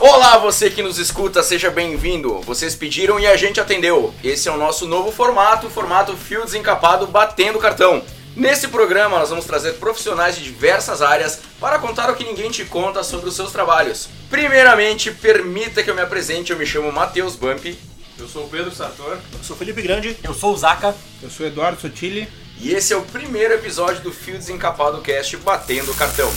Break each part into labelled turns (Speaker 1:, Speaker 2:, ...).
Speaker 1: Olá, você que nos escuta, seja bem-vindo. Vocês pediram e a gente atendeu. Esse é o nosso novo formato, o formato Fio Desencapado Batendo Cartão. Nesse programa, nós vamos trazer profissionais de diversas áreas para contar o que ninguém te conta sobre os seus trabalhos. Primeiramente, permita que eu me apresente. Eu me chamo Matheus Bump
Speaker 2: Eu sou o Pedro Sator.
Speaker 3: Eu sou Felipe Grande.
Speaker 4: Eu sou o Zaka.
Speaker 5: Eu sou Eduardo Sotile.
Speaker 1: e esse é o primeiro episódio do Fio Desencapado Cast Batendo Cartão.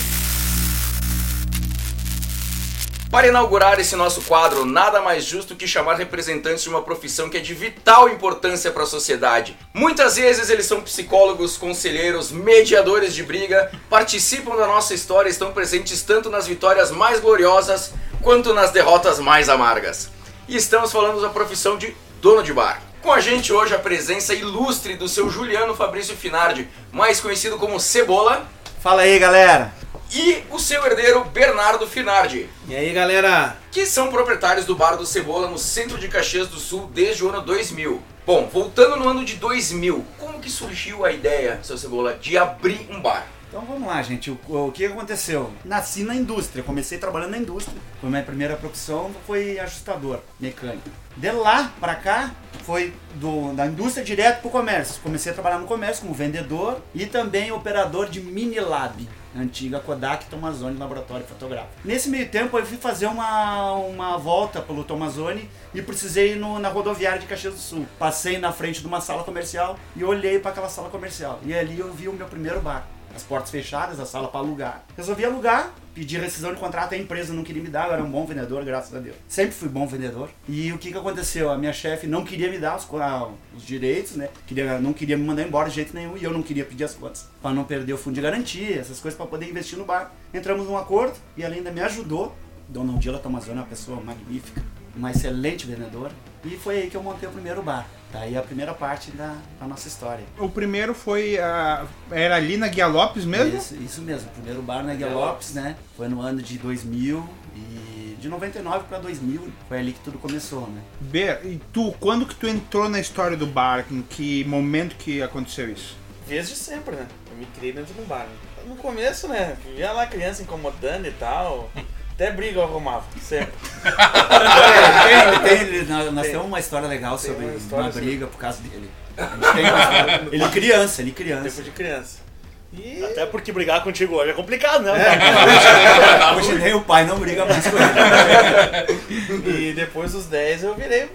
Speaker 1: Para inaugurar esse nosso quadro, nada mais justo que chamar representantes de uma profissão que é de vital importância para a sociedade. Muitas vezes eles são psicólogos, conselheiros, mediadores de briga, participam da nossa história e estão presentes tanto nas vitórias mais gloriosas quanto nas derrotas mais amargas. E estamos falando da profissão de dono de bar. Com a gente hoje a presença ilustre do seu Juliano Fabrício Finardi, mais conhecido como Cebola,
Speaker 3: Fala aí, galera.
Speaker 1: E o seu herdeiro Bernardo Finardi.
Speaker 3: E aí, galera?
Speaker 1: que são proprietários do Bar do Cebola no centro de Caxias do Sul desde o ano 2000. Bom, voltando no ano de 2000, como que surgiu a ideia, seu Cebola, de abrir um bar?
Speaker 3: Então vamos lá, gente. O, o que aconteceu? Nasci na indústria, comecei trabalhando na indústria. Foi minha primeira profissão, foi ajustador mecânico. De lá pra cá, foi do, da indústria direto pro comércio. Comecei a trabalhar no comércio como vendedor e também operador de mini lab, antiga Kodak Tomazone Laboratório Fotográfico. Nesse meio tempo eu fui fazer uma, uma volta pelo Tomazone e precisei ir no, na rodoviária de Caxias do Sul. Passei na frente de uma sala comercial e olhei para aquela sala comercial. E ali eu vi o meu primeiro bar as portas fechadas, a sala para alugar. Resolvi alugar, pedi rescisão de contrato, a empresa não queria me dar, eu era um bom vendedor, graças a Deus. Sempre fui bom vendedor. E o que que aconteceu? A minha chefe não queria me dar os, ah, os direitos, né? Queria, não queria me mandar embora de jeito nenhum e eu não queria pedir as contas. Para não perder o fundo de garantia, essas coisas para poder investir no bar. Entramos num acordo e ela ainda me ajudou. Dona Odila Tomazoni é uma pessoa magnífica, uma excelente vendedora. E foi aí que eu montei o primeiro bar. Daí a primeira parte da, da nossa história.
Speaker 5: O primeiro foi. a- era ali na Guia Lopes mesmo?
Speaker 3: Isso, isso mesmo, o primeiro bar na Guia Lopes, né? Foi no ano de 2000 e de 99 para 2000 foi ali que tudo começou, né?
Speaker 5: Ber, e tu, quando que tu entrou na história do bar? Em que momento que aconteceu isso?
Speaker 2: Desde sempre, né? Eu me criei dentro do bar. né? No começo, né? Via lá criança incomodando e tal. Até briga eu arrumava, sempre.
Speaker 3: tem, tem- nós, nós temos uma história legal
Speaker 2: Tem
Speaker 3: sobre
Speaker 2: uma
Speaker 3: uma,
Speaker 2: história
Speaker 3: briga por causa dele. A gente tem uma história- ele criança, ele criança.
Speaker 2: Tempo de criança. E
Speaker 6: Até porque brigar contigo hoje é complicado, né?
Speaker 3: Hoje nem o pai não briga mais com ele.
Speaker 2: E depois dos 10 eu virei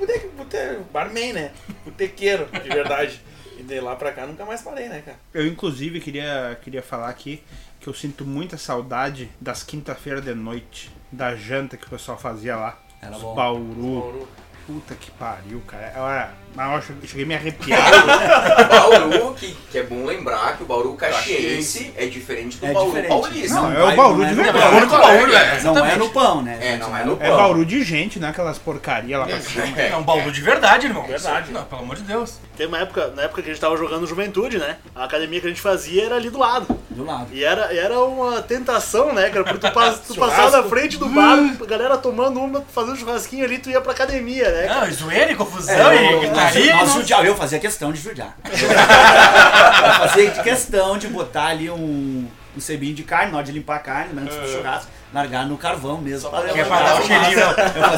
Speaker 2: barman, né? Botequeiro, de verdade. E de lá pra cá nunca mais parei, né, cara?
Speaker 5: Eu, inclusive, queria, queria falar aqui que eu sinto muita saudade das quinta-feiras de noite, da janta que o pessoal fazia lá.
Speaker 3: Era
Speaker 5: Os
Speaker 3: bom.
Speaker 5: Bauru.
Speaker 2: Bauru.
Speaker 5: Puta que pariu, cara. Olha, mas eu cheguei me arrepiar.
Speaker 1: Bauru, que, que é bom lembrar que o Bauru caxiense é diferente do
Speaker 3: É
Speaker 1: Bauru
Speaker 3: diferente.
Speaker 1: paulista.
Speaker 5: Não, é o Bauru
Speaker 3: não
Speaker 5: de
Speaker 3: no
Speaker 5: verdade.
Speaker 3: Bauru,
Speaker 4: velho.
Speaker 3: Mas não é no pão, né?
Speaker 1: É, não é no
Speaker 5: É
Speaker 1: pão.
Speaker 5: Bauru de gente, né? Aquelas porcaria lá pra cima.
Speaker 4: É um baú de verdade, irmão.
Speaker 2: Verdade.
Speaker 4: Não, pelo amor de Deus.
Speaker 6: Tem uma época, na época que a gente tava jogando Juventude, né? A academia que a gente fazia era ali do lado.
Speaker 3: Do lado.
Speaker 6: E era, era uma tentação, né, cara? Porque tu, pas, tu passava na frente do bar, a galera tomando uma, fazendo churrasquinho ali, tu ia pra academia, né?
Speaker 4: Não, e zoeira, e confusão,
Speaker 3: É,
Speaker 4: e
Speaker 3: nós judiava, eu fazia questão de judiar. eu fazia questão de botar ali um, um cebinho de carne, na hora de limpar a carne, né, antes do churrasco, largar no carvão mesmo. pra
Speaker 4: Que é pra dar o cheirinho.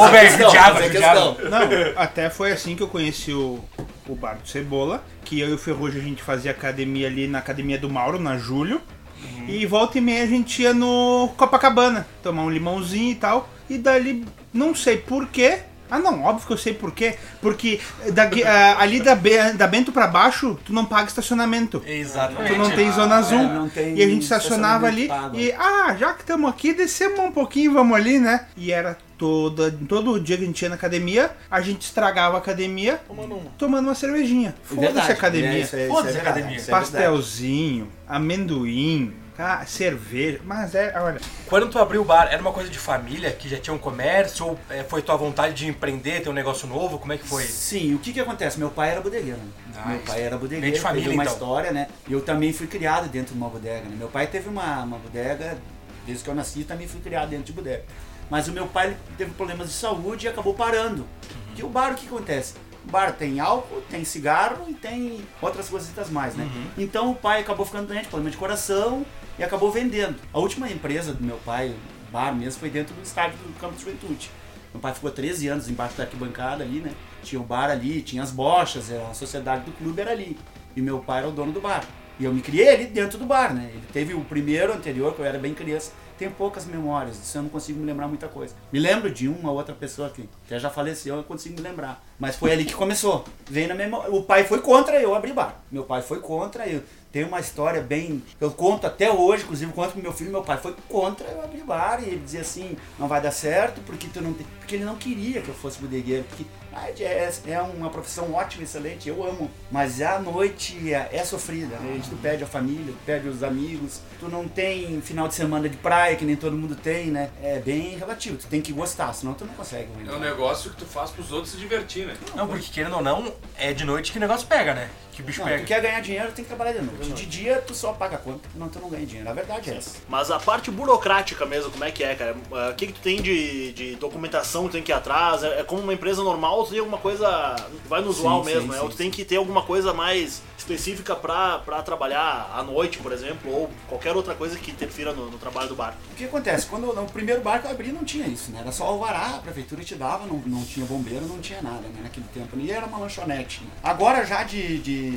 Speaker 4: Ô, velho,
Speaker 3: questão,
Speaker 4: judiava, judiava.
Speaker 5: Não, até foi assim que eu conheci o, o Bar do Cebola, que eu e o Ferrugem a gente fazia academia ali na academia do Mauro, na Júlio. E volta e meia a gente ia no Copacabana, tomar um limãozinho e tal. E dali, não sei porquê. Ah não, óbvio que eu sei porquê. Porque daqui, ah, ali da, Be- da Bento pra baixo, tu não paga estacionamento.
Speaker 4: Exatamente.
Speaker 5: Tu não tem zona azul.
Speaker 3: É, não tem
Speaker 5: e a gente estacionava ali
Speaker 3: estacionamento
Speaker 5: e, ah, já que estamos aqui, descemos um pouquinho, vamos ali, né? E era toda, todo dia que a gente ia na academia, a gente estragava a academia
Speaker 2: Tomando uma.
Speaker 5: tomando uma cervejinha. Foda-se a academia.
Speaker 3: é, é- isso
Speaker 4: Foda-se
Speaker 3: é
Speaker 4: a academia.
Speaker 3: é.
Speaker 5: Pastelzinho, amendoim, ah, cerveja. Mas é, olha,
Speaker 4: Quando tu abriu o bar, era uma coisa de família, que já tinha um comércio, ou é, foi tua vontade de empreender, ter um negócio novo? Como é que foi?
Speaker 3: Sim, o que que acontece? Meu pai era bodegueiro. né?
Speaker 4: Ah,
Speaker 3: Meu pai era bodegueiro,
Speaker 4: de família,
Speaker 3: uma
Speaker 4: então.
Speaker 3: história, né? E eu também fui criado dentro de uma bodega, né? Meu pai teve uma, uma bodega, desde que eu nasci, também fui criado dentro de bodega. Mas o meu pai teve problemas de saúde e acabou parando. E o bar, o que acontece? O bar tem álcool, tem cigarro e tem outras coisitas mais, né? Então o pai acabou ficando doente, problema de coração, e acabou vendendo. A última empresa do meu pai, bar mesmo foi dentro do estádio do Campo de Juventude. Meu pai ficou 13 anos embaixo da arquibancada ali, né? Tinha o bar ali, tinha as bochas, a sociedade do clube era ali. E meu pai era o dono do bar. E eu me criei ali dentro do bar, né? Ele teve o primeiro anterior, que eu era bem criança. Tenho poucas memórias, isso eu não consigo me lembrar muita coisa. Me lembro de uma outra pessoa que até já faleceu, eu consigo me lembrar. Mas foi ali que começou. Veio na memória. O pai foi contra eu abrir bar. Meu pai foi contra eu. Tem uma história bem. Eu conto até hoje, inclusive conto pro meu filho, meu pai foi contra eu abrir bar. E ele dizia assim, não vai dar certo, porque tu não tem. Porque ele não queria que eu fosse bodegueiro. Porque ah, é, é uma profissão ótima, excelente, eu amo. Mas a noite é, é sofrida, né? A gente tu perde a família, tu perde os amigos, tu não tem final de semana de praia, que nem todo mundo tem, né? É bem relativo, tu tem que gostar, senão tu não consegue.
Speaker 1: É um negócio que tu faz pros outros se divertir, né?
Speaker 4: Não, porque querendo ou não, é de noite que o negócio pega, né? Que o bicho
Speaker 3: Não,
Speaker 4: pega.
Speaker 3: tu quer ganhar dinheiro, tem que trabalhar de noite. De dia, tu só paga a conta, não, tu não ganha dinheiro. A verdade é essa.
Speaker 6: Mas a parte burocrática mesmo, como é que é, cara? Ah, O que, que tu tem de, de documentação que tu tem que ir atrás? É, é como uma empresa normal tu tem alguma coisa. Vai no usual
Speaker 3: Sim,
Speaker 6: mesmo,
Speaker 3: sim,
Speaker 6: né?
Speaker 3: sim,
Speaker 6: ou tu tem que ter alguma coisa mais específica pra, pra trabalhar à noite, por exemplo, ou qualquer outra coisa que interfira no, no trabalho do bar.
Speaker 3: O que acontece? Quando no primeiro bar que eu abri não tinha isso, né? Era só alvará, a prefeitura te dava, não, não tinha bombeiro, não tinha nada, né? Naquele tempo. E era uma lanchonete. né? Agora já de, de-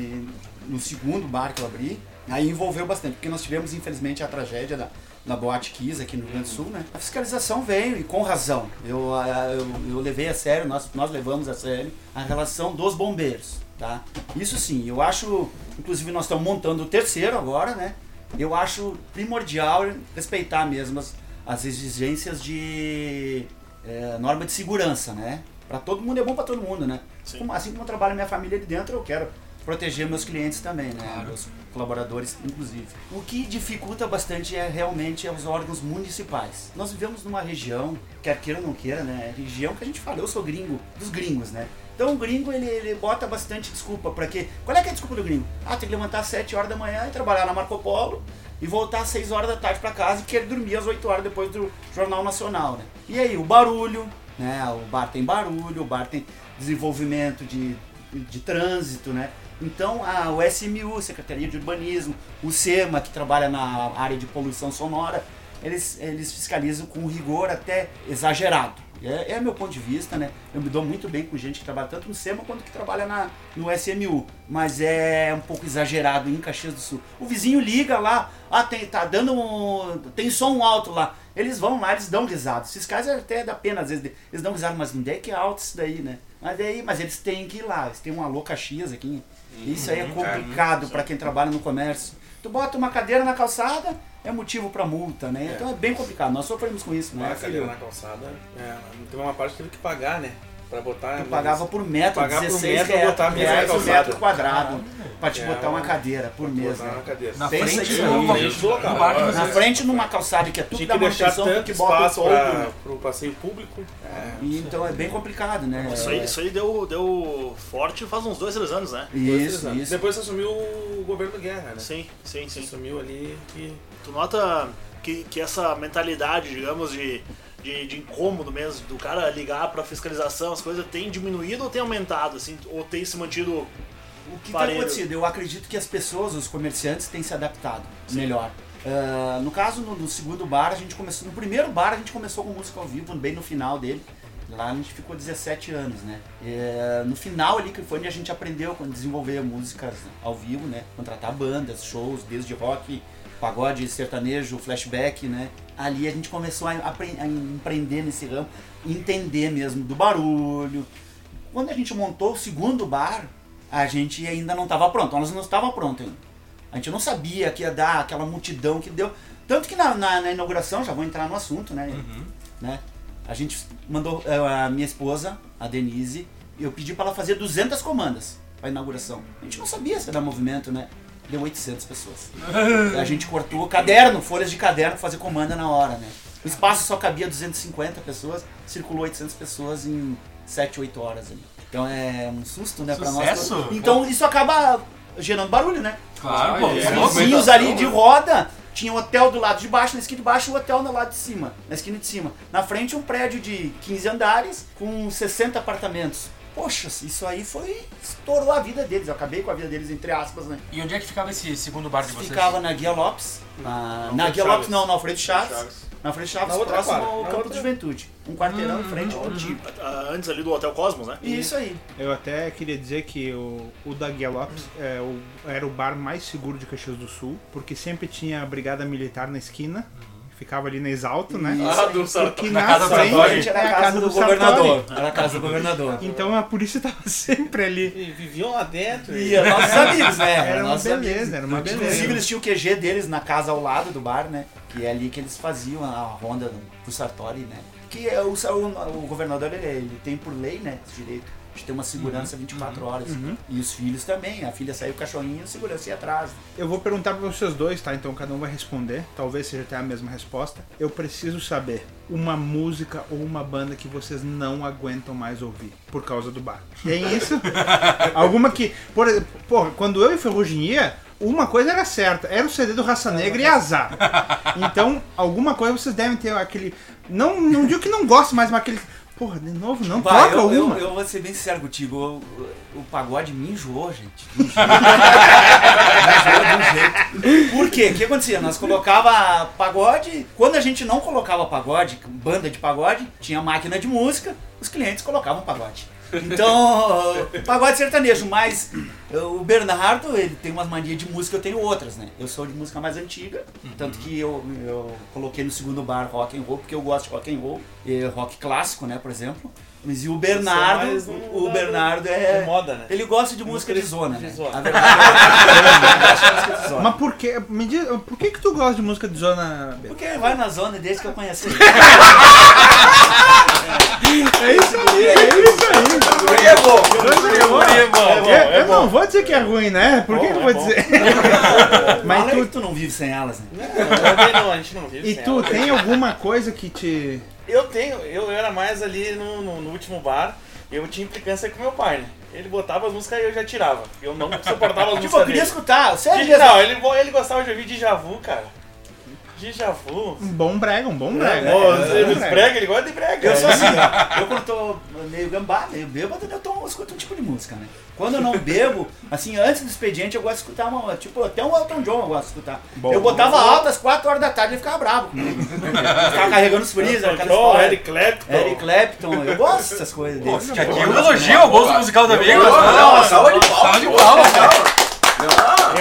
Speaker 3: no segundo bar que eu abri, aí envolveu bastante, porque nós tivemos infelizmente a tragédia da, da Boate Kiss aqui no Rio Grande do Sul, né? A fiscalização veio e com razão. Eu, eu, eu levei a sério, nós, nós levamos a sério a relação dos bombeiros, tá? Isso sim, eu acho, inclusive nós estamos montando o terceiro agora, né? Eu acho primordial respeitar mesmo as, as exigências de é, norma de segurança, né? Para todo mundo é bom para todo mundo, né?
Speaker 6: Sim.
Speaker 3: Assim como eu trabalho minha família ali dentro, eu quero proteger meus clientes também, né? Meus colaboradores, inclusive. O que dificulta bastante é realmente é os órgãos municipais. Nós vivemos numa região, quer queira ou não queira, né? Região que a gente fala, eu sou gringo, dos gringos, né? Então o gringo ele, ele bota bastante desculpa para quê? Qual é que é a desculpa do gringo? Ah, tem que levantar às 7 horas da manhã e trabalhar na Marco Polo e voltar às 6 horas da tarde para casa e querer dormir às 8 horas depois do Jornal Nacional, né? E aí, o barulho, né? O bar tem barulho, o bar tem desenvolvimento de, de trânsito, né? Então, a, o SMU, Secretaria de Urbanismo, o SEMA, que trabalha na área de poluição sonora, eles, eles fiscalizam com rigor até exagerado. É, é meu ponto de vista, né? Eu me dou muito bem com gente que trabalha tanto no SEMA quanto que trabalha na, no SMU. Mas é um pouco exagerado em Caxias do Sul. O vizinho liga lá, ah, tem, tá dando um, tem som alto lá. Eles vão lá, eles dão risada. Os fiscais até dá pena, às vezes, eles dão risada, mas não é que é alto isso daí, né? Mas, daí, mas eles têm que ir lá, eles têm um alô Caxias aqui. Isso aí é complicado para quem trabalha no comércio. Tu bota uma cadeira na calçada, é motivo para multa, né? Então é bem complicado. Nós sofremos com isso,
Speaker 2: Uma
Speaker 3: né?
Speaker 2: cadeira
Speaker 3: filho?
Speaker 2: na calçada. É, teve uma parte que teve que pagar, né? Pra botar.
Speaker 3: Tu pagava por metro,
Speaker 2: Pagar por
Speaker 3: 16
Speaker 2: metro,
Speaker 3: reais,
Speaker 2: botar
Speaker 3: reais o metro quadrado pra te
Speaker 2: É,
Speaker 3: botar uma cadeira por mês, né?
Speaker 2: cadeira.
Speaker 4: Na
Speaker 3: Pensa
Speaker 4: frente que
Speaker 2: Na
Speaker 3: frente numa calçada que é tudo
Speaker 2: Tinha
Speaker 3: da manutenção,
Speaker 2: tanto
Speaker 3: que bota
Speaker 2: espaço
Speaker 3: né?
Speaker 2: pro passeio público. É.
Speaker 3: Então é bem complicado, né?
Speaker 6: Isso aí, isso aí deu, deu forte faz uns dois, três anos, né?
Speaker 3: Isso,
Speaker 2: Exato.
Speaker 3: isso.
Speaker 2: Depois assumiu o governo Guerra, né?
Speaker 6: Sim, sim, sim.
Speaker 2: Assumiu ali que.
Speaker 6: Tu nota que, que essa mentalidade, digamos, de, de, de incômodo mesmo, do cara ligar pra fiscalização, as coisas, tem diminuído ou tem aumentado, assim, ou tem se mantido.
Speaker 3: O que tem
Speaker 6: Parelho.
Speaker 3: acontecido? Eu acredito que as pessoas, os comerciantes, têm se adaptado melhor. Ah, no caso, no, no segundo bar, a gente começou. No primeiro bar, a gente começou com música ao vivo, bem no final dele. Lá a gente ficou 17 anos, né? É, no final ali que foi onde a gente aprendeu a desenvolver músicas ao vivo, né? Contratar bandas, shows, desde rock, pagode, sertanejo, flashback, né? Ali a gente começou a, a empreender nesse ramo, entender mesmo do barulho. Quando a gente montou o segundo bar, a gente ainda não estava pronto, nós não estava pronto ainda. A gente não sabia que ia dar aquela multidão que deu. Tanto que na, na- na inauguração, já vou entrar no assunto, né? né? A gente mandou eh, a minha esposa, a Denise, eu pedi para ela fazer 200 comandas para inauguração. A gente não sabia se ia dar movimento, né? Deu 800 pessoas. a gente cortou caderno, folhas de caderno, pra fazer comanda na hora, né? O espaço só cabia 250 pessoas, circulou 800 pessoas em 7, 8 horas ali. Então é um susto, né, para nós.
Speaker 4: Sucesso!
Speaker 3: Então isso acaba gerando barulho, né?
Speaker 4: Claro, pô.
Speaker 1: É,
Speaker 3: Os
Speaker 4: é
Speaker 3: vizinhos ali de roda, tinha um hotel do lado de baixo, na esquina de baixo e o hotel do lado de cima, na esquina de cima. Na frente um prédio de 15 andares com 60 apartamentos. Poxa, isso aí foi. estourou a vida deles. Eu acabei com a vida deles, entre aspas, né?
Speaker 4: E onde é que ficava esse segundo bar de vocês?
Speaker 3: Ficava na Guia Lopes. Na, na Guia Lopes não, no Alfredo Chaves.
Speaker 2: Chaves.
Speaker 3: Na frente Chaves,
Speaker 2: Na outra
Speaker 3: próximo
Speaker 2: quadra,
Speaker 3: ao
Speaker 2: na
Speaker 3: Campo
Speaker 2: outra.
Speaker 3: de Juventude. Um quarteirão em frente ao antigo.
Speaker 6: Ah, Antes ali do Hotel Cosmos, né?
Speaker 3: Isso aí.
Speaker 5: Eu até queria dizer que o, o da Guia Lopes é, o- era o bar mais seguro de Caxias do Sul, porque sempre tinha a brigada militar na esquina, ficava ali na Exalto, né?
Speaker 1: Ah, do Sartori.
Speaker 5: Porque
Speaker 4: Na
Speaker 5: na,
Speaker 4: casa do
Speaker 5: frente
Speaker 4: Sartori.
Speaker 3: Era
Speaker 5: é
Speaker 3: a casa do
Speaker 5: Sartori.
Speaker 3: governador. Era a casa do governador.
Speaker 5: Então a polícia tava sempre ali.
Speaker 2: E viviam lá dentro.
Speaker 3: E eram nossos amigos, né?
Speaker 5: Era
Speaker 3: Eram
Speaker 5: uma
Speaker 3: nossos
Speaker 5: beleza,
Speaker 3: amigos.
Speaker 5: era uma
Speaker 3: Inclusive,
Speaker 5: beleza.
Speaker 3: eles tinham o QG deles na casa ao lado do bar, né? Que é ali que eles faziam a ronda pro Sartori, né? Que é o, o, o governador, ele, ele tem por lei, né? Esse direito de ter uma segurança 24 horas. E os filhos também. A filha saiu o cachorrinho e a segurança ia atrás.
Speaker 5: Eu vou perguntar pra vocês dois, tá? Então cada um vai responder. Talvez seja até a mesma resposta. Eu preciso saber uma música ou uma banda que vocês não aguentam mais ouvir por causa do bar. Tem isso? Alguma que. Por porra, quando eu e Ferrugem ia, uma coisa era certa, era o CD do Raça Negra e azar. Então, alguma coisa vocês devem ter aquele. Não, não digo que não gosto, mas aquele. Porra, de novo, não
Speaker 3: Bah,
Speaker 5: toca
Speaker 3: eu, eu,
Speaker 5: uma.
Speaker 3: eu vou ser bem sincero contigo. O, o- o pagode me enjoou, gente. Me enjoou. Me enjoou de um jeito. Por quê? O que acontecia? Nós colocava pagode. Quando a gente não colocava pagode, banda de pagode, tinha máquina de música, os clientes colocavam pagode. Então, pagode sertanejo, mas o Bernardo, ele tem umas manias de música, eu tenho outras, né? Eu sou de música mais antiga, tanto que eu, eu coloquei no segundo bar rock and roll, porque eu gosto de rock and roll, e rock clássico, né, por exemplo. Mas e o Bernardo, o Bernardo é...
Speaker 2: moda, né?
Speaker 3: Ele gosta de música de zona,
Speaker 2: de
Speaker 3: né? A verdade é.
Speaker 5: Mas por que. Me diz, por que, que tu gosta de música de zona.
Speaker 3: Porque vai na zona desde que eu conheci ele.
Speaker 5: É isso aí, é isso aí.
Speaker 1: Guri é bom.
Speaker 2: É bom, é bom,
Speaker 5: Eu,
Speaker 2: é
Speaker 5: eu
Speaker 2: bom.
Speaker 5: não vou dizer que é ruim, né? Por que, que eu vou
Speaker 2: é
Speaker 5: dizer?
Speaker 3: Mas tu...
Speaker 5: tu.
Speaker 3: não vive sem elas, né?
Speaker 2: Não, a gente não vive
Speaker 5: E
Speaker 2: sem
Speaker 5: tu tem alguma coisa que te.
Speaker 2: Eu tenho, eu era mais ali no, no, no último bar, eu tinha implicância com meu pai, né? Ele botava as músicas e eu já tirava. Eu não suportava as
Speaker 3: Tipo, eu
Speaker 2: músicas
Speaker 3: queria
Speaker 2: dele.
Speaker 3: escutar, sério.
Speaker 2: Não, ele, ele gostava de ouvir Djavu, cara. Djavu.
Speaker 5: Um bom brega, um bom brega.
Speaker 2: Pô,
Speaker 5: É, um
Speaker 2: ele
Speaker 5: bom brega.
Speaker 2: brega, ele gosta de brega.
Speaker 3: Eu sou assim, ó. Eu quando tô meio gambá, meio bêbado, eu, tô, eu escuto um tipo de música, né? Quando eu não bebo, assim, antes do expediente, eu gosto de escutar uma. Tipo, até um Elton John eu gosto de escutar.
Speaker 5: Bom.
Speaker 3: eu botava alto às 4 horas da tarde e ele ficava bravo ficava carregando os freezer, aquela
Speaker 2: John,
Speaker 3: história.
Speaker 2: Eric Clapton.
Speaker 3: Eric Clapton, eu gosto dessas coisas desse.
Speaker 4: Que aqui é um elogio ao gosto musical do amigo.
Speaker 1: Não, salva de palmas.
Speaker 4: Salva de palmas.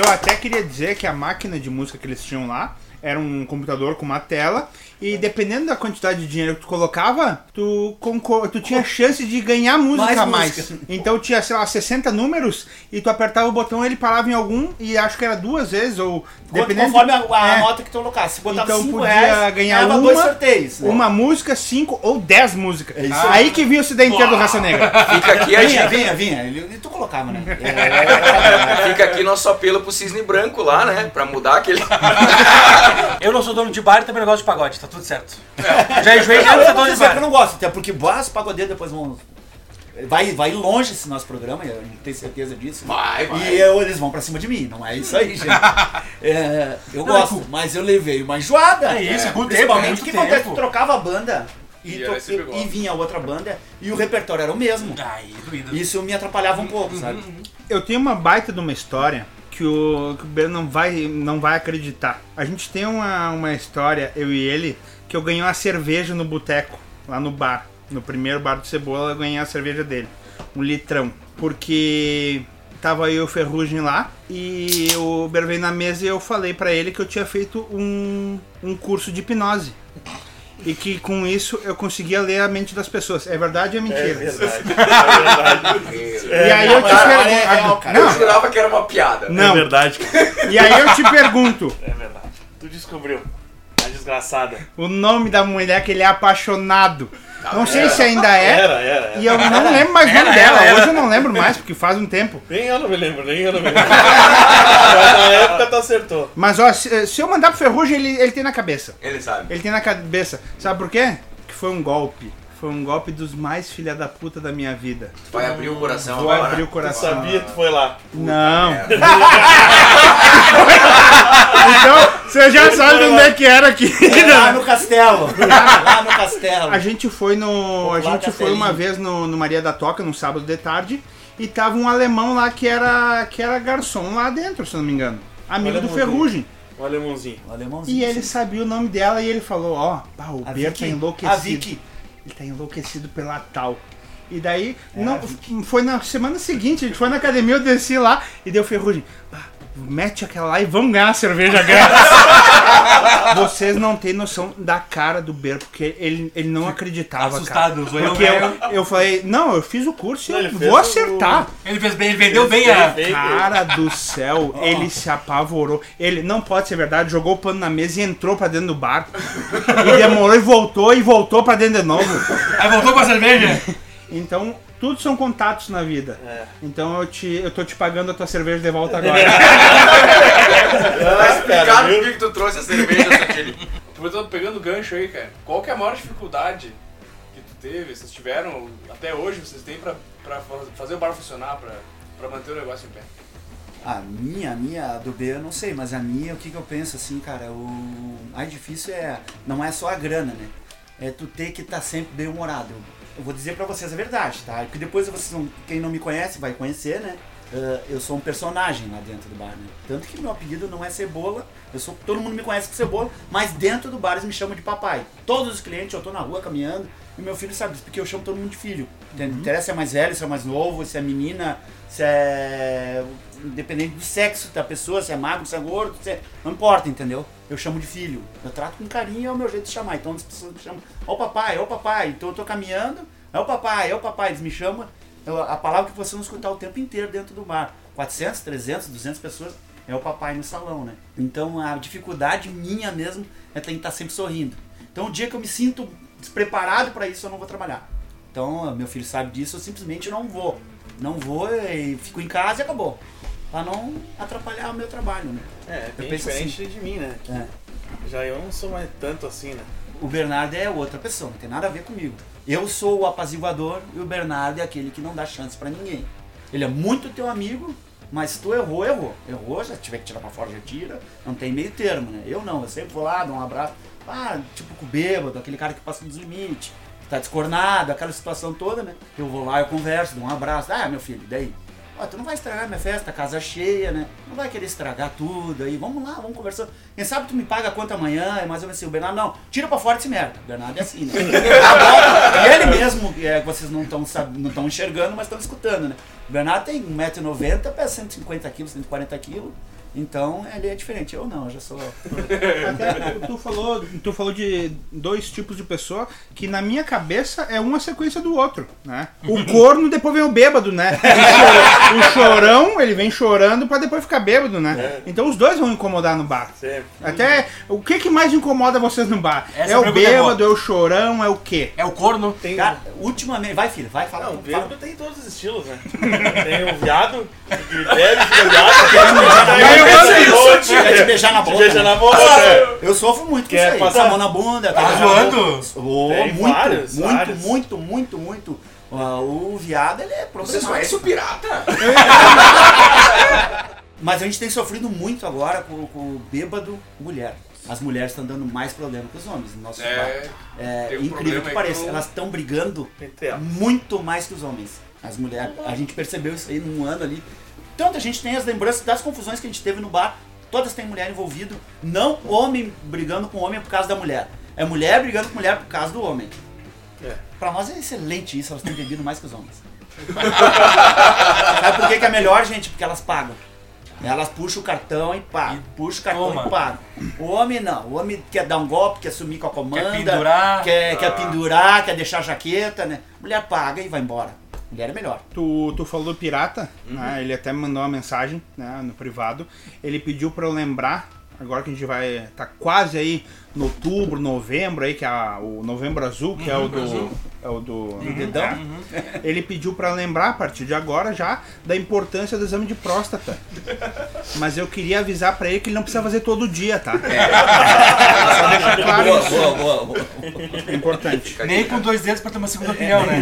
Speaker 5: Eu até queria dizer que a máquina de música que eles tinham lá era um computador com uma tela. E dependendo da quantidade de dinheiro que tu colocava, tu, tu tinha chance de ganhar música a
Speaker 3: Mais
Speaker 5: mais.
Speaker 3: música.
Speaker 5: Então tinha, sei lá, 60 números e tu apertava o botão ele parava em algum e acho que era duas vezes ou dependendo
Speaker 3: Conforme a, a
Speaker 5: É.
Speaker 3: nota que tu colocasse. Se botava
Speaker 5: Então
Speaker 3: 5
Speaker 5: podia
Speaker 3: reais,
Speaker 5: ganhar
Speaker 3: ganhava
Speaker 5: uma,
Speaker 3: dois sorteios. né?
Speaker 5: uma música, cinco ou dez músicas.
Speaker 3: É isso
Speaker 5: aí que vinha o CD inteiro do Raça Negra.
Speaker 1: Fica aqui a
Speaker 3: Vinha,
Speaker 1: dica.
Speaker 3: vinha, vinha. Ele, tu colocava, né? É,
Speaker 1: Fica aqui nosso apelo pro Cisne Branco lá, né? Pra mudar aquele.
Speaker 4: Eu não sou dono de bar e também não gosto de pagode, tá tudo certo. Já enjoei
Speaker 3: Não,
Speaker 4: dono de
Speaker 3: que eu não gosto, até porque os pagodeiros depois vão. Vai, vai longe esse nosso programa, eu tenho certeza disso.
Speaker 1: Vai, vai.
Speaker 3: E eu- eles vão pra cima de mim, não é isso aí, gente. É, eu gosto, mas eu levei uma enjoada.
Speaker 4: É isso, é tempo,
Speaker 3: Principalmente
Speaker 4: é
Speaker 3: que acontece? trocava a banda e,
Speaker 1: E
Speaker 3: to- e vinha outra banda e o repertório era o mesmo.
Speaker 4: Aí, doído.
Speaker 3: Isso me atrapalhava um pouco, sabe?
Speaker 5: Eu tenho uma baita de uma história que o, que o Beno não vai, não vai acreditar. A gente tem uma, uma história, eu e ele, que eu ganhei uma cerveja no boteco, lá no bar. No primeiro bar do Cebola, eu ganhei a cerveja dele. Um litrão. Porque tava e o Ferrugem lá e o Bero veio na mesa e eu falei pra ele que eu tinha feito um, um curso de hipnose. E que com isso eu conseguia ler a mente das pessoas. É verdade ou é
Speaker 2: É
Speaker 5: mentira?
Speaker 2: verdade. É verdade.
Speaker 5: E aí eu te pergunto.
Speaker 3: é cara.
Speaker 1: Eu
Speaker 5: Não,
Speaker 1: jurava que era uma piada.
Speaker 5: não.
Speaker 2: É verdade.
Speaker 5: E aí eu te pergunto,
Speaker 2: É verdade. Tu descobriu. A desgraçada.
Speaker 5: o nome da mulher que ele é apaixonado. Não sei se ainda é.
Speaker 2: Era, era. era.
Speaker 5: E eu não lembro mais o nome dela. Hoje eu não lembro mais, porque faz um tempo.
Speaker 2: Nem eu não me lembro, nem eu não me lembro. Mas na época tu acertou.
Speaker 5: Mas ó, se, se eu mandar pro Ferrugem, ele, ele tem na cabeça.
Speaker 1: Ele sabe.
Speaker 5: Ele tem na cabeça. Sabe por quê? Que foi um golpe. Foi um golpe dos mais filha da puta da minha vida.
Speaker 1: Tu vai abrir o coração
Speaker 5: Vou
Speaker 1: agora.
Speaker 5: abrir o
Speaker 2: Tu
Speaker 5: coração.
Speaker 2: sabia, tu foi lá.
Speaker 5: Não. Então, você já sabe onde é que era aqui.
Speaker 3: É lá no castelo. lá no castelo.
Speaker 5: A gente foi no. A gente foi uma vez no, no Maria da Toca, num sábado de tarde, e tava um alemão lá que era, que era garçom lá dentro, se eu não me engano. Amigo do. Ferrugem.
Speaker 2: O alemãozinho.
Speaker 3: O alemãozinho.
Speaker 5: E ele sabia o nome dela e ele falou, ó, pá, o
Speaker 3: A
Speaker 5: Ber tá
Speaker 3: Vicky.
Speaker 5: enlouquecido.
Speaker 3: A Vicky.
Speaker 5: Ele tá enlouquecido pela tal. E daí, não, foi na semana seguinte, a gente foi na academia, eu desci lá e deu ferrugem. "Ah, mete aquela lá e vamos ganhar a cerveja grátis. Vocês não têm noção da cara do Ber, porque ele, ele não acreditava,
Speaker 4: Assustado,
Speaker 5: cara. Porque eu, eu falei, não, eu fiz o curso e
Speaker 2: ele
Speaker 5: vou acertar.
Speaker 4: Ele fez bem, ele vendeu bem a.
Speaker 2: Bem.
Speaker 5: Cara do céu, ele se apavorou. Ele não pode ser verdade, jogou o pano na mesa e entrou pra dentro do bar. E demorou e voltou e voltou pra dentro de novo.
Speaker 4: Aí voltou com a cerveja.
Speaker 5: Então, tudo são contatos na vida.
Speaker 2: É.
Speaker 5: Então eu te eu tô te pagando a tua cerveja de volta agora.
Speaker 1: Tá explicado por que tu trouxe a cerveja, Satiri.
Speaker 7: Tipo, eu tô pegando gancho aí, cara. Qual que é a maior dificuldade que tu teve, vocês tiveram, até hoje, vocês têm pra, pra fa- fazer o bar funcionar, pra, pra manter o negócio em pé?
Speaker 3: A minha, a minha, a do B eu não sei, mas a minha, o que, que eu penso assim, cara, o mais difícil é, não é só a grana, né? É tu ter que estar sempre bem humorado. Eu, vou dizer pra vocês a verdade, tá? Porque depois vocês não, quem não me conhece vai conhecer, né? Ah, eu sou um personagem lá dentro do bar, né? Tanto que meu apelido não é Cebola, eu sou, todo mundo me conhece por Cebola, mas dentro do bar eles me chamam de papai. Todos os clientes, eu tô na rua caminhando, e meu filho sabe disso, porque eu chamo todo mundo de filho. Entende? Não interessa se é mais velho, se é mais novo, se é menina, se é. Independente do sexo da pessoa, se é magro, se é gordo, se é... não importa, entendeu? Eu chamo de filho. Eu trato com carinho, é o meu jeito de chamar. Então as pessoas me chamam, ó o papai, ó o papai. Então eu tô caminhando, é o papai, é o papai. Eles me chamam, eu- a palavra que vocês vão escutar o tempo inteiro dentro do bar. 400, 300, 200 pessoas, é o papai no salão, né? Então a dificuldade minha mesmo é ter que estar sempre sorrindo. Então o dia que eu me sinto despreparado para isso, eu não vou trabalhar. Então, meu filho sabe disso, eu simplesmente não vou. Não vou e fico em casa e acabou. Pra não atrapalhar o meu trabalho, né?
Speaker 2: É, bem
Speaker 3: penso
Speaker 2: diferente de mim, né?
Speaker 3: É.
Speaker 2: Já eu não sou mais tanto assim, né?
Speaker 3: O Bernardo é outra pessoa, não tem nada a ver comigo. Eu sou o apaziguador e o Bernardo é aquele que não dá chance pra ninguém. Ele é muito teu amigo, mas se tu errou, errou. Errou, já tiver que tirar pra fora, já tira. Não tem meio termo, né? Eu não, eu sempre vou lá, dou um abraço. Ah, tipo com o bêbado, aquele cara que passa dos limites, que tá descornado, aquela situação toda, né? Eu vou lá, eu converso, dou um abraço. Ah, meu filho, daí? Ó, tu não vai estragar minha festa, casa cheia, né? Não vai querer estragar tudo aí. Vamos lá, vamos conversar. Quem sabe tu me paga a conta amanhã, é mais ou menos assim. O Bernardo, não, tira pra fora esse merda. O Bernardo é assim, né? Agora, e ele mesmo, é, vocês não estão não tão enxergando, mas estão escutando, né? O Bernardo tem 1,90m, pesa 150 quilos, 140 quilos. Então ele é diferente. Eu não, eu já sou.
Speaker 5: Até tu falou, tu falou de dois tipos de pessoa que na minha cabeça é uma sequência do outro, né? O corno depois vem o bêbado, né? O chorão, o chorão, ele vem chorando pra depois ficar bêbado, né? Então os dois vão incomodar no bar.
Speaker 2: Sempre.
Speaker 5: Até o que que mais incomoda vocês no bar?
Speaker 4: Essa
Speaker 5: é o
Speaker 4: é
Speaker 5: bêbado, é o chorão, é o quê?
Speaker 4: É o corno?
Speaker 2: Tem
Speaker 3: Cara, ultimamente. Vai, filho, vai, fala.
Speaker 2: Não, o
Speaker 3: fala.
Speaker 2: bêbado tem todos os estilos, né? Tem o viado, que bebe, fica viado,
Speaker 3: Quer te beijar na boca.
Speaker 2: Beija
Speaker 3: né?
Speaker 2: na boca. é.
Speaker 3: Eu sofro muito com
Speaker 2: Quer
Speaker 3: isso aí.
Speaker 2: passar-
Speaker 3: a mão na bunda.
Speaker 4: Tá
Speaker 3: beijar
Speaker 4: zoando?
Speaker 3: Oh, muito, muito, muito, muito, muito. Ah, o viado, ele é
Speaker 1: Vocês
Speaker 3: problemático.
Speaker 1: conhecem o pirata?
Speaker 3: Mas a gente tem sofrido muito agora com, com o bêbado mulher. As mulheres estão dando mais problema que os homens no nosso
Speaker 1: É,
Speaker 3: bar. É
Speaker 1: um
Speaker 3: incrível que pareça. Elas estão brigando muito mais que os homens. As mulheres, a gente percebeu isso aí num ano ali. Tanto a gente tem as lembranças das confusões que a gente teve no bar. Todas têm mulher envolvido. Não homem brigando com homem por causa da mulher. É mulher brigando com mulher por causa do homem.
Speaker 2: É.
Speaker 3: Pra nós é excelente isso, elas têm bebido mais que os homens. Sabe por que, que é melhor, gente? Porque elas pagam. Elas puxam o cartão e pagam. Puxam o cartão
Speaker 4: Toma.
Speaker 3: e pagam. O homem não. O homem quer dar um golpe, quer sumir com a comanda.
Speaker 4: pendurar.
Speaker 3: Quer, quer pendurar, quer deixar a jaqueta, né? Mulher paga e vai embora. Mulher é melhor.
Speaker 5: Tu, tu falou pirata, né? Ele até me mandou uma mensagem né, no privado. Ele pediu pra eu lembrar, agora que a gente vai. tá quase aí no outubro, novembro aí, que é a- o novembro azul, que é o do. É o do.
Speaker 3: dedão?
Speaker 5: é. Ele pediu pra lembrar a partir de agora já da importância do exame de próstata. Mas eu queria avisar pra ele que ele não precisa fazer todo dia, tá? Só deixar claro
Speaker 1: Boa,
Speaker 5: isso.
Speaker 1: boa, boa, boa.
Speaker 5: É importante.
Speaker 4: Nem com dois dedos pra ter uma segunda opinião, né?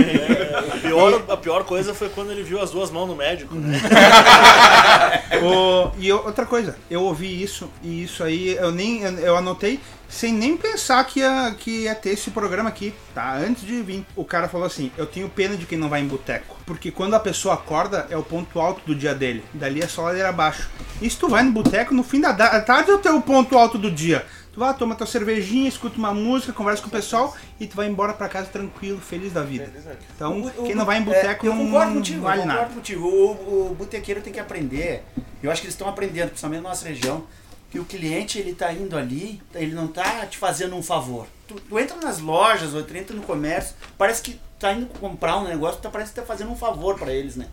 Speaker 6: A pior, a pior coisa foi quando ele viu as duas mãos no médico, né?
Speaker 5: O- e outra coisa, eu ouvi isso e isso aí eu nem eu, eu anotei sem nem pensar que ia, que ia ter esse programa aqui, tá? Antes de vir, o cara falou assim: Eu tenho pena de quem não vai em boteco. Porque quando a pessoa acorda, é o ponto alto do dia dele. Dali é só ladeira abaixo. E se tu vai no boteco, no fim da tarde é o teu ponto alto do dia. Tu vai, toma tua cervejinha, escuta uma música, conversa com o pessoal e tu vai embora pra casa tranquilo, feliz da vida. Então,
Speaker 3: O-
Speaker 5: quem não vai em
Speaker 3: é,
Speaker 5: boteco
Speaker 3: eu
Speaker 5: não,
Speaker 3: concordo
Speaker 5: não
Speaker 3: contigo,
Speaker 5: vale
Speaker 3: eu
Speaker 5: nada.
Speaker 3: concordo contigo. O, o botequeiro tem que aprender. Eu acho que eles estão aprendendo, principalmente na nossa região, que o cliente ele tá indo ali, ele não tá te fazendo um favor. Tu, tu entra nas lojas, ou tu entra no comércio, parece que tá indo comprar um negócio, tá, parece que tá fazendo um favor para eles, né?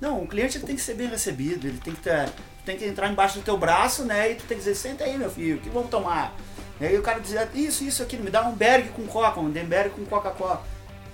Speaker 3: Não, o cliente tem que ser bem recebido, ele tem que tá, tu tem que entrar embaixo do teu braço, né? E tu tem que dizer, senta aí, meu filho, o que vamos tomar? E aí o cara diz, isso, isso aqui, me dá um berg com coca, um denberg com Coca-Cola.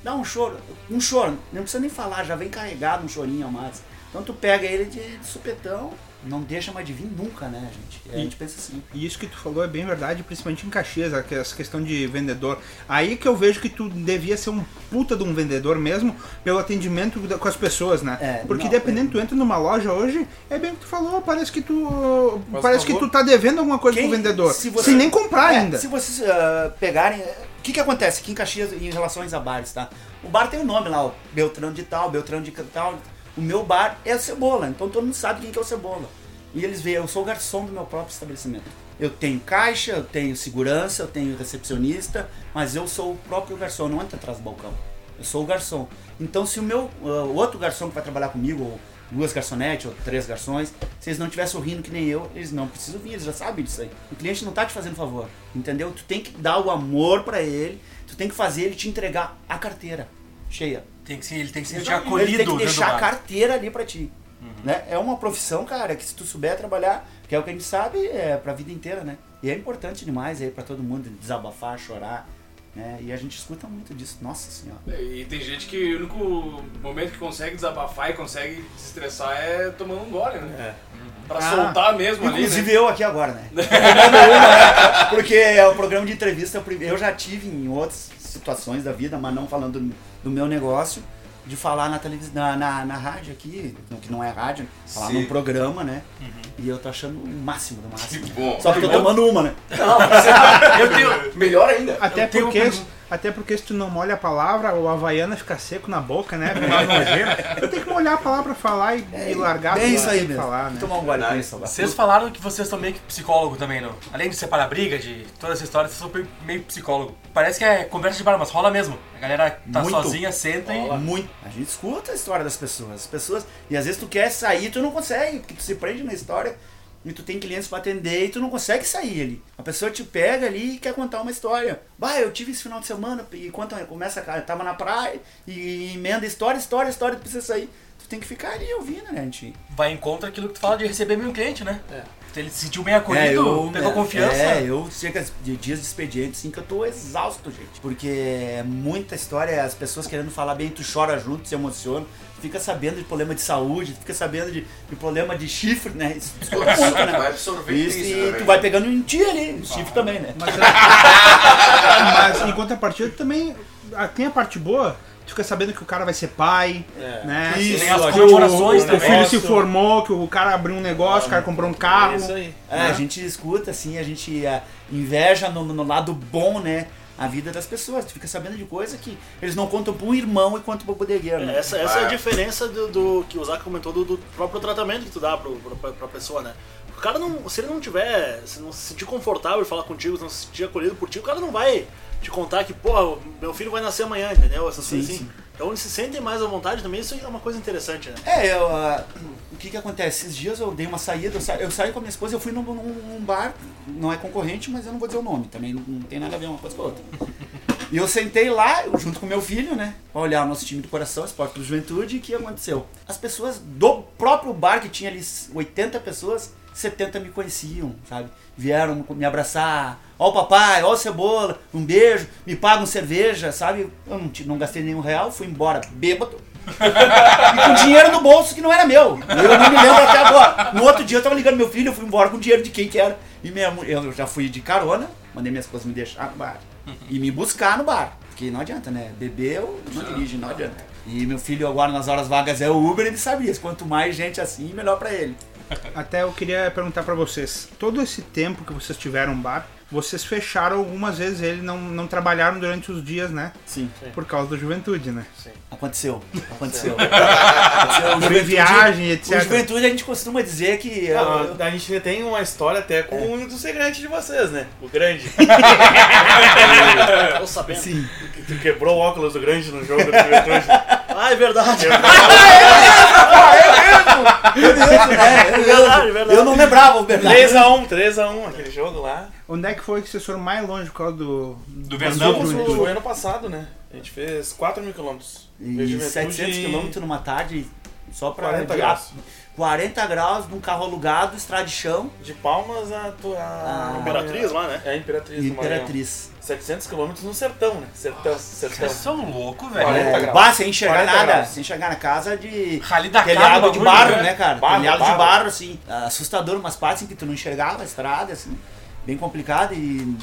Speaker 3: Dá um choro, um choro, não precisa nem falar, já vem carregado um chorinho a mais. Então tu pega ele de, de supetão, não deixa mais de vir nunca, né, gente? E a gente pensa assim.
Speaker 5: E isso que tu falou é bem verdade, principalmente em Caxias, essa questão de vendedor. Aí que eu vejo que tu devia ser um puta de um vendedor mesmo, pelo atendimento com as pessoas, né?
Speaker 3: É,
Speaker 5: Porque
Speaker 3: não,
Speaker 5: dependendo,
Speaker 3: é.
Speaker 5: tu entra numa loja hoje, é bem o que tu falou, parece que tu.
Speaker 7: Faz
Speaker 5: parece que tu tá devendo alguma coisa
Speaker 3: Quem-
Speaker 5: pro vendedor.
Speaker 3: se você-
Speaker 5: Sem nem comprar
Speaker 3: É,
Speaker 5: ainda.
Speaker 3: Se vocês ah, pegarem. O que, que acontece aqui em Caxias em relação a bares, tá? O bar tem o nome lá, o Beltrano de tal, Beltrano de tal. O meu bar é o Cebola, então todo mundo sabe quem que é o Cebola. E eles veem, eu sou o garçom do meu próprio estabelecimento. Eu tenho caixa, eu tenho segurança, eu tenho recepcionista, mas eu sou o próprio garçom, não entro atrás do balcão. Eu sou o garçom. Então se o meu o outro garçom que vai trabalhar comigo, ou duas garçonetes, ou três garçons, se eles não estiverem sorrindo que nem eu, eles não precisam vir, eles já sabem disso aí. O cliente não tá te fazendo favor, entendeu? Tu tem que dar o amor pra ele, tu tem que fazer ele te entregar a carteira cheia.
Speaker 4: Tem que se, ele tem que se sentir
Speaker 3: Ele
Speaker 4: acolhido
Speaker 3: tem que deixar a carteira ali pra ti. Né? É uma profissão, cara, que se tu souber trabalhar, que é o que a gente sabe, é pra vida inteira, né? E é importante demais aí pra todo mundo desabafar, chorar, né? E a gente escuta muito disso. Nossa senhora.
Speaker 7: E tem gente que o único momento que consegue desabafar e consegue se estressar é tomando um gole, né? Pra
Speaker 5: Ah,
Speaker 7: soltar mesmo ali,
Speaker 3: Inclusive
Speaker 7: né?
Speaker 3: eu aqui agora, né? Né? Porque é o programa de entrevista, eu já tive em outras situações da vida, mas não falando do, meu negócio, de falar na televisão, na, na, na rádio aqui, que não é rádio, falar
Speaker 1: Sim.
Speaker 3: num programa, né? E eu tô achando o máximo do
Speaker 1: Que
Speaker 3: máximo.
Speaker 1: bom.
Speaker 3: Só que tô tomando uma, né?
Speaker 1: Não, você- eu tenho. Melhor ainda.
Speaker 5: Até
Speaker 4: Eu tenho
Speaker 5: porque,
Speaker 4: pergunta.
Speaker 5: Até porque se tu não molha a palavra, o Havaiana fica seco na boca, né? Tu tem que molhar a palavra pra falar e, e largar
Speaker 3: É isso aí mesmo.
Speaker 5: falar, né?
Speaker 3: tomar um agora.
Speaker 4: Vocês falaram que vocês são meio que psicólogo também, não? Além de separar briga, de toda essa história, vocês são meio psicólogo. Parece que é conversa de bar, mas rola mesmo. A galera tá
Speaker 3: Muito.
Speaker 4: sozinha, senta e...
Speaker 3: Muito. A gente escuta a história das pessoas. As pessoas. E às vezes tu quer sair, tu não consegue, porque tu se prende na história e tu tem clientes pra atender e tu não consegue sair ali. A pessoa te pega ali e quer contar uma história. Bah, eu tive esse final de semana e conta, começa a tava na praia e emenda história, história, história, tu precisa sair. Tu tem que ficar ali ouvindo, né, gente?
Speaker 4: Vai em contra aquilo que tu fala de receber um cliente, né? Ele se sentiu bem acolhido,
Speaker 3: eu,
Speaker 4: pegou
Speaker 3: é,
Speaker 4: confiança.
Speaker 3: É, eu chego de dias de expediente, assim, que eu tô exausto, gente. Porque é muita história, as pessoas querendo falar bem, tu chora junto, se emociona. Tu fica sabendo de problema de saúde, tu fica sabendo de, de problema de chifre, né? Isso tu escuta muito, né?
Speaker 1: Vai absorvendo
Speaker 3: Isso,
Speaker 1: isso,
Speaker 3: e
Speaker 1: né,
Speaker 3: tu vai pegando em ti ali, o chifre também, né?
Speaker 5: Mas, mas em contrapartida também ah, tem a parte boa. Tu fica sabendo que o cara vai ser pai, né?
Speaker 3: Isso,
Speaker 4: Tem as
Speaker 5: o,
Speaker 4: comemorações
Speaker 5: o
Speaker 4: também.
Speaker 5: filho se formou, que o cara abriu um negócio, o cara comprou um carro.
Speaker 2: É isso aí.
Speaker 3: É, a gente escuta, assim, a gente é, inveja no, no lado bom, né? A vida das pessoas. Tu fica sabendo de coisa que eles não contam pra um irmão e contam pro bodegueiro, né?
Speaker 6: Essa, essa é a
Speaker 1: Ah.
Speaker 6: diferença do, do que o Zac comentou do, do próprio tratamento que tu dá pro, pro, pra, pra pessoa, né? O cara não. Se ele não tiver. Se não se sentir confortável em falar contigo, se não se sentir acolhido por ti, o cara não vai te contar que, porra, meu filho vai nascer amanhã, entendeu? Essas
Speaker 3: Sim,
Speaker 6: coisas assim.
Speaker 3: sim.
Speaker 6: Então eles se sentem mais à vontade também, isso é uma coisa interessante, né?
Speaker 3: É, eu, ah, o que que acontece? Esses dias eu dei uma saída, eu, sa eu saí com a minha esposa, eu fui num, num- bar, não é concorrente, mas eu não vou dizer o nome, também não, não tem nada a ver uma coisa com a outra. E eu sentei lá, junto com meu filho, né, pra olhar o nosso time do coração, Esporte do Juventude, e o que aconteceu? As pessoas do próprio bar, que tinha ali 80 pessoas, 70 me conheciam, sabe? Vieram me abraçar, ó o papai, ó o cebola, um beijo, me pagam cerveja, sabe? Eu não, não gastei nenhum real, fui embora bêbado e com dinheiro no bolso que não era meu. Eu não me lembro até agora. No outro dia eu tava ligando meu filho, eu fui embora com dinheiro de quem que era. E minha, mu- eu já fui de carona, mandei minha esposa me deixar no bar. E me buscar no bar. Porque não adianta, né? Beber eu não dirige, não adianta. E meu filho agora nas horas vagas é o Uber, ele sabe isso. Quanto mais gente assim, melhor pra ele.
Speaker 5: Até eu queria perguntar pra vocês, todo esse tempo que vocês tiveram bar, vocês fecharam algumas vezes ele, não, não trabalharam durante os dias, né?
Speaker 3: Sim,
Speaker 5: Por causa da juventude, né?
Speaker 3: aconteceu. Aconteceu. aconteceu. O
Speaker 5: Sobre viagem, etc.
Speaker 3: O juventude a gente costuma dizer que. eu- eu-
Speaker 2: Ah, a gente tem uma história até com um dos integrantes de vocês, né? O grande.
Speaker 6: Tô sabendo.
Speaker 3: Sim.
Speaker 2: que tu quebrou o óculos do grande no jogo do juventude.
Speaker 6: Ah, é verdade.
Speaker 3: É, eu,
Speaker 6: Verdade, verdade.
Speaker 3: eu não lembrava o Bernardo.
Speaker 2: 3x1, 3x1, aquele jogo lá.
Speaker 5: Onde é que foi que vocês foram mais longe por causa do.
Speaker 4: Do
Speaker 5: Juventude.
Speaker 2: no- Foi ano passado, né? A gente fez 4 mil quilômetros.
Speaker 3: E
Speaker 2: Veio Juventude
Speaker 3: 700 quilômetros numa tarde só pra.
Speaker 2: 40
Speaker 3: de-
Speaker 2: graus.
Speaker 3: 40 graus num carro alugado, estrada de chão
Speaker 2: De Palmas a... tu- a...
Speaker 6: Imperatriz lá, né?
Speaker 2: É a Imperatriz do.
Speaker 3: Imperatriz.
Speaker 2: 700 quilômetros no sertão, né? Sertão, sertão.
Speaker 4: Vocês são loucos, velho.
Speaker 2: 40
Speaker 3: É,
Speaker 2: graus.
Speaker 3: bah, sem enxergar
Speaker 2: 40
Speaker 3: nada,
Speaker 2: graus.
Speaker 3: sem enxergar na casa de
Speaker 4: Rally da
Speaker 3: telhado de barro, né, cara?
Speaker 2: Barro,
Speaker 3: telhado de
Speaker 2: barro.
Speaker 3: barro, assim, assustador, umas partes em que tu não enxergava a estrada, assim, bem complicado e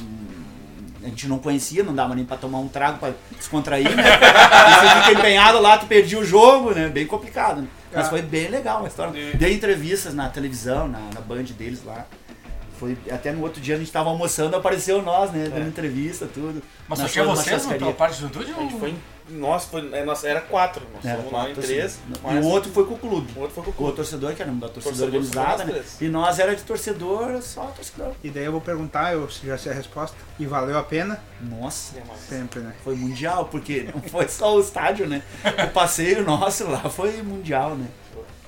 Speaker 3: a gente não conhecia, não dava nem pra tomar um trago pra descontrair, né? e você fica empenhado lá, tu perdia o jogo, né? Bem complicado, né? Mas
Speaker 5: Ah.
Speaker 3: foi bem legal a história. Dei entrevistas na televisão, na, na band deles lá. Foi, até no outro dia a gente tava almoçando, apareceu nós, né? Dando entrevista, tudo.
Speaker 4: Mas
Speaker 3: Na
Speaker 4: só tinha
Speaker 3: na
Speaker 4: vocês
Speaker 3: churrascaria.
Speaker 4: pela parte de juventude?
Speaker 2: A gente foi Nossa, foi... é, nossa, era 4. Nós
Speaker 3: Era
Speaker 2: fomos lá em
Speaker 3: quatro,
Speaker 2: 3.
Speaker 3: assim. E o outro foi com o clube.
Speaker 2: O outro foi com o
Speaker 3: O
Speaker 2: clube.
Speaker 3: torcedor, que era da torcida
Speaker 2: Torcedor
Speaker 3: organizada, né?
Speaker 2: nós três.
Speaker 3: E nós era de torcedor, só torcedor.
Speaker 5: E daí eu vou perguntar, eu já sei a resposta. E valeu a pena?
Speaker 3: Nossa,
Speaker 5: Sempre, né?
Speaker 3: foi mundial, porque não foi só o estádio, né? O passeio nosso lá foi mundial, né?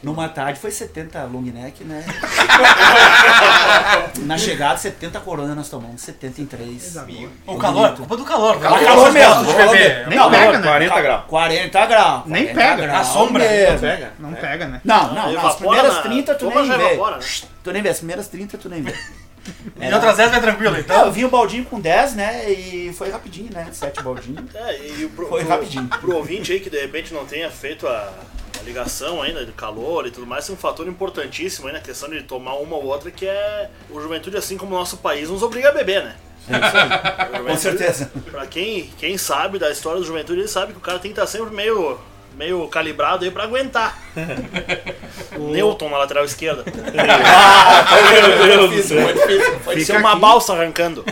Speaker 3: Numa tarde foi 70 long neck, né? Na chegada, 70 corona nós tomamos, 73.
Speaker 5: Coisa boa.
Speaker 4: O calor, culpa do calor.
Speaker 3: Calor, calor mesmo,
Speaker 4: de
Speaker 3: calor mesmo.
Speaker 5: Nem
Speaker 3: Não,
Speaker 5: pega, né?
Speaker 2: 40 graus.
Speaker 3: 40 graus.
Speaker 5: Nem
Speaker 3: 40
Speaker 5: pega.
Speaker 4: A sombra.
Speaker 3: mesmo.
Speaker 2: Pega.
Speaker 5: Não
Speaker 2: É.
Speaker 5: pega, né?
Speaker 3: Não, não, não. As primeiras
Speaker 6: na-
Speaker 3: 30 tu nem vê.
Speaker 6: né?
Speaker 3: Tu nem vê, as primeiras 30 tu nem vê.
Speaker 4: E outras 10 vai tranquilo,
Speaker 3: Então, eu
Speaker 4: então.
Speaker 3: vi o baldinho com 10, né? E foi rapidinho, né? Sete baldinhos.
Speaker 6: É, e pro,
Speaker 3: Foi
Speaker 6: pro-
Speaker 3: rapidinho.
Speaker 6: Pro ouvinte aí que de repente não tenha feito a ligação ainda de calor e tudo mais, é um fator importantíssimo aí na questão de tomar uma ou outra, que é o juventude, assim como o nosso país, nos obriga a beber, né?
Speaker 3: É.
Speaker 6: O
Speaker 3: Com certeza.
Speaker 6: Pra quem, quem sabe da história do juventude, ele sabe que o cara tem que estar sempre meio, meio calibrado aí pra aguentar. Newton na lateral esquerda.
Speaker 2: Meu Deus do céu.
Speaker 3: Foi difícil. Foi
Speaker 6: Pode ser uma
Speaker 5: aqui.
Speaker 6: balsa arrancando.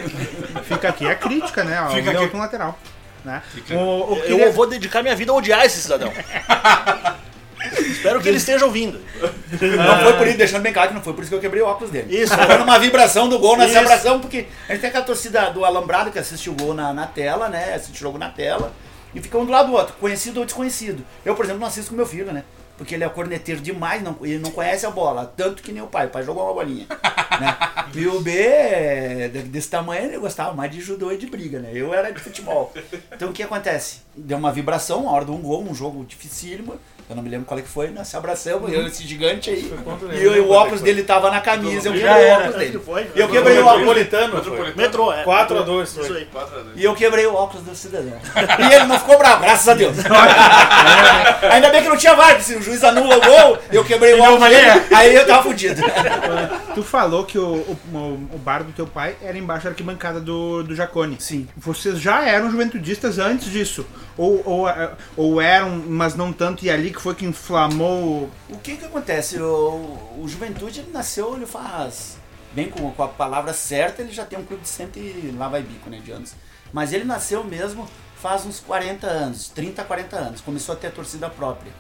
Speaker 5: Fica aqui a crítica, né?
Speaker 4: Fica
Speaker 5: o
Speaker 4: aqui.
Speaker 5: Milton lateral. Né? O, o,
Speaker 6: Eu
Speaker 5: queria-
Speaker 6: vou dedicar minha vida a odiar esse cidadão. Espero que ele esteja ouvindo.
Speaker 3: Não foi por isso, deixando bem claro que não foi por isso que eu quebrei o óculos dele.
Speaker 6: Isso.
Speaker 3: Foi numa vibração do gol, na
Speaker 6: Isso.
Speaker 3: celebração, porque a gente tem aquela torcida do Alambrado que assiste o gol na, na tela, né? Assiste o jogo na tela. E fica um do lado do outro, conhecido ou desconhecido. Eu, por exemplo, não assisto com meu filho, né? Porque ele é corneteiro demais, não, ele não conhece a bola, tanto que nem o pai. O pai jogou uma bolinha. né? E o B, de- desse tamanho, ele gostava mais de judô e de briga, né? Eu era de futebol. Então o que acontece? Deu uma vibração, a hora de um gol, um jogo dificílimo. Eu não me lembro qual é que foi, nós se abraçamos, eu esse gigante aí. E eu- o
Speaker 2: Leandro,
Speaker 3: óculos dele tava na camisa, eu
Speaker 6: Já
Speaker 3: quebrei o
Speaker 6: era.
Speaker 3: óculos dele.
Speaker 6: Foi.
Speaker 3: E eu quebrei o óculos.
Speaker 2: Metropolitano. foi.
Speaker 7: Metropolitano.
Speaker 6: Metrô, é.
Speaker 2: 4 a 2
Speaker 6: Isso aí.
Speaker 7: 4 a 2.
Speaker 3: E eu quebrei o óculos do cidadão. E ele não ficou bravo, graças a Deus. Ainda bem que não tinha VAR, porque se o juiz anula o gol, eu quebrei o óculos dele, aí eu tava fudido.
Speaker 5: Tu falou que o, o, o- o bar do teu pai era embaixo da arquibancada do, do Jacone.
Speaker 3: Sim.
Speaker 5: Vocês já eram juventudistas antes disso? Ou, ou, eh, ou eram, mas não tanto, e ali que foi que inflamou. o-
Speaker 3: que que acontece? O, o Juventude ele nasceu, ele faz, bem com, com a palavra certa, ele já tem um clube de cento e lá vai bico, né, de anos. Mas ele nasceu mesmo faz uns 40 anos, 30, 40 anos, começou a ter a torcida própria.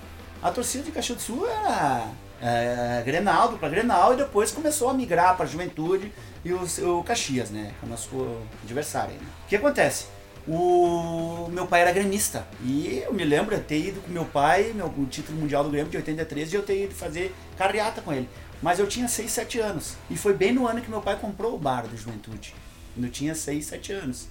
Speaker 3: A torcida de Caxias do Sul era é, Grenal, dupla Grenal, e depois começou a migrar para a Juventude e o, o Caxias, né, é o nosso adversário. Né? O que acontece? O meu pai era gremista e eu me lembro de ter ido com meu pai, meu o título mundial do Grêmio de 83, e eu ter ido fazer carreata com ele. Mas eu tinha 6, 7 anos. E foi bem no ano que meu pai comprou o bar do Juventude. Eu tinha 6, 7 anos.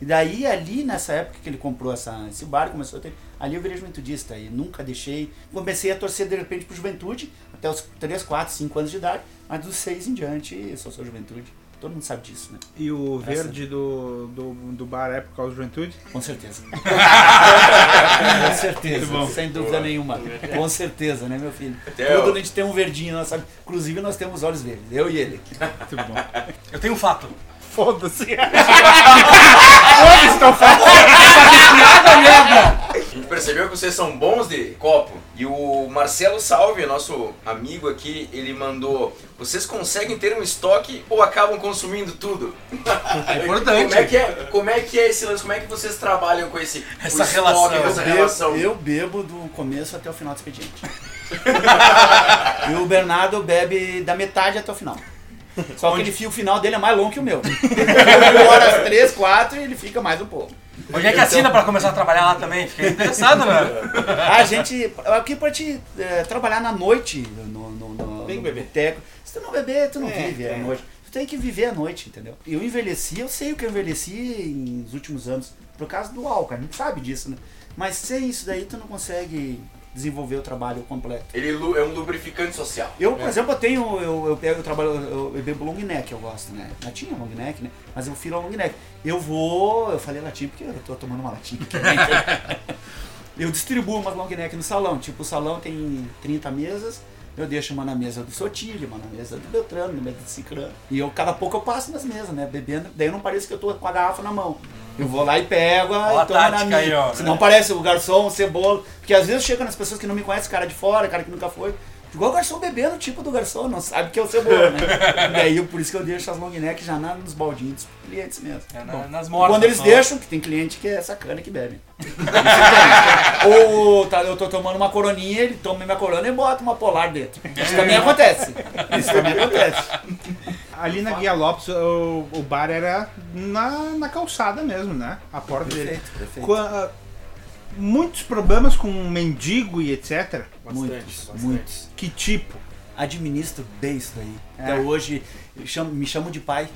Speaker 3: E daí, ali, nessa época que ele comprou essa, esse bar, começou a ter. Ali eu virei juventudista e nunca deixei. Comecei a torcer de repente pro Juventude, até os 3, 4, 5 anos de idade, mas dos 6 em diante eu só sou Juventude. Todo mundo sabe disso, né?
Speaker 5: E o
Speaker 3: Essa-
Speaker 5: verde do, do, do bar é por causa da juventude?
Speaker 3: Com certeza. Com certeza, sem dúvida nenhuma. Com certeza, né, meu filho?
Speaker 1: Theo.
Speaker 3: Tudo a gente tem um verdinho, nós sabe? Inclusive nós temos olhos verdes, eu e ele.
Speaker 5: Muito bom.
Speaker 4: Eu tenho um fato.
Speaker 5: Foda-se.
Speaker 1: A gente percebeu que vocês são bons de copo. E o Marcelo Salve, nosso amigo aqui, ele mandou: Vocês conseguem ter um estoque ou acabam consumindo tudo?
Speaker 4: É importante.
Speaker 1: Como é que é, como é, que é esse lance? Como é que vocês trabalham com esse com
Speaker 4: Essa
Speaker 1: estoque,
Speaker 4: relação.
Speaker 1: com essa
Speaker 3: Eu-
Speaker 1: relação?
Speaker 3: Eu bebo do começo até o final do expediente. e o Bernardo bebe da metade até o final. Só que ele fica, o final dele é mais longo que o meu. Eu moro às 3, 4 e ele fica mais um pouco.
Speaker 4: Onde é que assina pra começar a trabalhar lá também? Fiquei interessado, né?
Speaker 3: A gente. Aqui pra te é, trabalhar na noite no, no, no,
Speaker 2: Tem que
Speaker 3: no
Speaker 2: beber.
Speaker 3: boteco. Se tu não beber, tu não
Speaker 2: É,
Speaker 3: vive
Speaker 2: é.
Speaker 3: a noite. Tu tem que viver a noite, entendeu? Eu envelheci, eu sei o que eu envelheci nos últimos anos. Por causa do álcool, a gente sabe disso, né? Mas sem isso daí tu não consegue desenvolver o trabalho completo.
Speaker 1: Ele é um lubrificante social.
Speaker 3: Eu, por exemplo, eu tenho. Eu, eu pego, eu trabalho, eu, eu bebo long neck, eu gosto, né? Latinha long neck, né? Mas eu filo long neck. Eu vou. Eu falei latinha porque eu tô tomando uma latinha. aqui, eu distribuo umas long neck no salão. Tipo, o salão tem 30 mesas. Eu deixo uma na mesa do Sotilho, uma na mesa do Beltrano, na mesa do Cicrano. E eu, cada pouco eu passo nas mesas, né? Bebendo. Daí não parece que eu tô com a garrafa na mão. Eu vou lá e pego
Speaker 4: Ó a
Speaker 3: e tomo na minha.
Speaker 4: aí, ó.
Speaker 3: Senão parece o garçom, o cebola. Porque às vezes chega nas pessoas que não me conhecem, cara de fora, cara que nunca foi. Igual o garçom bebendo, tipo do garçom, não sabe que é o cebola, né? e daí eu- por isso que eu deixo as long neck já na- nos baldinhos dos clientes mesmo.
Speaker 4: É, na- nas mortas.
Speaker 3: Quando eles
Speaker 4: só.
Speaker 3: deixam, que tem cliente que é sacana que bebe. Ou tá, eu tô tomando uma coroninha, ele toma minha corona e bota uma polar dentro. Isso também acontece. Isso também acontece.
Speaker 5: Ali na Guia Lopes, o, o bar era na, na calçada mesmo, né? A porta dele.
Speaker 3: Perfeito, perfeito.
Speaker 5: Qua- muitos problemas com mendigo e etc.
Speaker 3: Muitos,
Speaker 2: bastante.
Speaker 3: muitos.
Speaker 5: Que tipo?
Speaker 3: Administro bem isso daí.
Speaker 5: É.
Speaker 3: Até hoje chamo- me chamam de pai.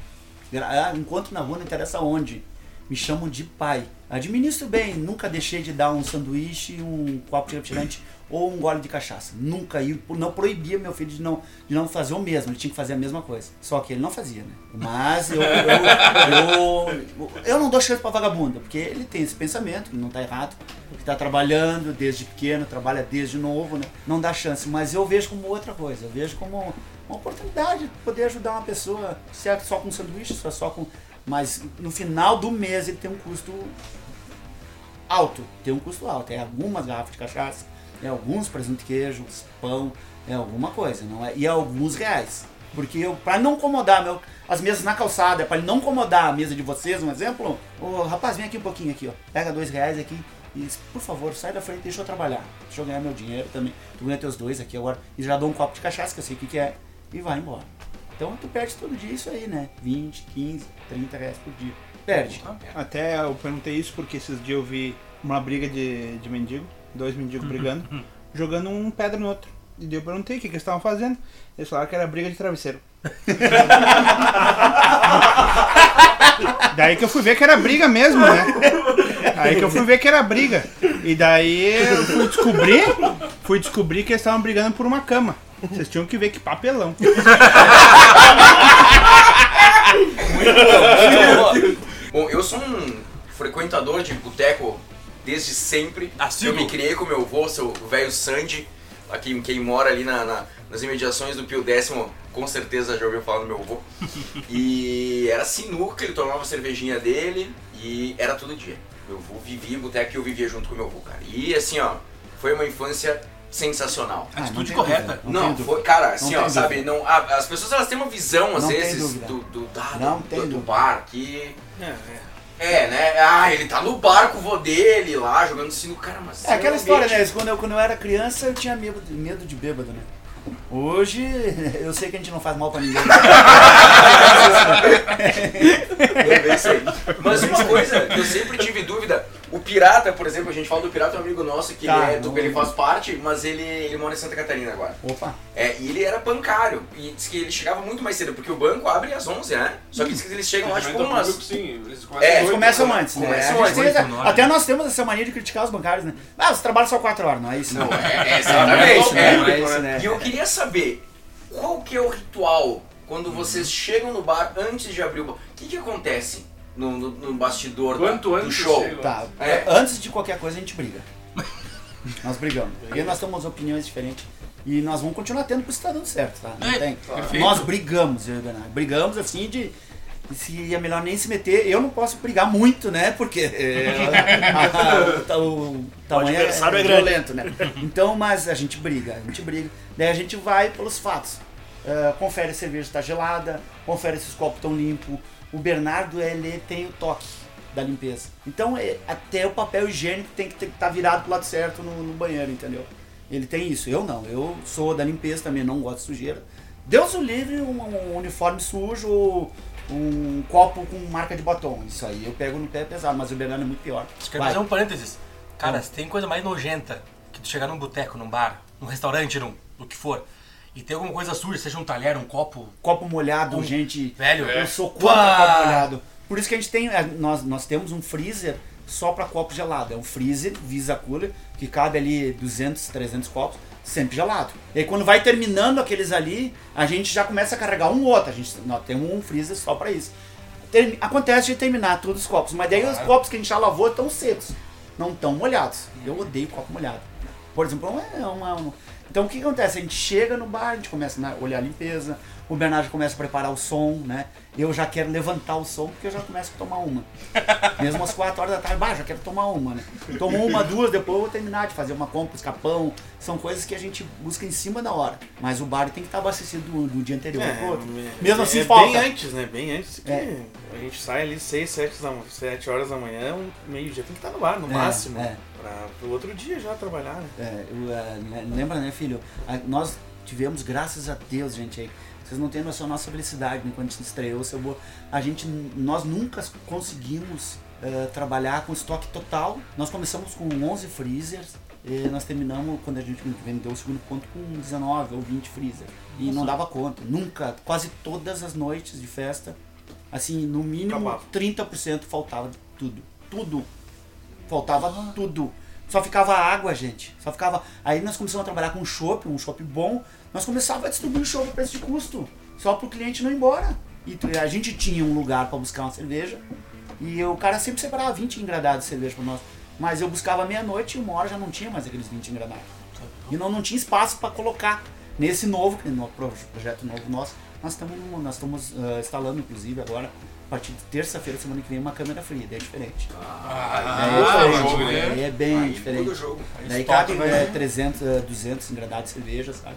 Speaker 3: Ah, Encontro na rua, não interessa onde. Me chamam de pai. Administro bem, nunca deixei de dar um sanduíche, um copo de refrigerante ou um gole de cachaça. Nunca. E não proibia meu filho de não, de não fazer o mesmo, ele tinha que fazer a mesma coisa. Só que ele não fazia, né? Mas eu, eu, eu, eu não dou chance pra vagabundo, porque ele tem esse pensamento, que não tá errado, que tá trabalhando desde pequeno, trabalha desde novo, né? Não dá chance, mas eu vejo como outra coisa, eu vejo como uma oportunidade de poder ajudar uma pessoa, se é só com sanduíche, se é só com. Mas no final do mês ele tem um custo alto, tem um custo alto, é algumas garrafas de cachaça, é alguns presunto e queijo, pão, é alguma coisa, não é? E é alguns reais. Porque eu, pra não incomodar meu, as mesas na calçada, para não incomodar a mesa de vocês, um exemplo, ô rapaz, vem aqui um pouquinho aqui, ó. Pega dois reais aqui e por favor, sai da frente, deixa eu trabalhar. Deixa eu ganhar meu dinheiro também. Tu ganha teus dois aqui agora e já dou um copo de cachaça, que eu sei o que, que é, e vai embora. Então tu perde todo dia isso aí, né? 20, 15, 30 reais por dia. Perde.
Speaker 5: Até eu perguntei isso porque esses dias eu vi uma briga de, de mendigo, dois mendigos brigando, jogando um pedra no outro. E daí eu perguntei o que, que eles estavam fazendo. Eles falaram que era briga de travesseiro. daí que eu fui ver que era briga mesmo, né? Aí que eu fui ver que era briga. E daí eu fui descobrir, fui descobrir que eles estavam brigando por uma cama. Vocês tinham que ver que papelão.
Speaker 1: Bom, eu sou um frequentador de boteco desde sempre.
Speaker 4: Assíduo.
Speaker 1: Eu me criei com meu avô, seu velho Sandy, aqui, quem mora ali na- na- nas imediações do Pio Décimo, com certeza já ouviu falar do meu avô. E era sinuca, ele tomava a cervejinha dele e era todo dia. Meu avô vivia em boteco e eu vivia junto com meu avô, cara. E assim, ó, foi uma infância sensacional.
Speaker 3: Ah, não
Speaker 4: Atitude correta.
Speaker 3: dúvida,
Speaker 1: Não,
Speaker 3: dúvida.
Speaker 1: foi, cara, assim,
Speaker 3: Não
Speaker 1: ó, sabe,
Speaker 3: dúvida.
Speaker 1: não, a- as pessoas elas têm uma visão, às
Speaker 3: Não
Speaker 1: vezes, do, do, da-
Speaker 3: Não
Speaker 1: do- do bar que
Speaker 2: É, é.
Speaker 1: É, né? Ah, ele tá no bar com o vô dele lá, jogando sino, cara, mas.
Speaker 3: É aquela
Speaker 1: é um
Speaker 3: história, né? Quando eu, quando eu era criança, eu tinha medo, de- medo de bêbado, né? Hoje, eu sei que a gente não faz mal pra ninguém.
Speaker 1: Mas uma coisa que eu sempre tive dúvida, o Pirata, por exemplo, a gente fala do Pirata, é um amigo nosso que
Speaker 3: Tá,
Speaker 1: ele, é, do-
Speaker 3: não-
Speaker 1: ele faz parte, mas ele, ele mora em Santa Catarina agora.
Speaker 3: Opa!
Speaker 1: É, e ele era bancário. E disse que ele chegava muito mais cedo, porque o banco abre às 11, né? Só que diz que eles chegam lá, tipo, umas.
Speaker 7: público, sim, eles começam
Speaker 1: É,
Speaker 3: começam
Speaker 7: né?
Speaker 3: antes, né?
Speaker 1: Começam
Speaker 3: gente
Speaker 1: antes,
Speaker 4: nove.
Speaker 3: até nós temos essa mania de criticar os bancários, né? Ah, você trabalha só 4 horas, não é isso?
Speaker 1: Não, é, é
Speaker 3: É,
Speaker 1: exatamente.
Speaker 3: não é
Speaker 1: é.
Speaker 3: isso, né?
Speaker 1: E eu queria saber, qual que é o ritual quando vocês chegam no bar antes de abrir o bar? O que que acontece no, no, no bastidor da-
Speaker 7: Quanto
Speaker 1: do
Speaker 7: antes
Speaker 1: show?
Speaker 3: Tá,
Speaker 1: É.
Speaker 3: antes de qualquer coisa a gente briga. Nós brigamos. Porque nós temos opiniões diferentes. E nós vamos continuar tendo porque isso tá dando certo, tá? Não
Speaker 4: É,
Speaker 3: tem.
Speaker 4: perfeito.
Speaker 3: Nós brigamos, eu e o Bernardo. Brigamos assim de. E se é melhor nem se meter, eu não posso brigar muito, né? Porque é, a- a- o, o tamanho é,
Speaker 6: adversário é grande.
Speaker 3: violento, né? Então, mas a gente briga, a gente briga. Daí a gente vai pelos fatos. Ah, confere se a cerveja está gelada, confere se os copos estão limpos. O Bernardo, ele tem o toque da limpeza. Então, é, até o papel higiênico tem que estar virado pro lado certo no, no banheiro, entendeu? Ele tem isso. Eu não. Eu sou da limpeza também, não gosto de sujeira. Deus o livre, um, um uniforme sujo, um copo com marca de batom. Isso aí eu pego no pé pesado, mas o Bernardo é muito pior.
Speaker 4: Quero
Speaker 3: Vai.
Speaker 4: fazer um parênteses. Cara, se tem coisa mais nojenta que tu chegar num boteco, num bar, num restaurante, num, no que for, e tem alguma coisa suja, seja um talher, um copo,
Speaker 3: Copo molhado,
Speaker 4: Um-
Speaker 3: gente.
Speaker 4: velho.
Speaker 3: Eu sou contra copo molhado. Por isso que a gente tem. é, Nós, nós temos um freezer só para copo gelado. É um freezer Visa Cooler que cabe ali 200, 300 copos, sempre gelado. E aí quando vai terminando aqueles ali, a gente já começa a carregar um outro. A gente, nós temos um freezer só para isso. Termi- Acontece de terminar todos os copos, mas daí os copos que a gente já lavou estão secos, não estão molhados. Eu odeio copo molhado. Por exemplo, é uma, uma- então o que acontece? A gente chega no bar, a gente começa a olhar a limpeza, o Bernardo começa a preparar o som, né? Eu já quero levantar o som porque eu já começo a tomar uma. Mesmo às 4 horas da tarde, bah, já quero tomar uma, né? Tomo uma, duas, depois eu vou terminar de fazer uma compra, escapão. São coisas que a gente busca em cima da hora. Mas o bar tem que estar abastecido do, do dia anterior pro outro. Mesmo assim
Speaker 2: é
Speaker 3: falta.
Speaker 2: bem antes, né? Bem antes que
Speaker 3: É.
Speaker 2: a gente sai ali 6, 7, da, 7 horas da manhã, meio-dia tem que estar no bar, no
Speaker 3: É,
Speaker 2: máximo.
Speaker 3: é.
Speaker 2: Pra, pro outro dia já trabalhar, né?
Speaker 3: É, eu, né, lembra, né, filho? A- nós tivemos, graças a Deus, gente, aí. Vocês não têm noção da nossa felicidade né, quando a gente estreou seu Boa. A gente, nós nunca conseguimos é, trabalhar com estoque total. Nós começamos com 11 freezers. E nós terminamos, quando a gente vendeu o segundo ponto, com 19 ou 20 freezers. E não dava conta. Nunca, quase todas as noites de festa, assim, no mínimo
Speaker 2: Acabava.
Speaker 3: 30% faltava tudo. Tudo. Faltava tudo. Só ficava água, gente. Só ficava. Aí nós começamos a trabalhar com chopp, um chopp bom. Nós começávamos a distribuir chopp a preço de custo. Só para o cliente não ir embora. E a gente tinha um lugar para buscar uma cerveja. E o cara sempre separava 20 engradados de cerveja para nós. Mas eu buscava meia-noite e uma hora já não tinha mais aqueles 20 engradados. E não, não tinha espaço para colocar. Nesse novo, no pro- projeto novo nosso, nós estamos nós estamos ah, instalando, inclusive, agora, a partir de terça-feira, semana que vem, uma câmera fria. Daí é diferente.
Speaker 7: Ah,
Speaker 3: é,
Speaker 7: jogo,
Speaker 3: diferente.
Speaker 7: né?
Speaker 3: Daí é bem
Speaker 1: Aí
Speaker 3: diferente.
Speaker 1: muda o jogo.
Speaker 3: Daí cabe
Speaker 4: vai-
Speaker 3: é, 300, é, 200 engradados de cerveja, sabe?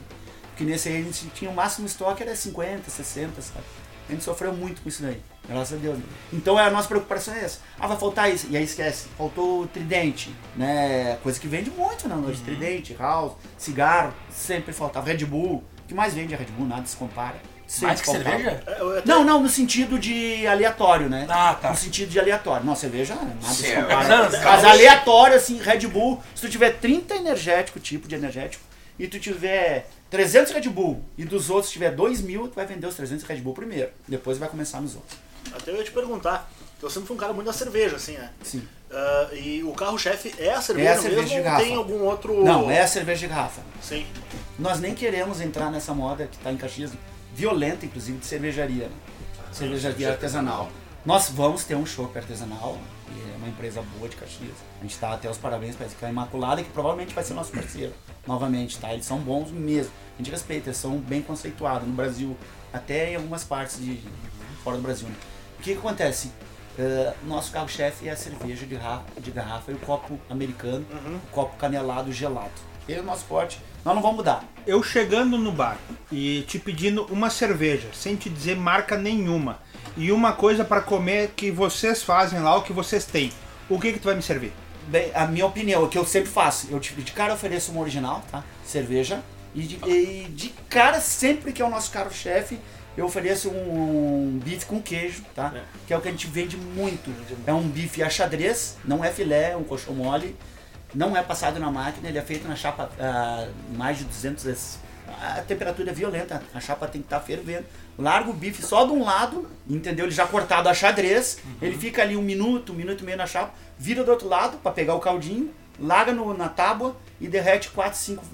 Speaker 3: Porque nesse aí a gente tinha o máximo estoque era 50, 60, sabe? A gente sofreu muito com isso daí, graças a Deus. né? Então a nossa preocupação é essa. Ah, vai faltar isso. E aí esquece, faltou o tridente, né? Coisa que vende muito na noite. Tridente, house, cigarro, sempre faltava. Red Bull, o que mais vende é Red Bull, nada se compara. Sempre
Speaker 4: mais que cerveja?
Speaker 6: É, até-
Speaker 3: Não, não, no sentido de aleatório, né?
Speaker 4: Ah, tá.
Speaker 3: No sentido de aleatório. Não, cerveja nada se compara.
Speaker 4: Mas,
Speaker 3: Mas aleatório, assim, Red Bull, se tu tiver 30 energético, tipo de energético, e tu tiver 300 Red Bull, e dos outros tiver 2 mil, tu vai vender os 300 Red Bull primeiro. Depois vai começar nos outros.
Speaker 6: Até eu ia te perguntar. Eu sempre fui um cara muito da cerveja, assim, né?
Speaker 3: Sim.
Speaker 6: Ah, e o carro-chefe é a cerveja,
Speaker 3: É a cerveja
Speaker 6: mesmo
Speaker 3: de
Speaker 6: ou
Speaker 3: garrafa.
Speaker 6: tem algum outro.
Speaker 3: Não, é a cerveja de garrafa.
Speaker 6: Sim.
Speaker 3: Nós nem queremos entrar nessa moda que está em Caxias, violenta, inclusive, de cervejaria. Né? Cervejaria artesanal. Nós vamos ter um chopp artesanal, e é uma empresa boa de Caxias. A gente está até os parabéns para a Imaculada, que provavelmente vai ser nosso parceiro novamente, tá? Eles são bons mesmo. A gente respeita, eles são bem conceituados no Brasil, até em algumas partes de fora do Brasil. né? O que, que acontece? Eh, nosso carro-chefe é a cerveja de, de garrafa e o copo americano, o copo canelado gelado. Esse é o nosso forte. Nós não vamos mudar.
Speaker 5: Eu chegando no bar e te pedindo uma cerveja, sem te dizer marca nenhuma, e uma coisa pra comer que vocês fazem lá, o que vocês têm, o que que tu vai me servir?
Speaker 3: Bem, a minha opinião, o que eu sempre faço, eu de de cara ofereço uma original, tá? Cerveja. E de, e de cara, sempre que é o nosso carro-chefe, eu ofereço um, um bife com queijo, tá? Que é o que a gente vende muito. É um bife a xadrez, não é filé, é um coxão mole. Não é passado na máquina, ele é feito na chapa a mais de 200. A temperatura é violenta, a chapa tem que estar fervendo. Larga o bife só de um lado, entendeu? Ele já cortado a xadrez, ele fica ali um minuto, um minuto e meio na chapa, vira do outro lado para pegar o caldinho, larga no- na tábua e derrete 4, 5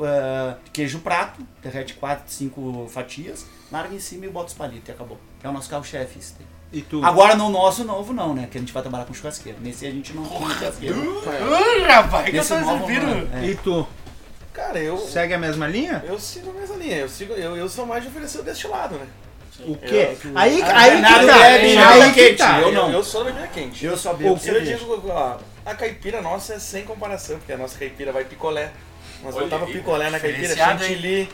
Speaker 3: queijo prato, derrete 4, 5 fatias, larga em cima e bota os palitos e acabou. É o nosso carro-chefe isso daí.
Speaker 5: E tu?
Speaker 3: Agora no nosso novo não, né? Que a gente vai trabalhar com churrasqueiro. Nesse a gente não tem churrasqueiro.
Speaker 4: Uh, rapaz, que eu tô
Speaker 3: novo. É.
Speaker 5: E tu?
Speaker 2: Cara, eu.
Speaker 5: Segue a mesma linha?
Speaker 2: Eu sigo a mesma linha. Eu, sigo, eu, eu sou mais de oferecer o destilado, né?
Speaker 5: O quê?
Speaker 2: Eu-
Speaker 5: Aí,
Speaker 3: Ah,
Speaker 5: aí
Speaker 3: Bernardo
Speaker 5: que tá.
Speaker 3: bebe
Speaker 5: aí que
Speaker 3: quente,
Speaker 5: tá.
Speaker 3: eu não.
Speaker 2: Eu sou da bebida quente.
Speaker 3: Eu só bebo
Speaker 5: O-
Speaker 2: Eu
Speaker 3: cerveja.
Speaker 2: digo, ó, a caipira nossa é sem comparação, porque a nossa caipira vai picolé. Nós
Speaker 7: Olha
Speaker 2: botava
Speaker 7: aí,
Speaker 2: picolé na caipira, chantilly.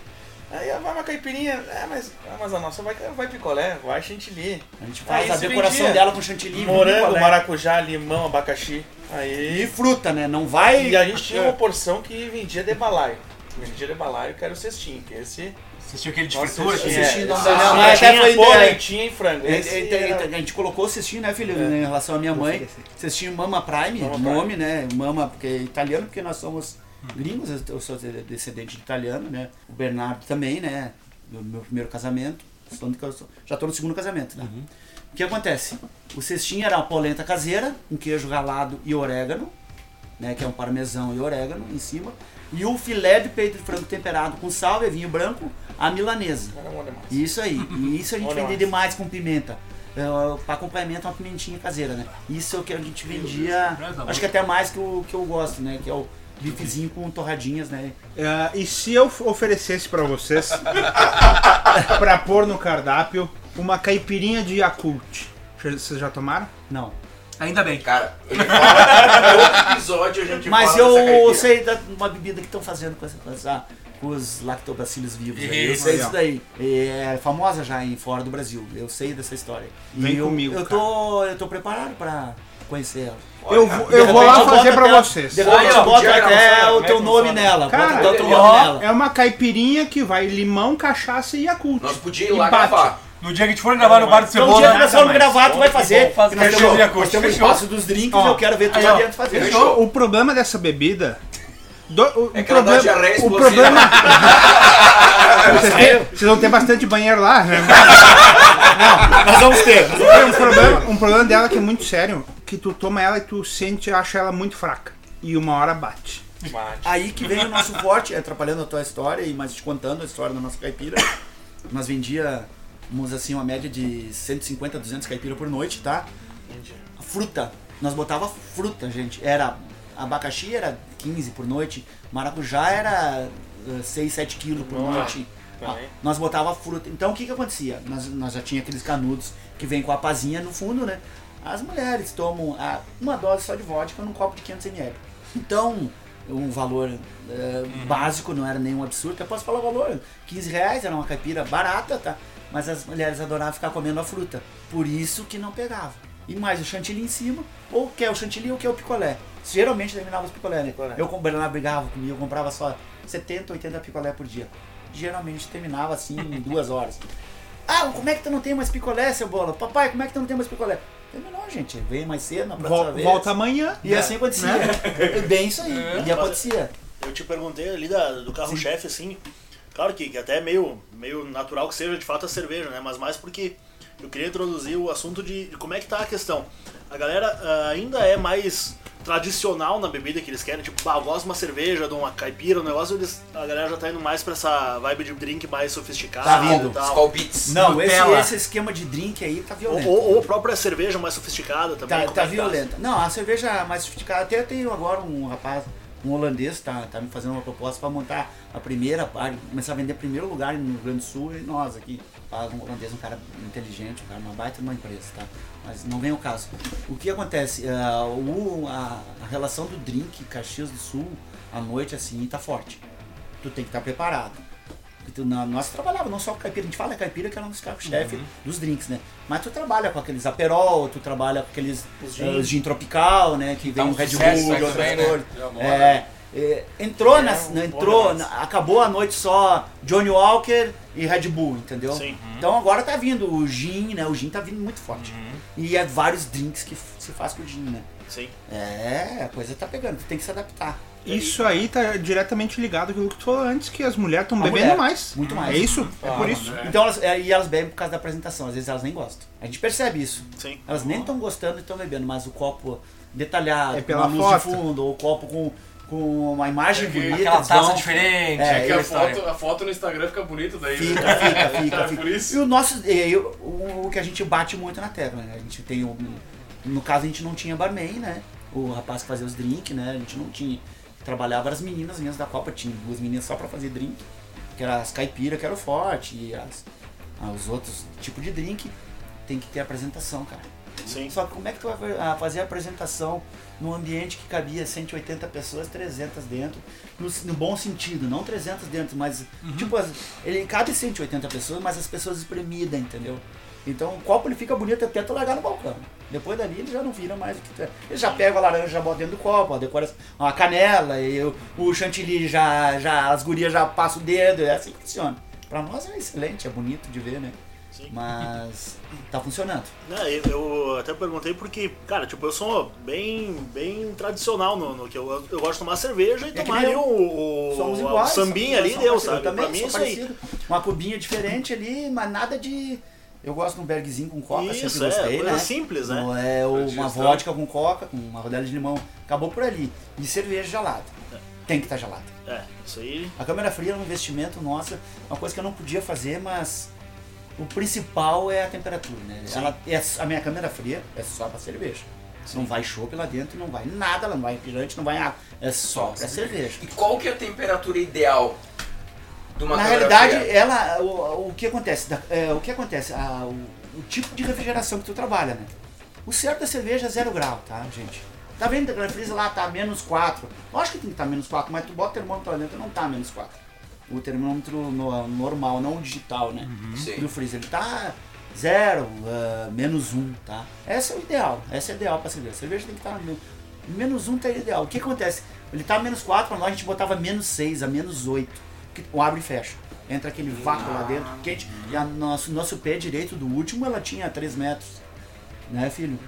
Speaker 2: Aí vai uma caipirinha, é, mas, ah, mas a nossa vai, vai picolé, vai chantilly.
Speaker 3: A gente faz
Speaker 2: Aí
Speaker 3: a decoração dela com chantilly,
Speaker 2: Morango,
Speaker 3: picolé.
Speaker 2: maracujá, limão, abacaxi.
Speaker 3: E
Speaker 2: Aí.
Speaker 3: fruta, né? Não vai.
Speaker 2: E a gente tinha uma porção que vendia de balaio. Vendia de balaio, que era o cestinho, que esse.
Speaker 4: Vocês tinham aquele de
Speaker 2: Nossa,
Speaker 4: fritura? que-
Speaker 2: é,
Speaker 3: cestinho não
Speaker 2: cestinho
Speaker 3: não, até
Speaker 2: tinha
Speaker 3: foi
Speaker 2: frango.
Speaker 3: É, é, é,
Speaker 2: era-
Speaker 3: a gente colocou o cestinho, né, filho?
Speaker 2: É.
Speaker 3: Em relação à minha mãe. Cestinho Mama Prime,
Speaker 2: Mama
Speaker 3: nome, né? Mama, porque é italiano, porque nós somos gringos, eu sou descendente de italiano, né? O Bernardo também, né? Do meu primeiro casamento. Já estou no segundo casamento, né? O que acontece? O cestinho era uma polenta caseira, um queijo ralado e orégano, né? Que é um parmesão e orégano em cima. E o filé de peito de frango temperado com sal e vinho branco, a milanesa. Isso aí. E isso a gente
Speaker 2: mais.
Speaker 3: demais com pimenta. para acompanhamento uma pimentinha caseira, né? Isso é o que a gente vendia. Acho que até mais que o que eu gosto, né? Que é o bifezinho com torradinhas, né?
Speaker 5: Ah, e se eu oferecesse pra vocês, pra pôr no cardápio, uma caipirinha de Yakult? Vocês já tomaram?
Speaker 3: Não.
Speaker 4: Ainda bem.
Speaker 1: Cara, ele fala, todo episódio a gente
Speaker 3: Mas eu sei da uma bebida que estão fazendo com, essa, com, essa- com os lactobacilos vivos. aí. Eu
Speaker 4: Isso,
Speaker 3: sei disso daí. É famosa já em fora do Brasil. Eu sei dessa história. E
Speaker 5: Vem
Speaker 3: eu,
Speaker 5: comigo,
Speaker 3: Eu tô, eu tô preparado pra conhecer ela.
Speaker 5: Eu, vou- eu vou lá fazer pra vocês.
Speaker 3: De repente
Speaker 1: Olha,
Speaker 3: eu boto
Speaker 1: Diego,
Speaker 3: até o
Speaker 2: é que
Speaker 3: teu nome
Speaker 2: funciona?
Speaker 3: nela.
Speaker 5: Cara,
Speaker 3: Bota até o teu nome
Speaker 1: ó,
Speaker 3: nela.
Speaker 5: É uma caipirinha que vai limão, cachaça e Yakult.
Speaker 1: Nós podíamos
Speaker 5: E
Speaker 1: ir lá
Speaker 5: bate.
Speaker 1: gravar.
Speaker 4: No dia que a gente for gravar no bar do
Speaker 3: Então, o
Speaker 4: Cebola,
Speaker 3: dia que nós vamos
Speaker 5: mais.
Speaker 3: gravar, tu vai fazer.
Speaker 4: faz
Speaker 3: nós
Speaker 4: fechou,
Speaker 3: temos,
Speaker 4: Yakult,
Speaker 3: nós temos o
Speaker 4: fechou.
Speaker 3: espaço dos drinks,
Speaker 5: Ó,
Speaker 3: eu quero ver tu
Speaker 4: aí,
Speaker 3: lá
Speaker 4: ó,
Speaker 3: dentro fazer.
Speaker 1: fechou.
Speaker 5: O problema dessa bebida. do- o,
Speaker 1: É
Speaker 5: o
Speaker 1: que ela dá
Speaker 5: problema,
Speaker 1: diarreia
Speaker 5: o
Speaker 1: explosiva.
Speaker 5: problema. vocês, têm- vocês vão ter bastante banheiro lá, né?
Speaker 3: Nós vamos ter.
Speaker 5: Tem um problema, um problema dela que é muito sério, que tu toma ela e tu sente, acha ela muito fraca. E uma hora bate.
Speaker 2: Mate.
Speaker 3: Aí que vem o nosso forte, atrapalhando a tua história e mais te contando a história da nossa caipira. Nós vendíamos assim uma média de 150, 200 caipira por noite, tá? Fruta, nós botava fruta, gente. Era abacaxi era 15 por noite, maracujá era eh, 6, 7 quilos por
Speaker 2: Nossa,
Speaker 3: noite.
Speaker 2: também.
Speaker 3: Ah, Nós botava fruta. Então o que que acontecia? Nós, nós já tinha aqueles canudos que vem com a pazinha no fundo, né? As mulheres tomam ah, uma dose só de vodka num copo de 500 ml. Então, um valor eh, básico, não era nenhum absurdo. Eu posso falar o valor, 15 reais, era uma caipira barata, tá? Mas as mulheres adoravam ficar comendo a fruta. Por isso que não pegava. E mais o chantilly em cima, ou quer o chantilly ou quer o picolé. Geralmente terminava os picolé, né?
Speaker 2: Picolé.
Speaker 3: Eu Bernardo brigava comigo, eu comprava só 70, 80 picolé por dia. Geralmente terminava assim em duas horas. Ah, como é que tu não tem mais picolé, seu bola? Papai, como é que tu não tem mais picolé? Terminou, gente. Veio mais cedo na próxima
Speaker 5: Vol-
Speaker 3: vez.
Speaker 5: volta amanhã.
Speaker 3: E assim acontecia. É bem isso aí. E acontecia.
Speaker 6: Eu te perguntei ali da- do carro-chefe, assim. Claro que, que até é meio, meio natural que seja de fato a cerveja, né? Mas mais porque eu queria introduzir o assunto de, de como é que tá a questão. A galera ah, ainda é mais tradicional na bebida que eles querem, tipo, bah, eu gosto de uma cerveja, de uma caipira, um negócio, eles, a galera já tá indo mais pra essa vibe de drink mais sofisticado
Speaker 3: Tá vindo.
Speaker 6: e tal.
Speaker 1: Skull Beats.
Speaker 3: Não, esse, esse esquema de drink aí tá
Speaker 6: Ou,
Speaker 3: violento.
Speaker 6: ou, ou a própria cerveja mais sofisticada também.
Speaker 3: Tá, tá
Speaker 6: é que
Speaker 3: violenta. Não, a cerveja mais sofisticada. Até tenho agora um rapaz, um holandês, tá, tá me fazendo uma proposta para montar a primeira, a começar a vender primeiro lugar no Rio Grande do Sul e nós aqui. Fala Um holandês, um cara inteligente, um cara, uma baita de uma empresa, tá? Mas não vem o caso. O que acontece? Ah, o, a, a relação do drink Caxias do Sul à noite assim tá forte. Tu tem que estar preparado. Porque tu, na- nós trabalhava não só com caipira, a gente fala caipira que é um dos carros-chefe dos drinks, né? Mas tu trabalha com aqueles aperol, tu trabalha com aqueles os gin, gin tropical, né? Que vem
Speaker 1: Tá um
Speaker 3: o Red Bull e outras
Speaker 1: né?
Speaker 3: coisas. É, é, entrou,
Speaker 2: É,
Speaker 3: nas-
Speaker 2: um
Speaker 3: entrou, na- acabou a noite só Johnny Walker e Red Bull, entendeu?
Speaker 6: Sim.
Speaker 3: Então agora tá vindo o gin, né? O gin tá vindo muito forte. E é vários drinks que se faz com o gin, né?
Speaker 6: Sim.
Speaker 3: É, a coisa tá pegando, tu tem que se adaptar.
Speaker 5: Isso aí tá diretamente ligado com o que tu falou antes, que as mulheres estão bebendo
Speaker 3: mulher,
Speaker 5: mais.
Speaker 3: muito mais.
Speaker 5: É isso? É
Speaker 2: Ah,
Speaker 5: por isso.
Speaker 3: Então elas, é, e elas bebem por causa da apresentação, às vezes elas nem gostam. A gente percebe isso.
Speaker 6: Sim.
Speaker 3: Elas nem estão gostando e estão bebendo, mas o copo detalhado,
Speaker 5: É pela
Speaker 3: com luz
Speaker 5: foto.
Speaker 3: de fundo, ou o copo com, com uma imagem
Speaker 7: É que
Speaker 3: bonita.
Speaker 4: Aquela taça
Speaker 3: vão-
Speaker 4: diferente.
Speaker 3: É,
Speaker 7: É que a foto, a foto no Instagram fica bonita daí.
Speaker 3: Fica,
Speaker 7: né?
Speaker 3: fica, fica,
Speaker 7: É
Speaker 3: fica.
Speaker 7: isso.
Speaker 3: E o nosso, e aí, o, o que a gente bate muito na tecla, né? A gente tem o, no caso a gente não tinha barman, né? O rapaz que fazia os drinks, né? A gente não tinha. Trabalhava as meninas mesmo da Copa, tinha duas meninas só pra fazer drink, que eram as caipiras, que era o forte, e as, Ah, Os outros tipos de drink tem que ter apresentação, cara.
Speaker 6: Sim.
Speaker 3: Só que como é que tu vai ah, fazer a apresentação num ambiente que cabia 180 pessoas, 300 dentro, no, no bom sentido, não 300 dentro, mas tipo, as- ele cabe 180 pessoas, mas as pessoas espremidas, entendeu? Então o copo ele fica bonito até tu largar no balcão. Depois dali ele já não vira mais o que tu é. Ele já pega a laranja, já bota dentro do copo, a decoração, a canela, e o, o chantilly já, já, as gurias já passam o dedo, é assim que funciona. Pra nós é excelente, é bonito de ver, né?
Speaker 6: Sim.
Speaker 3: Mas tá funcionando.
Speaker 6: Eu, eu até perguntei porque, cara, tipo, eu sou bem, bem tradicional no, no que eu, eu gosto de tomar cerveja e
Speaker 3: É
Speaker 6: tomar ali o, o,
Speaker 3: Somos
Speaker 6: o
Speaker 3: iguais.
Speaker 6: sambinha ali, deu, sabe?
Speaker 3: Eu também
Speaker 6: pra mim é
Speaker 3: sou
Speaker 6: isso aí.
Speaker 3: Uma cubinha diferente ali, mas nada de. Eu gosto de um bergzinho com coca,
Speaker 6: Isso,
Speaker 3: sempre
Speaker 6: é,
Speaker 3: gostei,
Speaker 6: coisa
Speaker 3: né?
Speaker 6: simples, né?
Speaker 3: Não é uma vodka com coca, com uma rodela de limão. Acabou por ali. E cerveja gelada. Tem que estar gelada.
Speaker 6: É, isso aí.
Speaker 3: A câmera fria é um investimento, nossa, uma coisa que eu não podia fazer, mas o principal é a temperatura, né? Ela, é, a minha câmera fria é só pra cerveja. Não vai chopp lá dentro, não vai nada, não vai refrigerante, não vai água. É só pra cerveja.
Speaker 1: E qual que é a temperatura ideal de uma
Speaker 3: Na realidade,
Speaker 1: fria?
Speaker 3: ela, o, o que acontece? Da- é, o que acontece? A- o, o tipo de refrigeração que tu trabalha, né? O certo da cerveja é zero grau, tá, gente? Tá vendo que a frisa lá tá menos 4? Lógico que tem que estar menos 4, mas tu bota o termômetro lá dentro não tá menos 4. O termômetro no- normal, não o digital, né?
Speaker 1: Sim.
Speaker 3: Do freezer, ele tá zero, ah, menos 1, tá? Esse é o ideal, esse é ideal pra cerveja. A cerveja tem que estar no menos 1 tá ideal. O que acontece? Ele tá menos 4, pra nós a gente botava menos 6 a menos 8. Que o abre e fecha. Entra aquele vácuo lá dentro, quente. E a nosso, nosso pé direito do último, ela tinha 3 metros. Né, filho?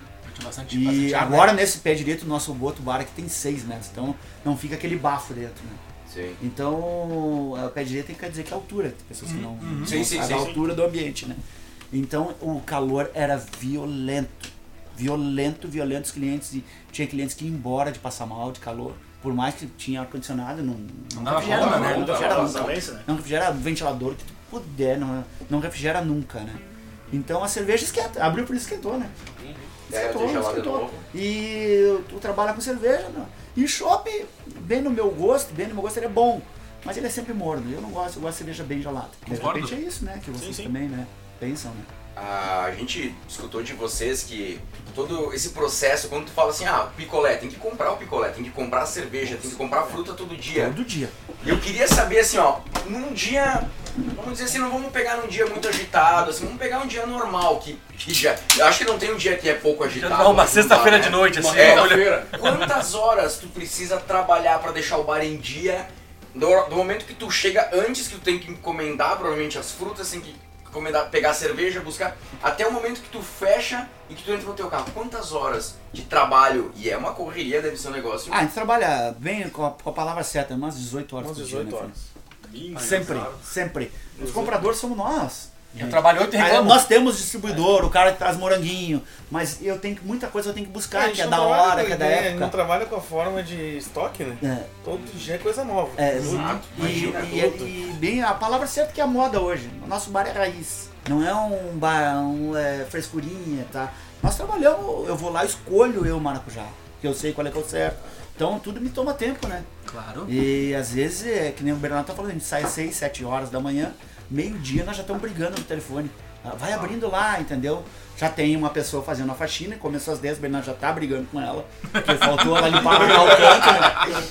Speaker 4: Bastante,
Speaker 3: E
Speaker 4: bastante
Speaker 3: agora nesse pé direito, o nosso outro bar aqui tem 6 metros. Então não fica aquele bafo dentro, né?
Speaker 1: Sim.
Speaker 3: Então, o pé direito tem que dizer que é a altura. Tem pessoas que não, não
Speaker 1: Sim, sim,
Speaker 3: a altura do ambiente, né? Então, o calor era violento. Violento, violento. Os clientes, e tinha clientes que iam embora de passar mal, de calor. Por mais que tinha ar-condicionado, não, não
Speaker 4: dava
Speaker 3: refrigera, não,
Speaker 4: né?
Speaker 3: não
Speaker 4: Não
Speaker 3: refrigera nunca.
Speaker 6: né?
Speaker 3: Não refrigera ventilador que tu puder, não, não refrigera nunca, né? Então a cerveja esquenta, abriu por isso esquentou, né?
Speaker 1: É,
Speaker 3: Esquentou, esquentou. E tu trabalha com cerveja, né? E chopp, bem no meu gosto, bem no meu gosto, ele é bom. Mas ele é sempre morno. Eu não gosto, eu gosto de cerveja bem gelada. De repente é isso, né? Que vocês
Speaker 6: sim.
Speaker 3: também, né? Pensam, né?
Speaker 1: A gente escutou de vocês que todo esse processo, quando tu fala assim, ah, picolé, tem que comprar o picolé, tem que comprar a cerveja, tem que comprar a fruta todo dia.
Speaker 3: Todo dia.
Speaker 1: Eu queria saber assim, ó, num dia, vamos dizer assim, não vamos pegar num dia muito agitado, assim, vamos pegar um dia normal, que, que já, eu acho que não tem um dia que é pouco agitado.
Speaker 4: Não, uma
Speaker 1: não
Speaker 4: sexta-feira
Speaker 1: dá,
Speaker 4: de
Speaker 1: né?
Speaker 4: noite, assim,
Speaker 1: É,
Speaker 7: Feira.
Speaker 1: Quantas horas tu precisa trabalhar pra deixar o bar em dia? Do, do momento que tu chega antes que tu tem que encomendar, provavelmente as frutas, tem que encomendar, pegar a cerveja, buscar, até o momento que tu fecha e que tu entra no teu carro. Quantas horas de trabalho? E é uma correria, deve ser um negócio.
Speaker 3: Ah, a gente trabalha bem com a, com a palavra certa, umas 18 horas
Speaker 2: Umas
Speaker 3: por dia,
Speaker 2: 18
Speaker 3: né,
Speaker 2: horas.
Speaker 3: Sempre, sempre. Os compradores somos nós.
Speaker 4: Eu trabalho oito e reclamo.
Speaker 3: nós temos distribuidor, o cara que traz moranguinho, mas eu tenho que, muita coisa eu tenho que buscar,
Speaker 2: gente
Speaker 3: que é
Speaker 2: não
Speaker 3: da hora, que é da
Speaker 2: Não
Speaker 3: época.
Speaker 2: trabalha com a forma de estoque, né?
Speaker 3: É,
Speaker 2: Todo dia é coisa nova.
Speaker 3: É.
Speaker 1: Exato,
Speaker 3: e,
Speaker 1: imagina.
Speaker 3: e- e bem, a palavra certa que é a moda hoje. O nosso bar é raiz. Não é um bar, um é, frescurinha, tá? Nós trabalhamos, eu vou lá, escolho eu o maracujá, que eu sei qual é que é o certo. Então tudo me toma tempo, né?
Speaker 4: Claro.
Speaker 3: E às vezes, é, que nem o Bernardo tá falando, a gente sai às 6, 7 horas da manhã, meio-dia nós já estamos brigando no telefone. Ah, Vai abrindo lá, entendeu? Já tem uma pessoa fazendo a faxina, começou às 10, o Bernardo já tá brigando com ela, porque faltou ela limpar o canto, né?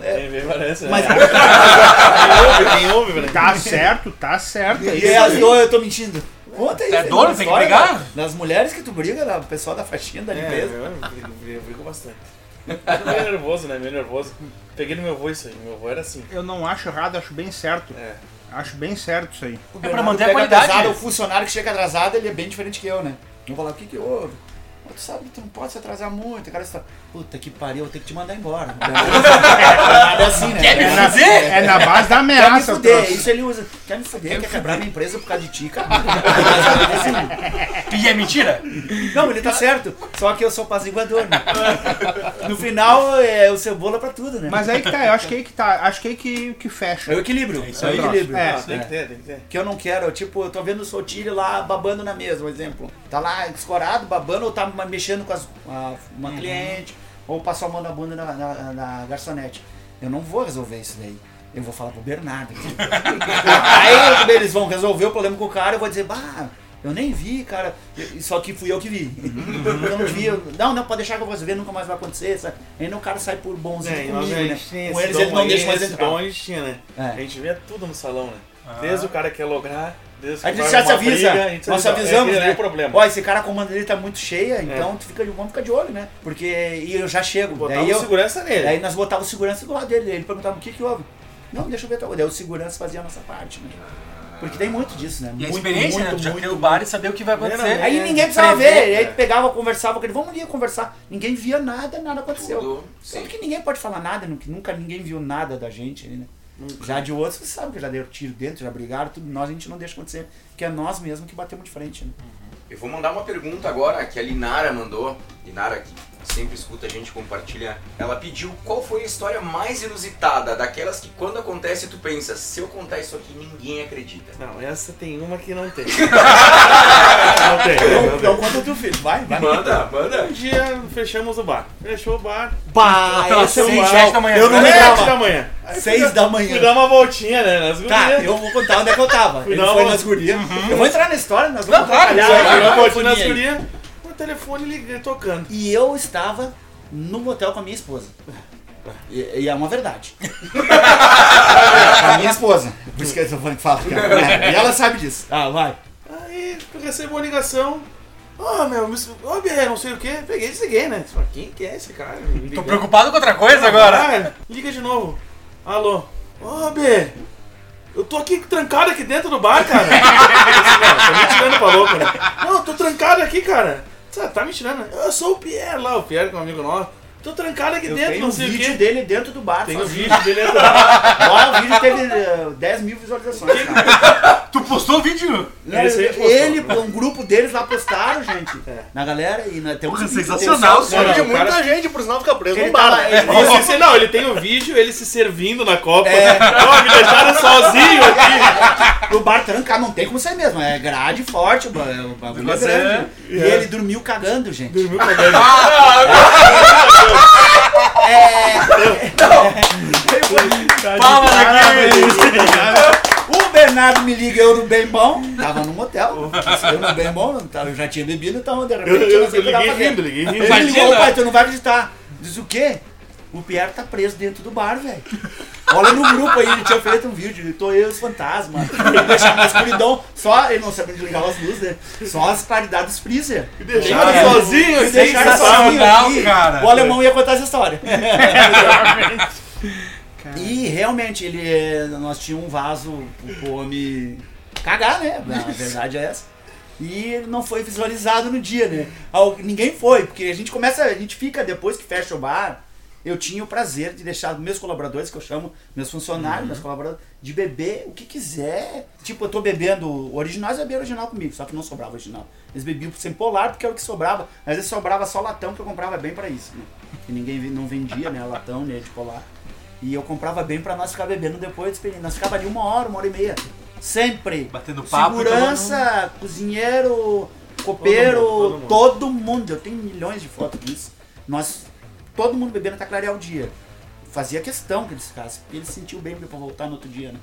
Speaker 2: Tem bem parece, né?
Speaker 3: Mas
Speaker 2: Quem ouve, quem ouve, velho.
Speaker 5: Tá certo, tá certo. é
Speaker 3: E
Speaker 5: isso
Speaker 3: elas,
Speaker 5: aí.
Speaker 3: eu, eu tô mentindo. Conta aí.
Speaker 4: É dono, tem que brigar?
Speaker 3: da- Das mulheres que tu briga, da- o pessoal da faxina, da
Speaker 2: É,
Speaker 3: limpeza.
Speaker 2: eu brigo, brigo, brigo bastante. Eu meio nervoso, né? Meio nervoso. Peguei no meu avô isso aí. Meu avô era assim.
Speaker 5: Eu não acho errado, acho bem certo.
Speaker 2: É.
Speaker 5: Acho bem certo isso aí.
Speaker 3: O
Speaker 4: É pra
Speaker 3: Bernardo
Speaker 4: manter a qualidade.
Speaker 3: Atrasado, o funcionário que chega atrasado, ele é bem diferente que eu, né? Eu vou falar, o que que houve? Tu sabe que tu não pode se atrasar muito. O cara está, puta que pariu, eu vou ter que te mandar embora. Nada é assim, né?
Speaker 4: Quer me
Speaker 3: É?
Speaker 5: É na base da
Speaker 3: Quer me
Speaker 5: ameaça,
Speaker 3: fuder,
Speaker 5: troço.
Speaker 3: isso ele usa. Quer me fuder, quer quebrar minha empresa por causa de ti, cara.
Speaker 4: E é mentira?
Speaker 3: Não, ele tá certo. Só que eu sou apaziguador, né? No final, é o cebola pra tudo, né?
Speaker 5: Mas aí que tá, eu acho que aí que tá, acho que aí que, que
Speaker 3: É
Speaker 5: fecha.
Speaker 3: o equilíbrio. É,
Speaker 4: isso
Speaker 3: o
Speaker 4: aí.
Speaker 3: equilíbrio.
Speaker 5: É,
Speaker 2: tem que ter, tem que ter.
Speaker 3: Que eu não quero, tipo, eu tô vendo o Sotile lá babando na mesa, um exemplo. Tá lá escorado, babando, ou tá mexendo com as- a- uma cliente, ou passou a mão na bunda na, na- na garçonete. Eu não vou resolver isso daí. Eu vou falar pro Bernardo. Aí eles vão resolver o problema com o cara, eu vou dizer, bah, eu nem vi, cara. Eu- Só que fui eu que vi. Eu não vi. eu- Não, não, pode deixar que eu vou ver, nunca mais vai acontecer. Sabe? Aí o cara sai por bonzinho
Speaker 2: É, e
Speaker 3: comigo,
Speaker 2: a
Speaker 3: né? Com eles ele não
Speaker 2: aí,
Speaker 3: deixa mais entrar.
Speaker 2: dom a gente tinha, né?
Speaker 3: É.
Speaker 2: A gente vê tudo no salão, né? Desde o cara que quer lograr, desde
Speaker 3: A
Speaker 2: que
Speaker 3: gente já se avisa,
Speaker 2: briga, a gente
Speaker 3: nós
Speaker 2: avisa,
Speaker 3: avisamos,
Speaker 2: é ali
Speaker 3: né?
Speaker 2: o problema.
Speaker 3: Ó, esse cara a comanda dele tá muito cheia, então tu fica de, vamos ficar de olho, né? Porque e eu já chego.
Speaker 2: Botava
Speaker 3: daí
Speaker 2: o
Speaker 3: eu,
Speaker 2: segurança nele.
Speaker 3: Daí nós botava o segurança do lado dele, ele perguntava o que que houve. Não, deixa eu ver. tal coisa. Daí o segurança fazia a nossa parte, né? Porque tem muito disso, né?
Speaker 4: E a
Speaker 3: muito,
Speaker 4: experiência, né?
Speaker 3: muito,
Speaker 4: Tu já
Speaker 3: muito,
Speaker 4: ter o bar e saber o que vai acontecer.
Speaker 3: Aí
Speaker 2: É,
Speaker 3: ninguém precisava
Speaker 4: prever,
Speaker 3: ver, aí
Speaker 2: é.
Speaker 3: tu pegava, conversava com ele, vamos ali conversar. Ninguém via nada, nada aconteceu.
Speaker 1: Tudo.
Speaker 3: Tanto que ninguém pode falar nada, nunca, nunca ninguém viu nada da gente ali, né? Já de outros, você sabe que já deram tiro dentro, já brigaram, tudo. Nós a gente não deixa acontecer, que é nós mesmos que batemos de frente, né?
Speaker 1: Eu vou mandar uma pergunta agora que a Linara mandou. Linara, que sempre escuta a gente compartilha. Ela pediu qual foi a história mais inusitada, daquelas que quando acontece tu pensa, se eu contar isso aqui ninguém acredita.
Speaker 2: Não, essa tem uma que não tem. não tem. Não
Speaker 3: Então,
Speaker 2: tem.
Speaker 3: conta o teu filho, vai, vai.
Speaker 1: Manda, manda.
Speaker 2: Um dia fechamos o bar. Fechou o bar.
Speaker 3: É um
Speaker 4: Seis,
Speaker 3: mal.
Speaker 4: sete da manhã.
Speaker 3: Eu não
Speaker 2: Sete
Speaker 3: lembrava.
Speaker 2: da manhã. Aí
Speaker 3: Seis
Speaker 2: fui
Speaker 3: da manhã.
Speaker 2: Fui dar uma voltinha, né? Nas
Speaker 3: Tá,
Speaker 2: gurias.
Speaker 3: eu vou contar onde é que eu tava.
Speaker 2: Fui
Speaker 3: Ele foi
Speaker 2: uma-
Speaker 3: nas gurias. Eu vou entrar na história, nós vamos
Speaker 4: Não, claro,
Speaker 2: fui dar uma voltinha nas gurias. Telefone liga, tocando.
Speaker 3: E eu estava no motel com a minha esposa. E, e é uma verdade. a minha esposa. Por isso que eu tô falando que fala. cara. E ela sabe disso. Ah, vai.
Speaker 2: Aí eu recebo uma ligação. Ó, meu, me- ó, BR, não sei o que. Peguei e desliguei, né? Falei, Quem que é esse cara?
Speaker 4: Tô
Speaker 2: ligando.
Speaker 4: preocupado com outra coisa agora.
Speaker 2: Ah, liga de novo. Alô. Ô, B. Eu tô aqui trancado aqui dentro do bar, cara. Tá me tirando pra louco, né? Não, eu tô trancado aqui, cara. Você tá me tirando? Eu sou o Pierre lá, o Pierre que é um amigo nosso. Tô trancado aqui
Speaker 3: Eu
Speaker 2: dentro, não sei o
Speaker 3: vídeo
Speaker 2: quê.
Speaker 3: dele dentro do bar.
Speaker 2: Tem o vídeo dele entrando.
Speaker 3: Lá o vídeo teve eh, 10 mil visualizações.
Speaker 4: Tu postou o vídeo?
Speaker 2: Esse aí postou.
Speaker 3: Ele, um grupo deles lá postaram, gente.
Speaker 2: É.
Speaker 3: Na galera. E temos
Speaker 4: Porra,
Speaker 3: um vídeo,
Speaker 4: sensacional,
Speaker 3: tem o
Speaker 6: Sonho de
Speaker 2: Não, não, o
Speaker 6: muita
Speaker 2: cara-
Speaker 6: gente, por sinal ficar preso
Speaker 3: Ele
Speaker 6: no bar. né?
Speaker 3: ele-
Speaker 2: Isso, esse- não, ele tem o vídeo, ele se servindo na Copa.
Speaker 3: É.
Speaker 2: Ó, me deixaram sozinho aqui.
Speaker 3: O bar trancar não tem como ser mesmo, é grade forte, o ba- o bagulho é grande. E ele dormiu cagando, gente.
Speaker 2: Dormiu cagando.
Speaker 4: Palma daqui.
Speaker 3: O Bernardo me liga, eu no bem bom, tava no motel. Eu no bem bom, eu já tinha bebido, então de repente
Speaker 2: Eu, eu, eu
Speaker 3: dava
Speaker 2: liguei rindo, liguei rindo.
Speaker 3: Ele ligou, pai, tu não vai acreditar. Diz o quê? O Pierre tá preso dentro do bar, velho. Olha no grupo aí, ele tinha feito um vídeo, ele tô eu e os fantasmas. Ele deixava na escuridão, só, ele não sabia desligar as luzes, né? Só as claridades dos freezer.
Speaker 2: Deixaram
Speaker 3: É.
Speaker 2: sozinho, assim,
Speaker 3: Deixaram sozinho aqui.
Speaker 4: cara.
Speaker 3: O alemão ia contar essa história. E realmente, ele, nós tínhamos um vaso pro homem cagar, né? A verdade é essa. E ele não foi visualizado no dia, né? Ninguém foi, porque a gente começa, a gente fica, depois que fecha o bar, eu tinha o prazer de deixar meus colaboradores, que eu chamo meus funcionários, meus colaboradores, de beber o que quiser. Tipo, eu tô bebendo o original, eles bebiam original comigo, só que não sobrava original. Eles bebiam sem polar, porque era o que sobrava. Às vezes sobrava só latão, que eu comprava bem pra isso, né? Que ninguém não vendia, né? Latão, né? De polar. E eu comprava bem pra nós ficar bebendo depois. Nós ficava ali uma hora, uma hora e meia. Sempre.
Speaker 4: Batendo papo.
Speaker 3: Segurança, cozinheiro, copeiro,
Speaker 2: Todo mundo,
Speaker 3: todo mundo. Eu tenho milhões de fotos disso. Nós, todo mundo bebendo até clarear o dia. Fazia questão que eles ficassem, porque eles sentiam bem pra voltar no outro dia, né?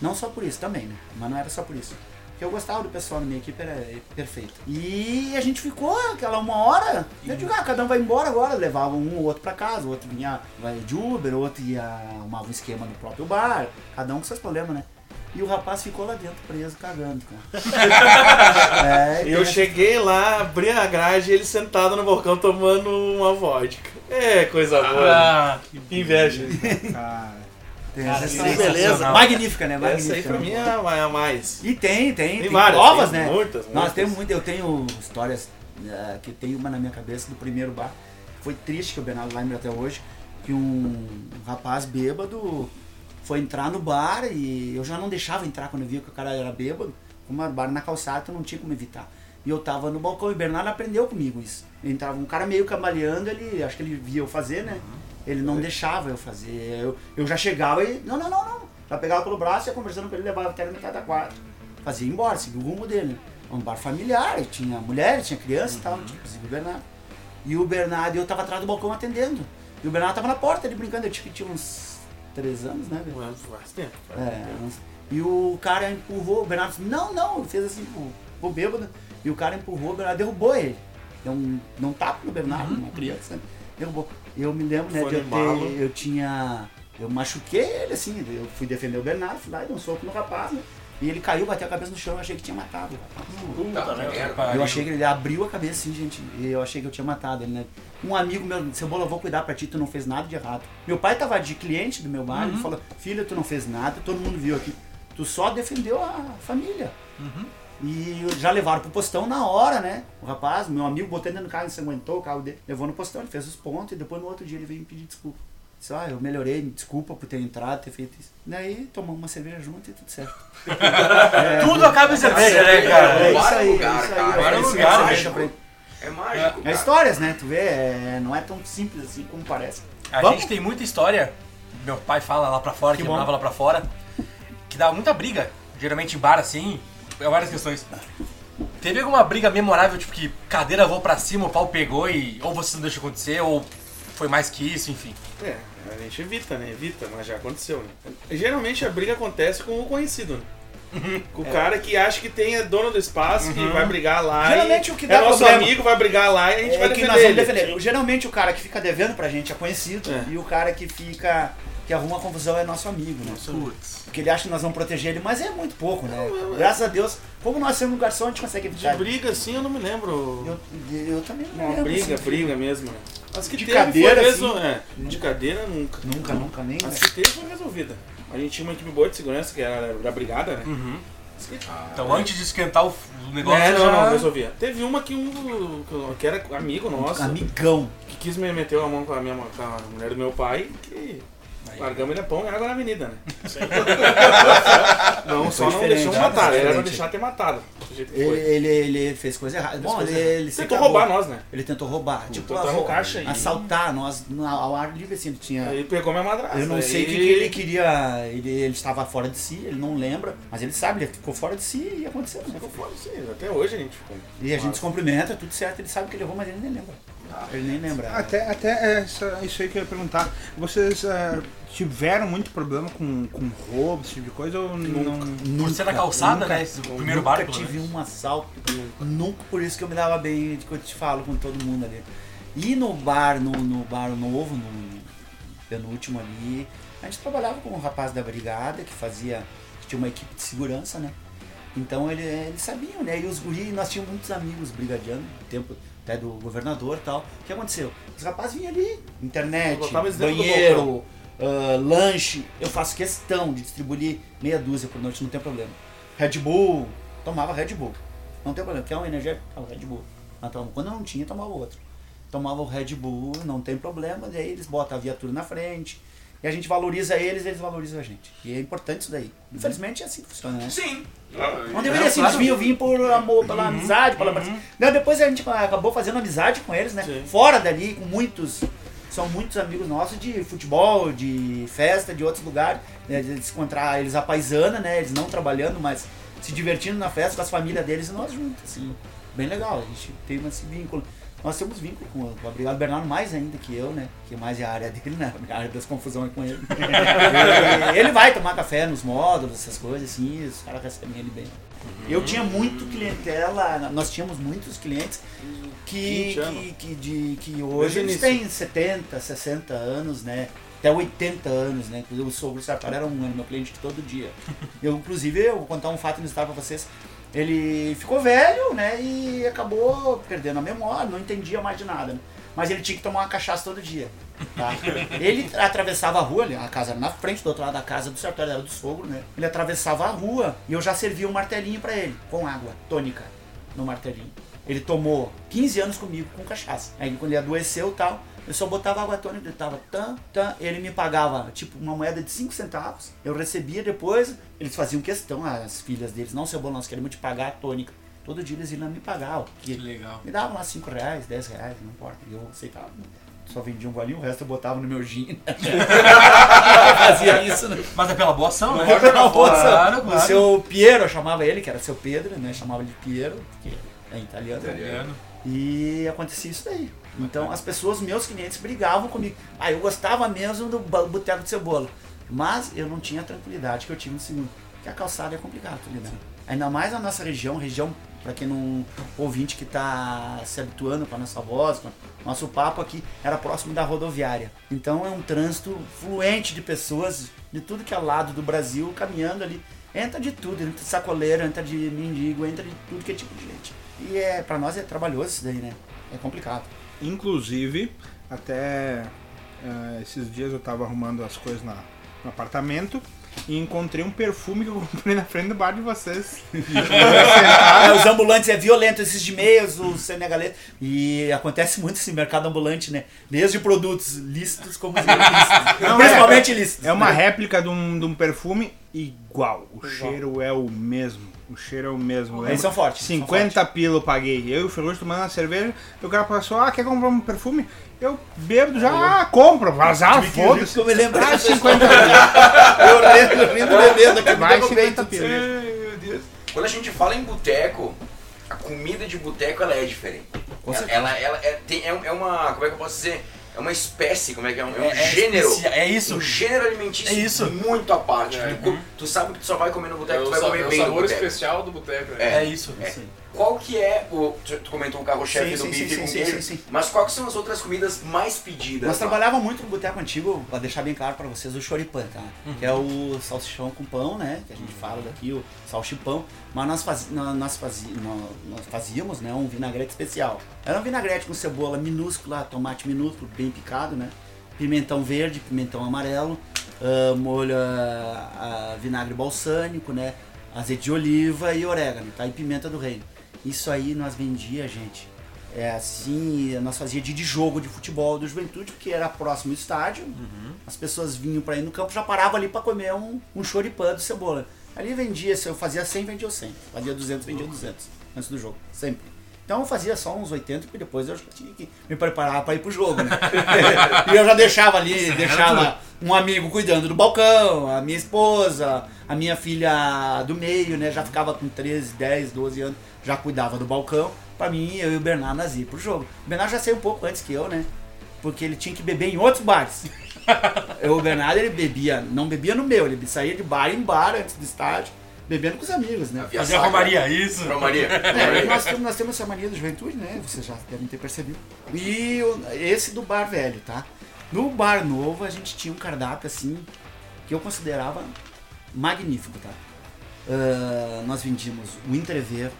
Speaker 3: Não só por isso, também, né? Mas não era só por isso. Porque eu gostava do pessoal na minha equipe, era perfeito. E a gente ficou aquela uma hora. Eu digo, ah, cada um vai embora agora. Levava um ou outro pra casa, o outro vinha vai de Uber, o outro ia arrumava um esquema no próprio bar. Cada um com seus problemas, né? E o rapaz ficou lá dentro, preso, cagando, cara. é,
Speaker 2: Eu
Speaker 3: tem-
Speaker 2: cheguei lá, abri a grade e ele sentado no balcão tomando uma vodka. É, coisa boa.
Speaker 4: Ah,
Speaker 2: Que inveja.
Speaker 5: Cara.
Speaker 3: tem
Speaker 4: Cara,
Speaker 3: essa
Speaker 4: beleza.
Speaker 3: Magnífica, né? Magnífica.
Speaker 2: Essa aí pra
Speaker 3: né?
Speaker 2: mim é a mais.
Speaker 3: E tem, tem, tem,
Speaker 2: várias,
Speaker 3: provas,
Speaker 2: tem
Speaker 3: né?
Speaker 2: Muitas,
Speaker 3: Nós
Speaker 2: muitas.
Speaker 3: temos muito, eu tenho histórias eh, que tem uma na minha cabeça do primeiro bar. Foi triste que o Bernardo lembra até hoje, que um rapaz bêbado foi entrar no bar e eu já não deixava entrar quando eu via que o cara era bêbado. Como era bar na calçada, então não tinha como evitar. E eu tava no balcão e o Bernardo aprendeu comigo isso. Entrava um cara meio cambaleando, ele, acho que ele via eu fazer, né? Ele não deixava eu fazer. Eu, eu já chegava e. Não, não, não, não. Já pegava pelo braço e ia conversando com ele, levava até na metade da quadra. Fazia embora, seguia o rumo dele. Um bar familiar, tinha mulher, tinha criança e tal, tipo, inclusive o Bernardo. E o Bernardo, eu tava atrás do balcão atendendo. E o Bernardo tava na porta, ele brincando, eu tinha, tinha uns três anos, né? velho?
Speaker 2: Faz tempo. faz
Speaker 3: É,
Speaker 2: tempo.
Speaker 3: e o cara empurrou, o Bernardo disse, não, não, ele fez assim, ficou bêbado, e o cara empurrou, o Bernardo derrubou ele. Deu um, deu um tapa no Bernardo, uma criança, né? derrubou. Eu me lembro, né,
Speaker 2: Foi
Speaker 3: de eu ter, eu tinha, eu machuquei ele, assim, eu fui defender o Bernardo, fui lá e dei um soco no rapaz, né? E ele caiu, bateu a cabeça no chão, eu achei que tinha matado o rapaz.
Speaker 6: Puta
Speaker 1: Tá,
Speaker 6: merda.
Speaker 1: merda.
Speaker 3: Eu achei que ele abriu a cabeça assim, gente. E eu achei que eu tinha matado ele, né? Um amigo meu, Cebola, eu vou cuidar pra ti, tu não fez nada de errado. Meu pai tava de cliente do meu bar, ele falou, filho, tu não fez nada, todo mundo viu aqui. Tu só defendeu a família. E já levaram pro postão na hora, né? O rapaz, meu amigo, botou ele dentro do carro, ensanguentou o carro dele, levou no postão, ele fez os pontos e depois no outro dia ele veio me pedir desculpa. Disse, ah, eu melhorei, me desculpa por ter entrado, ter feito isso. Daí tomamos uma cerveja junto e tudo certo.
Speaker 4: Tudo acaba em cerveja, né, cara?
Speaker 3: É isso
Speaker 1: é
Speaker 3: aí,
Speaker 1: lugar,
Speaker 3: é isso aí.
Speaker 1: cara.
Speaker 4: é
Speaker 3: ofereci
Speaker 4: lugar,
Speaker 3: pra ele.
Speaker 1: É mágico.
Speaker 3: É histórias, né? Tu vê, é, não é tão simples assim como parece.
Speaker 4: A
Speaker 3: Vamos?
Speaker 4: gente tem muita história, meu pai fala lá pra fora, que,
Speaker 3: Que
Speaker 4: morava lá pra fora, que dava muita briga. Geralmente em bar assim, é várias questões. Teve alguma briga memorável, tipo que cadeira voou pra cima, o pau pegou e ou você não deixou acontecer, ou foi mais que isso, enfim.
Speaker 2: É, a gente evita, né? Evita, mas já aconteceu, né? Geralmente a briga acontece com o conhecido, né? Com o cara que acha que tem é dono do espaço, que vai brigar lá.
Speaker 3: Geralmente
Speaker 2: e
Speaker 3: o que
Speaker 2: é
Speaker 3: dá
Speaker 2: nosso
Speaker 3: problema.
Speaker 2: amigo, vai brigar lá e a gente
Speaker 3: É
Speaker 2: vai
Speaker 3: que
Speaker 2: defender
Speaker 3: nós vamos
Speaker 2: ele.
Speaker 3: defender. Geralmente o cara que fica devendo pra gente é conhecido
Speaker 2: É.
Speaker 3: e o cara que fica. que arruma confusão é nosso amigo, né?
Speaker 4: Putz.
Speaker 3: Porque ele acha que nós vamos proteger ele, mas é muito pouco, né? Graças a Deus, como nós somos um garçom, a gente consegue
Speaker 2: De
Speaker 3: evitar.
Speaker 2: briga assim eu não me lembro.
Speaker 3: Eu, eu também não
Speaker 2: Uma
Speaker 3: lembro,
Speaker 2: briga,
Speaker 3: assim.
Speaker 2: briga mesmo. Né? As que
Speaker 3: De
Speaker 2: teve
Speaker 3: cadeira,
Speaker 2: foi mesmo,
Speaker 3: assim?
Speaker 2: é. De cadeira nunca.
Speaker 3: Nunca, nunca nem.
Speaker 2: As que teve foi resolvida. A gente tinha uma equipe boa de segurança, que era da brigada, né?
Speaker 4: Uhum.
Speaker 2: Que-
Speaker 4: Então antes de esquentar o o negócio,
Speaker 2: É, não,
Speaker 4: já...
Speaker 2: não, resolvia. Teve uma que um que era amigo nosso,
Speaker 3: Amigão.
Speaker 2: que quis me meter a mão com a, minha, com a mulher do meu pai, que largamos ele a pão e água na avenida, né? não, só não deixou
Speaker 3: foi
Speaker 2: matar, era pra deixar ter matado.
Speaker 3: Ele, ele, ele fez coisa errada. Bom, ele, ele
Speaker 2: Tentou roubar nós, né?
Speaker 3: Ele tentou roubar. Tipo,
Speaker 2: Tentou
Speaker 3: arro-
Speaker 2: caixa aí.
Speaker 3: assaltar nós no- ao ar livre, assim, ele tinha.
Speaker 2: Aí pegou minha madrasta.
Speaker 3: Eu não sei o que, que ele queria. Ele, ele estava fora de si, ele não lembra, mas ele sabe, ele ficou fora de si e aconteceu. Né?
Speaker 2: Ficou fora, sim. Até hoje a gente ficou.
Speaker 3: E a gente se cumprimenta, tudo certo, ele sabe que ele errou, mas ele nem lembra. Ele nem lembra.
Speaker 5: Até, até essa, isso aí que eu ia perguntar. Vocês ah, tiveram muito problema com, com roubo, esse tipo de coisa? Ou não?
Speaker 4: Por ser na calçada, né, esse primeiro
Speaker 3: nunca
Speaker 4: bar, pelo
Speaker 3: tive
Speaker 4: menos.
Speaker 3: um assalto, nunca por isso que eu me dava bem, que eu te falo com todo mundo ali. E no bar, no, no bar novo, no penúltimo ali, a gente trabalhava com um rapaz da brigada que fazia, que tinha uma equipe de segurança, né? Então ele, eles sabiam, né? E os guri, nós tínhamos muitos amigos brigadianos, no tempo até do governador e tal. O que aconteceu? Os rapazes vinham ali, internet, banheiro, ah, lanche. Eu faço questão de distribuir meia dúzia por noite, não tem problema. Red Bull, tomava Red Bull. Não tem problema. Quer um energético? Tomava Red Bull. Tomava- Quando não tinha, tomava outro. Tomava o Red Bull, não tem problema. Daí eles botam a viatura na frente. E a gente valoriza eles, eles valorizam a gente. E é importante isso daí. Infelizmente é assim que funciona, né?
Speaker 1: Sim.
Speaker 3: Não deveria eles vinham, vinham por amor, pela amizade, pela Não, depois a gente acabou fazendo amizade com eles, né?
Speaker 2: Sim.
Speaker 3: Fora dali, com muitos. São muitos amigos nossos de futebol, de festa, de outros lugares. Né? De se encontrar eles a paisana, né? Eles não trabalhando, mas se divertindo na festa com as famílias deles e nós juntos, assim. Bem legal, a gente tem esse vínculo. Nós temos vínculo com, o Obrigado Bernardo mais ainda que eu, né? Que mais é a área dele, né? A área das confusões com ele. Ele vai tomar café nos módulos, essas coisas assim, os caras recebem ele bem. Eu tinha muito clientela, nós tínhamos muitos clientes que,
Speaker 2: 20 anos.
Speaker 3: que, que, de, que hoje eles têm 70, 60 anos, né? Até 80 anos, né? Inclusive o sogro Sartori era um era meu cliente todo dia. Eu, inclusive, eu vou contar um fato inusitável pra vocês. Ele ficou velho, né? E acabou perdendo a memória, não entendia mais de nada. Né? Mas ele tinha que tomar uma cachaça todo dia. Tá? Ele atravessava a rua, a casa era na frente, do outro lado da casa do Sartori, era do sogro, né? Ele atravessava a rua e eu já servia um martelinho pra ele, com água tônica no martelinho. Ele tomou 15 anos comigo com cachaça. Aí quando ele adoeceu e tal, eu só botava água tônica, ele tava tan, tan, ele me pagava tipo uma moeda de 5 centavos. Eu recebia depois, eles faziam questão, as filhas deles, não seu bom, nós queremos te pagar a tônica. Todo dia eles iam me pagar, ó,
Speaker 4: Que
Speaker 3: que
Speaker 4: legal.
Speaker 3: me davam lá 5 reais, 10 reais, não importa. E eu aceitava. Só vendia um golinho, o resto eu botava no meu gin. fazia isso, né?
Speaker 4: Mas é pela boa ação, né?
Speaker 3: Pela moça.
Speaker 4: Claro,
Speaker 3: O
Speaker 4: claro.
Speaker 3: seu Piero, eu chamava ele, que era seu Pedro, né? Chamava ele de Piero, porque é italiano.
Speaker 4: Italiano.
Speaker 3: E acontecia isso daí. Então as pessoas, meus clientes, brigavam comigo. Ah, eu gostava mesmo do boteco de cebola. Mas eu não tinha a tranquilidade que eu tive no segundo. Porque a calçada é complicado, tá ligado? Ainda mais na nossa região, região, para quem não. ouvinte que tá se habituando com a nossa voz, com nosso papo aqui, era próximo da rodoviária. Então é um trânsito fluente de pessoas de tudo que é lado do Brasil caminhando ali. Entra de tudo, entra de sacoleiro, entra de mendigo, entra de tudo que é tipo de gente. E é, pra nós é trabalhoso isso daí, né? É complicado.
Speaker 5: Inclusive, até eh, esses dias eu tava arrumando as coisas na- no apartamento e encontrei um perfume que eu comprei na frente do bar de vocês.
Speaker 3: Ah, os ambulantes é violento, esses de meias, os senegaleses. E acontece muito esse mercado ambulante, né? Desde produtos lícitos como os ilícitos.
Speaker 5: Não,
Speaker 3: Principalmente ilícitos.
Speaker 5: É uma
Speaker 3: né?
Speaker 5: réplica de um, de um perfume igual. O cheiro é o mesmo. O cheiro é o mesmo.
Speaker 3: Eles são fortes. são
Speaker 5: 50 pila eu paguei. Eu e o Ferrugem tomando uma cerveja. E o cara passou, ah, quer comprar um perfume? Eu bebo já, ah, compro. Vazar, foda-se.
Speaker 3: Eu me lembro
Speaker 5: Ah,
Speaker 3: dessa
Speaker 5: 50
Speaker 3: Eu lembro, rindo bebendo aqui. No
Speaker 5: 50
Speaker 3: peito.
Speaker 5: pila.
Speaker 1: Quando a gente fala em boteco, a comida de boteco ela é diferente. Ela, ela, ela é, tem, é, é uma. Como é que eu posso dizer? É uma espécie, como é que é? Um, é um
Speaker 4: É- é
Speaker 1: gênero.
Speaker 4: é isso.
Speaker 1: Um gênero alimentício
Speaker 4: É isso.
Speaker 1: muito à parte.
Speaker 7: É.
Speaker 1: Tu, tu sabe que tu só vai comer no
Speaker 7: É
Speaker 1: boteco, tu
Speaker 7: o,
Speaker 1: vai comer
Speaker 7: é o
Speaker 1: bem no
Speaker 7: sabor
Speaker 1: boteco.
Speaker 7: especial do boteco, né?
Speaker 1: É.
Speaker 4: É isso.
Speaker 1: É. Qual que é o. Tu comentou o carro-chefe do bife
Speaker 3: sim,
Speaker 1: com
Speaker 3: sim,
Speaker 1: queijo,
Speaker 3: sim, sim.
Speaker 1: mas quais são as outras comidas mais pedidas?
Speaker 3: Nós
Speaker 1: lá?
Speaker 3: trabalhávamos muito no boteco antigo, pra deixar bem claro pra vocês, o choripan, tá?
Speaker 1: Uhum.
Speaker 3: Que é o salsichão com pão, né? Que a gente fala daqui, o salchipão. Mas nós, fazi, nós, nó- nós fazíamos, né, um vinagrete especial. Era um vinagrete com cebola minúscula, tomate minúsculo, bem picado, né? Pimentão verde, pimentão amarelo, ah, molho ah, ah, vinagre balsâmico, né? Azeite de oliva e orégano, tá? E pimenta do reino. Isso aí nós vendia, gente. É assim, nós fazia dia de jogo de futebol do Juventude, porque era próximo ao estádio. As pessoas vinham pra ir no campo, já paravam ali pra comer um, um choripã do cebola. Ali vendia, se eu fazia 100, vendia 100. Fazia 200, vendia 200 antes do jogo, sempre. Então eu fazia só uns 80, porque depois eu já tinha que me preparar pra ir pro jogo, né? e eu já deixava ali, deixava um amigo cuidando do balcão, a minha esposa, a minha filha do meio, né? Já ficava com 13, 10, 12 anos, já cuidava do balcão. Pra mim, eu e o Bernardo nós ia pro jogo. O Bernardo já saiu um pouco antes que eu, né? Porque ele tinha que beber em outros bares. Eu, o Bernardo, ele bebia, não bebia no meu, ele saía de bar em bar antes do estádio, bebendo com os amigos, né?
Speaker 1: Havia
Speaker 4: Fazer a
Speaker 1: saca.
Speaker 4: Romaria, isso.
Speaker 1: Romaria.
Speaker 3: É,
Speaker 1: Romaria.
Speaker 3: nós, temos, nós temos essa mania da juventude, né? Vocês já devem ter percebido. E o- esse do bar velho, tá? No bar novo, a gente tinha um cardápio assim que eu considerava magnífico, tá? Ah, nós vendíamos o entrever,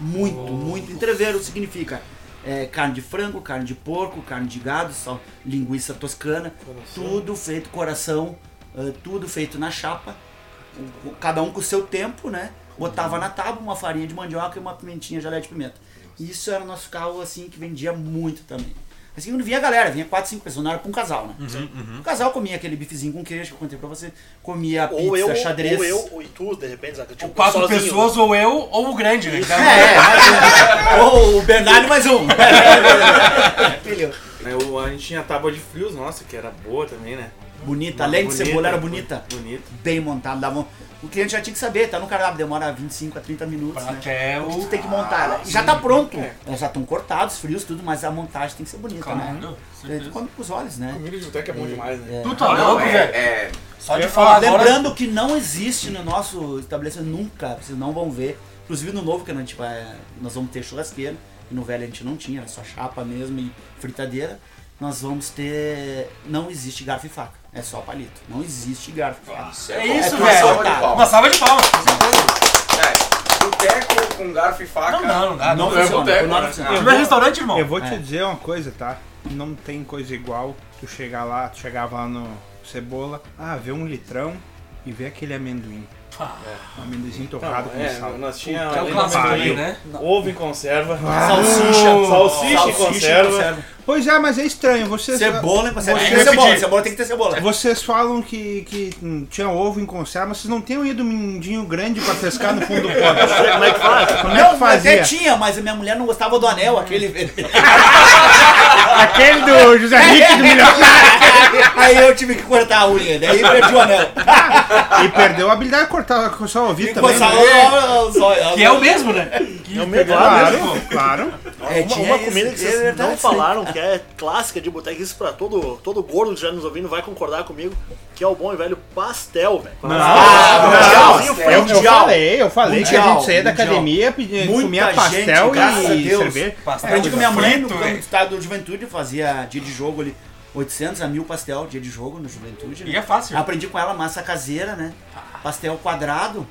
Speaker 3: muito, muito. Entreveiro significa é, carne de frango, carne de porco, carne de gado, sal, linguiça toscana, tudo feito coração, ah, tudo feito na chapa, cada um com o seu tempo, né? Botava na tábua uma farinha de mandioca e uma pimentinha jalé de pimenta. Isso era o nosso carro, assim, que vendia muito também. Assim, quando vinha a galera, vinha 4, 5 pessoas, não era pra um casal, né? O casal comia aquele bifezinho com queijo que eu contei pra você, comia
Speaker 6: Ou
Speaker 3: pizza,
Speaker 6: eu,
Speaker 3: xadrez.
Speaker 6: ou eu, ou e tu, de repente, sabe? Tipo,
Speaker 4: Ou quatro
Speaker 6: sozinho.
Speaker 4: pessoas, ou eu, ou o grande, né?
Speaker 3: É, mais um. Ou o Bernardo mais um.
Speaker 2: O- a gente tinha tábua de frios, nossa, que era boa também, né?
Speaker 3: Bonita, além de cebola, era bonita.
Speaker 2: Bonita.
Speaker 3: Bem montado, dava um- O cliente já tinha que saber, tá no cardápio, demora 25 a 30 minutos, né?
Speaker 4: Até o.
Speaker 3: Tu tem que montar. né? E já tá pronto. Elas já estão cortados, frios, tudo, mas a montagem tem que ser bonita, né?
Speaker 4: Claro,
Speaker 3: Tu
Speaker 4: certeza.
Speaker 3: come com os olhos, né?
Speaker 2: Comida de boteco é bom demais, né?
Speaker 4: Tu tá
Speaker 1: Ah,
Speaker 4: louco,
Speaker 1: é,
Speaker 4: velho?
Speaker 1: é,
Speaker 4: Só de falar agora.
Speaker 3: Lembrando que não existe no nosso estabelecimento nunca, vocês não vão ver. Inclusive no novo que a gente vai, nós vamos ter churrasqueira, e no velho a gente não tinha, era só chapa mesmo e fritadeira. Nós vamos ter. Não existe garfo e faca, é só palito. Não existe garfo e faca.
Speaker 1: isso
Speaker 4: É isso,
Speaker 1: Uma
Speaker 4: velho.
Speaker 1: salva de
Speaker 3: Uma
Speaker 1: palmas.
Speaker 4: Uma salva de palmas.
Speaker 1: É, boteco com garfo e faca.
Speaker 4: Não dá, não dá.
Speaker 3: Não
Speaker 4: Não,
Speaker 7: é
Speaker 3: funciona. por nada
Speaker 7: né?
Speaker 4: vai restaurante, irmão?
Speaker 5: Eu vou te
Speaker 3: É.
Speaker 5: dizer uma coisa, tá? Não tem coisa igual tu chegar lá, tu chegava lá no Cebola, ah, vê um litrão e vê aquele amendoim. Um amendoinzinho torrado com
Speaker 2: é,
Speaker 5: sal.
Speaker 2: nós tinha
Speaker 4: É o clássico
Speaker 2: amendoim,
Speaker 4: também, né?
Speaker 2: Ovo em conserva.
Speaker 3: Salsicha,
Speaker 2: Salsicha em conserva.
Speaker 5: Pois é, mas é estranho, vocês...
Speaker 3: Cebola, você tem que
Speaker 5: Vocês-
Speaker 3: ter cebola. Cebola tem que ter cebola.
Speaker 5: Vocês falam que, que hum, tinha ovo em conserva, mas vocês não tinham ido um mindinho grande pra pescar no fundo do pote.
Speaker 6: Como é que faz?
Speaker 5: Como é
Speaker 3: Não,
Speaker 5: que fazia?
Speaker 3: até tinha, mas a minha mulher não gostava do anel, aquele.
Speaker 5: Aquele do José Rico do Milionário.
Speaker 3: Aí eu tive que cortar a unha, daí perdi o anel.
Speaker 5: E perdeu a habilidade de cortar só o ouvido
Speaker 3: E
Speaker 5: também. né?
Speaker 3: o- os olhos.
Speaker 4: Que é o mesmo, né?
Speaker 6: É o mesmo,
Speaker 5: Claro, claro.
Speaker 3: É,
Speaker 6: uma,
Speaker 3: tinha
Speaker 6: uma comida que
Speaker 3: é
Speaker 6: vocês
Speaker 3: verdade,
Speaker 6: não falaram, que é clássica de boteco, isso pra todo, todo gordo que estiver nos ouvindo vai concordar comigo, que é o bom e velho pastel, velho.
Speaker 3: Ah,
Speaker 6: mundialzinho
Speaker 3: mundial.
Speaker 5: Eu, eu
Speaker 6: mundial.
Speaker 5: falei, eu falei que a
Speaker 3: Mundial,
Speaker 5: gente saía da
Speaker 3: mundial.
Speaker 5: academia, pedia,
Speaker 3: Muita
Speaker 5: comia
Speaker 3: gente,
Speaker 5: pastel
Speaker 3: a
Speaker 5: e
Speaker 3: Deus.
Speaker 5: cerveja.
Speaker 4: Pastel
Speaker 3: Aprendi com minha mãe no, no estado de juventude, fazia dia de jogo ali, 800 a 1000 pastel, dia de jogo no juventude. né?
Speaker 4: E é fácil.
Speaker 3: Aprendi com ela massa caseira, né? Pastel quadrado.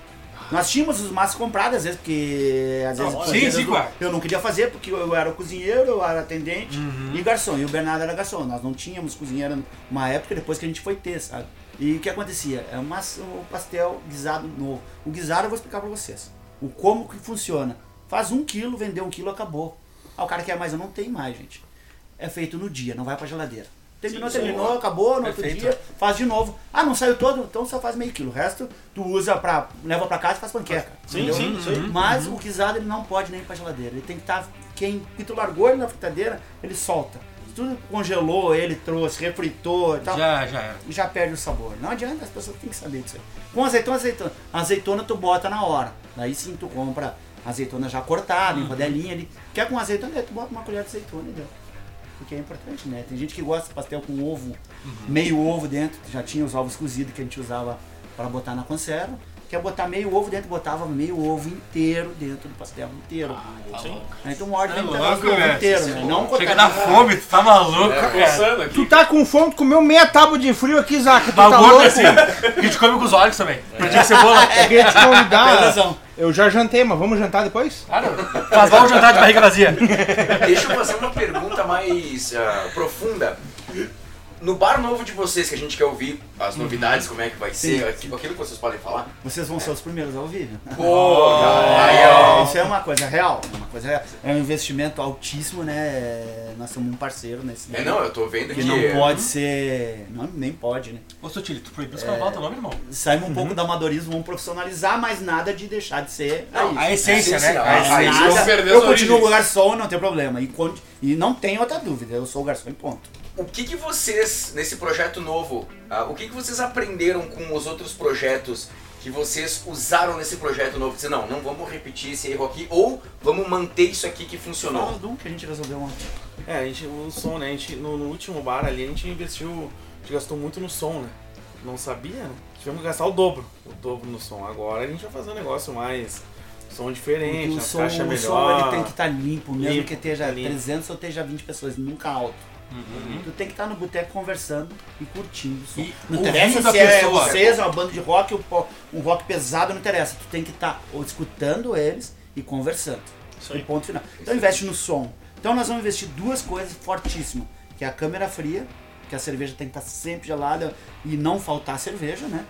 Speaker 3: Nós tínhamos os massas compradas, às vezes, porque às vezes
Speaker 6: Sim,
Speaker 3: cozinheiras
Speaker 4: sim, claro.
Speaker 3: eu não queria fazer, porque eu era o cozinheiro, eu era atendente e garçom. E o Bernardo era garçom. Nós não tínhamos cozinheiro numa época depois que a gente foi ter, sabe? E o que acontecia? É uma, um pastel guisado novo. O guisado eu vou explicar pra vocês. O como que funciona. Faz um quilo, vendeu um quilo, acabou. Ah, o cara quer mais, eu não tenho mais, gente. É feito no dia, não vai pra geladeira. Terminou,
Speaker 6: Sim,
Speaker 3: terminou, acabou, no outro
Speaker 4: Perfeito.
Speaker 3: dia, faz de novo. Ah, não saiu todo? Então só faz meio quilo. O resto tu usa pra. leva pra casa e faz panqueca.
Speaker 6: Sim,
Speaker 3: entendeu?
Speaker 6: sim, sim.
Speaker 3: Mas o guisado ele não pode nem ir pra geladeira. Ele tem que estar. quem que tu largou ele na fritadeira, ele solta. Se tu congelou, ele trouxe, refritou e tal.
Speaker 4: Já, já era.
Speaker 3: E já perde o sabor. Não adianta, as pessoas têm que saber disso aí. Com azeitona, azeitona. Azeitona tu bota na hora. Daí sim tu compra azeitona já cortada, em rodelinha ali. Quer com azeitona, daí tu bota uma colher de azeitona e deu. Porque é importante, né? Tem gente que gosta de pastel com ovo, meio ovo dentro. Já tinha os ovos cozidos que a gente usava para botar na conserva. Quer botar meio ovo dentro, botava meio ovo inteiro dentro do pastel, inteiro.
Speaker 6: Sim.
Speaker 3: Aí tu morde
Speaker 4: Tá
Speaker 3: dentro
Speaker 4: louco,
Speaker 3: do ovo
Speaker 4: velho.
Speaker 3: inteiro, né? Não
Speaker 4: Chega da fome, tu tá maluco,
Speaker 7: É,
Speaker 4: cara.
Speaker 5: Tu tá com fome, tu comeu meia tábua de frio aqui, Zaca. Tu
Speaker 4: Tá
Speaker 5: tá
Speaker 4: gordo
Speaker 5: louco?
Speaker 4: assim. A gente come com os olhos também. Perdi a cebola.
Speaker 5: Eu queria te convidar. Eu já jantei, mas vamos jantar depois?
Speaker 4: Claro. Faz mal um jantar de barriga vazia.
Speaker 1: Deixa eu fazer uma pergunta mais ah, profunda. No bar novo de vocês, que a gente quer ouvir as novidades, como é que vai ser,
Speaker 3: Sim.
Speaker 1: aquilo aquilo que vocês podem falar.
Speaker 3: Vocês vão ser os primeiros a ouvir.
Speaker 1: Pô, ó.
Speaker 3: Isso é uma coisa real, é uma coisa real. É um investimento altíssimo, né? Nós somos um parceiro nesse
Speaker 1: É, não, eu tô vendo
Speaker 3: Que
Speaker 1: que.
Speaker 3: não pode ser. Não, nem pode, né?
Speaker 4: Ô, Sotile, tu proibiu os cavalos teu nome, irmão?
Speaker 3: Saímos um pouco do amadorismo, vamos profissionalizar, mas nada de deixar de ser.
Speaker 1: Não,
Speaker 3: aí.
Speaker 4: A essência, né? A
Speaker 1: Ah,
Speaker 4: essência.
Speaker 3: eu continuo garçom, não tem problema. E, e não tem outra dúvida, eu sou garçom e ponto.
Speaker 1: O que, que vocês, nesse projeto novo, ah, o que, que vocês aprenderam com os outros projetos que vocês usaram nesse projeto novo? Dizer, não, não vamos repetir esse erro aqui, ou vamos manter isso aqui que funcionou.
Speaker 3: Fala do um que a gente resolveu ontem.
Speaker 2: É, a gente, o som, né? A gente, no, no último bar ali, a gente investiu, a gente gastou muito no som, né? Não sabia, né? Tivemos que gastar o dobro, o dobro no som. Agora a gente vai fazer um negócio mais, som diferente,
Speaker 3: o som,
Speaker 2: caixas
Speaker 3: o
Speaker 2: melhor.
Speaker 3: som ele tem que estar limpo, mesmo
Speaker 2: Limpo,
Speaker 3: que esteja
Speaker 2: limpo.
Speaker 3: 300 ou esteja 20 pessoas, nunca alto. Tu tem que estar no boteco conversando e curtindo o som.
Speaker 4: E
Speaker 3: não interessa se é vocês, uma banda de rock, um rock pesado, não interessa. Tu tem que estar ou escutando eles e conversando.
Speaker 6: Isso
Speaker 3: E
Speaker 6: aí.
Speaker 3: ponto final. Então investe no som. Então nós vamos investir duas coisas fortíssimas, que é a câmera fria, que a cerveja tem que estar sempre gelada e não faltar cerveja, né?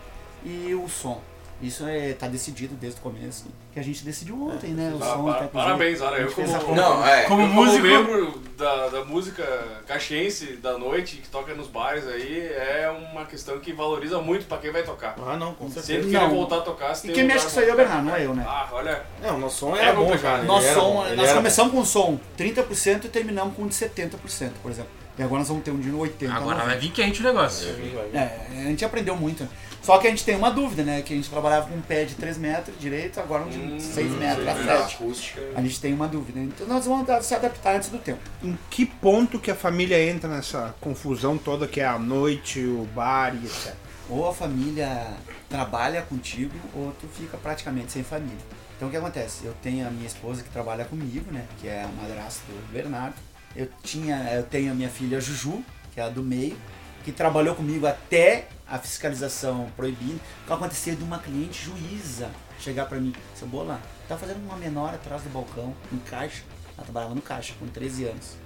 Speaker 3: E o som. Isso é, tá decidido desde o começo. Que a gente decidiu ontem, né? O
Speaker 7: Ah,
Speaker 3: som.
Speaker 7: par-
Speaker 3: tá, inclusive,
Speaker 7: parabéns,
Speaker 3: a
Speaker 7: olha,
Speaker 3: gente
Speaker 7: eu como-
Speaker 3: compra.
Speaker 1: Não, é.
Speaker 4: Como
Speaker 7: Eu,
Speaker 4: músico.
Speaker 7: membro da, da música caxiense da noite, que toca nos bares aí, é uma questão que valoriza muito pra quem vai tocar.
Speaker 2: Ah, não, com certeza.
Speaker 7: Sempre
Speaker 3: Não.
Speaker 7: querer voltar a tocar, se
Speaker 3: E
Speaker 7: tem
Speaker 3: quem
Speaker 7: um
Speaker 3: mexe com isso aí é o Bernardo, não é eu, né?
Speaker 7: Ah, olha,
Speaker 2: É, o nosso som
Speaker 7: É
Speaker 2: era bom né?
Speaker 3: Nosso som, nós
Speaker 2: era
Speaker 3: começamos com som 30% e terminamos com de 70%, por exemplo. E agora nós vamos ter um de 80%.
Speaker 4: Agora
Speaker 3: 90%.
Speaker 4: vai vir quente o negócio.
Speaker 3: É, a gente aprendeu muito. Só que a gente tem uma dúvida, né? Que a gente trabalhava com um pé de 3 metros direito, agora um de 6 metros, a
Speaker 1: Da
Speaker 3: 7.
Speaker 1: acústica.
Speaker 3: A gente tem uma dúvida. Então nós vamos se adaptar antes do tempo.
Speaker 5: Em que ponto que a família entra nessa confusão toda que é a noite, o bar e etc?
Speaker 3: Ou a família trabalha contigo, ou tu fica praticamente sem família. Então o que acontece? Eu tenho a minha esposa que trabalha comigo, né? Que é a madrasta do Bernardo. Eu, tinha, eu tenho a minha filha Juju, que é a do meio, que trabalhou comigo até a fiscalização proibindo. Aconteceu de uma cliente juíza chegar pra mim, Cebola, tá fazendo uma menor atrás do balcão, em caixa. Ela trabalhava no caixa, com 13 anos.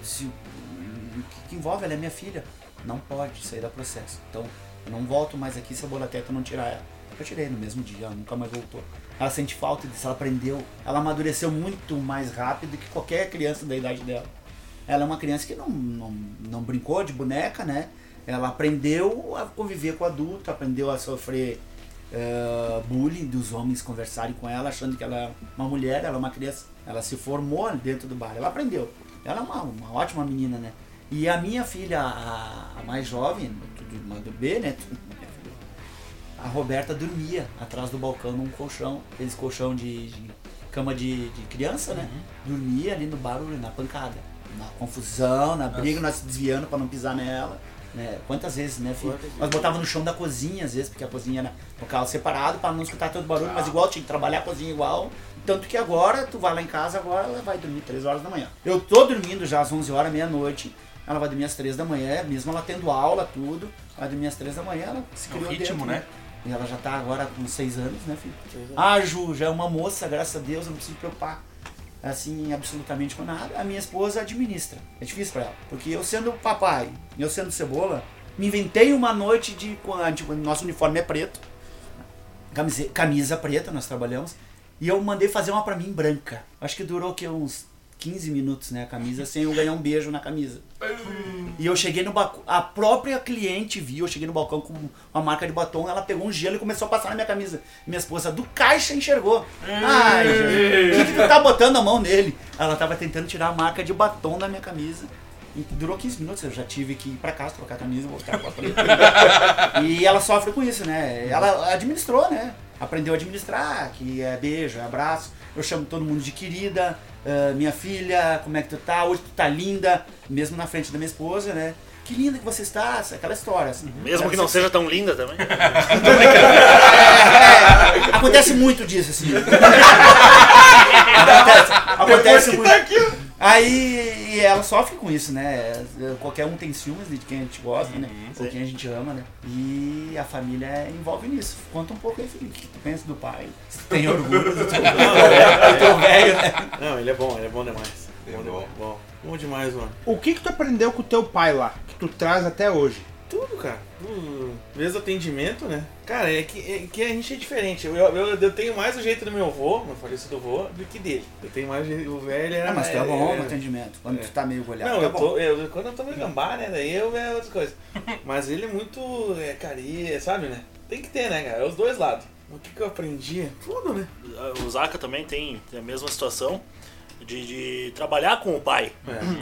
Speaker 3: Disse, o que, envolve? Ela é minha filha. Não pode sair da processo. Então, eu não volto mais aqui se a bola teta não tirar ela. Eu tirei no mesmo dia, ela nunca mais voltou. Ela sente falta disso, ela aprendeu, ela amadureceu muito mais rápido que qualquer criança da idade dela. Ela é uma criança que não, não, não brincou de boneca, né? Ela aprendeu a conviver com adulto, aprendeu a sofrer eh, bullying dos homens conversarem com ela, achando que ela é uma mulher, ela é uma criança. Ela se formou dentro do bar, ela aprendeu. Ela é uma, uma ótima menina, né? E a minha filha, a, a mais jovem, irmã do B, né? A Roberta dormia atrás do balcão num colchão, aqueles colchão de, de cama de, de criança, né? Dormia ali no barulho, na pancada. Na confusão, na briga, nós se desviando pra não pisar nela. Né? Quantas vezes, né, filho? Nós botava no chão da cozinha, às vezes, porque a cozinha era local separado pra não escutar todo barulho, mas igual tinha que trabalhar a cozinha igual. Tanto que agora, tu vai lá em casa, agora ela vai dormir 3 horas da manhã. Eu tô dormindo já às 11 horas, meia-noite. Ela vai dormir às 3 da manhã, mesmo ela tendo aula, tudo. Vai dormir às 3 da manhã, ela se
Speaker 4: É o
Speaker 3: criou
Speaker 4: ritmo,
Speaker 3: dentro,
Speaker 4: né?
Speaker 3: E ela já tá agora com 6 anos, né, filho? Ah, Ju, já é uma moça, graças a Deus, eu não preciso me preocupar assim, absolutamente com nada. A minha esposa administra. É difícil pra ela. Porque eu sendo papai, eu sendo cebola, me inventei uma noite de. Tipo, nosso uniforme é preto, camisa, camisa preta, nós trabalhamos. E eu mandei fazer uma pra mim branca. Acho que durou que uns 15 minutos, né, a camisa, sem eu ganhar um beijo na camisa. E eu cheguei no balcão, a própria cliente viu, eu cheguei no balcão com uma marca de batom, ela pegou um gelo e começou a passar na minha camisa. Minha esposa do caixa enxergou. Ai, Jesus, por que, que tu tá botando a mão nele? Ela tava tentando tirar a marca de batom da minha camisa. E durou 15 minutos, eu já tive que ir pra casa trocar a camisa, voltar. E ela sofre com isso, né? Ela administrou, né? Aprendeu a administrar, que é beijo, é abraço. Eu chamo todo mundo de querida, ah, minha filha, como é que tu tá? Hoje tu tá linda, mesmo na frente da minha esposa, né? Que linda que você está, aquela história. Assim.
Speaker 6: Mesmo que não seja tão linda também.
Speaker 3: É, acontece muito disso, assim. acontece acontece muito. Aí e ela sofre com isso, né? Qualquer um tem ciúmes de quem a gente gosta, né? Ou quem a gente ama, né? E a família envolve nisso. Conta um pouco aí, Felipe. O que tu pensa do pai? Se tu tem orgulho do teu, do teu velho, né?
Speaker 2: Não, ele é bom, ele é bom demais.
Speaker 1: Ele é
Speaker 2: bom,
Speaker 1: bom.
Speaker 2: demais. Bom. Bom demais, mano.
Speaker 5: O que que tu aprendeu com o teu pai lá? Que tu traz até hoje?
Speaker 2: Cara. Tudo. Mesmo atendimento, né? Cara, é que, é que a gente é diferente. Eu, eu, eu tenho mais o jeito do meu avô, meu falecido avô, do que dele. Eu tenho mais o jeito. O velho era.
Speaker 3: Ah, mas tu é bom
Speaker 2: é-
Speaker 3: no atendimento. Quando tu tá meio golhado.
Speaker 2: Não,
Speaker 3: tá
Speaker 2: eu
Speaker 3: bom.
Speaker 2: tô, eu, quando eu tô meio gambá, né? Daí eu é outras coisas. Mas ele é muito é, carinha, sabe, né? Tem que ter, né, cara? É os dois lados. O que, que eu aprendi? Tudo, né?
Speaker 6: O Zaka também tem, tem a mesma situação de, de trabalhar com o pai.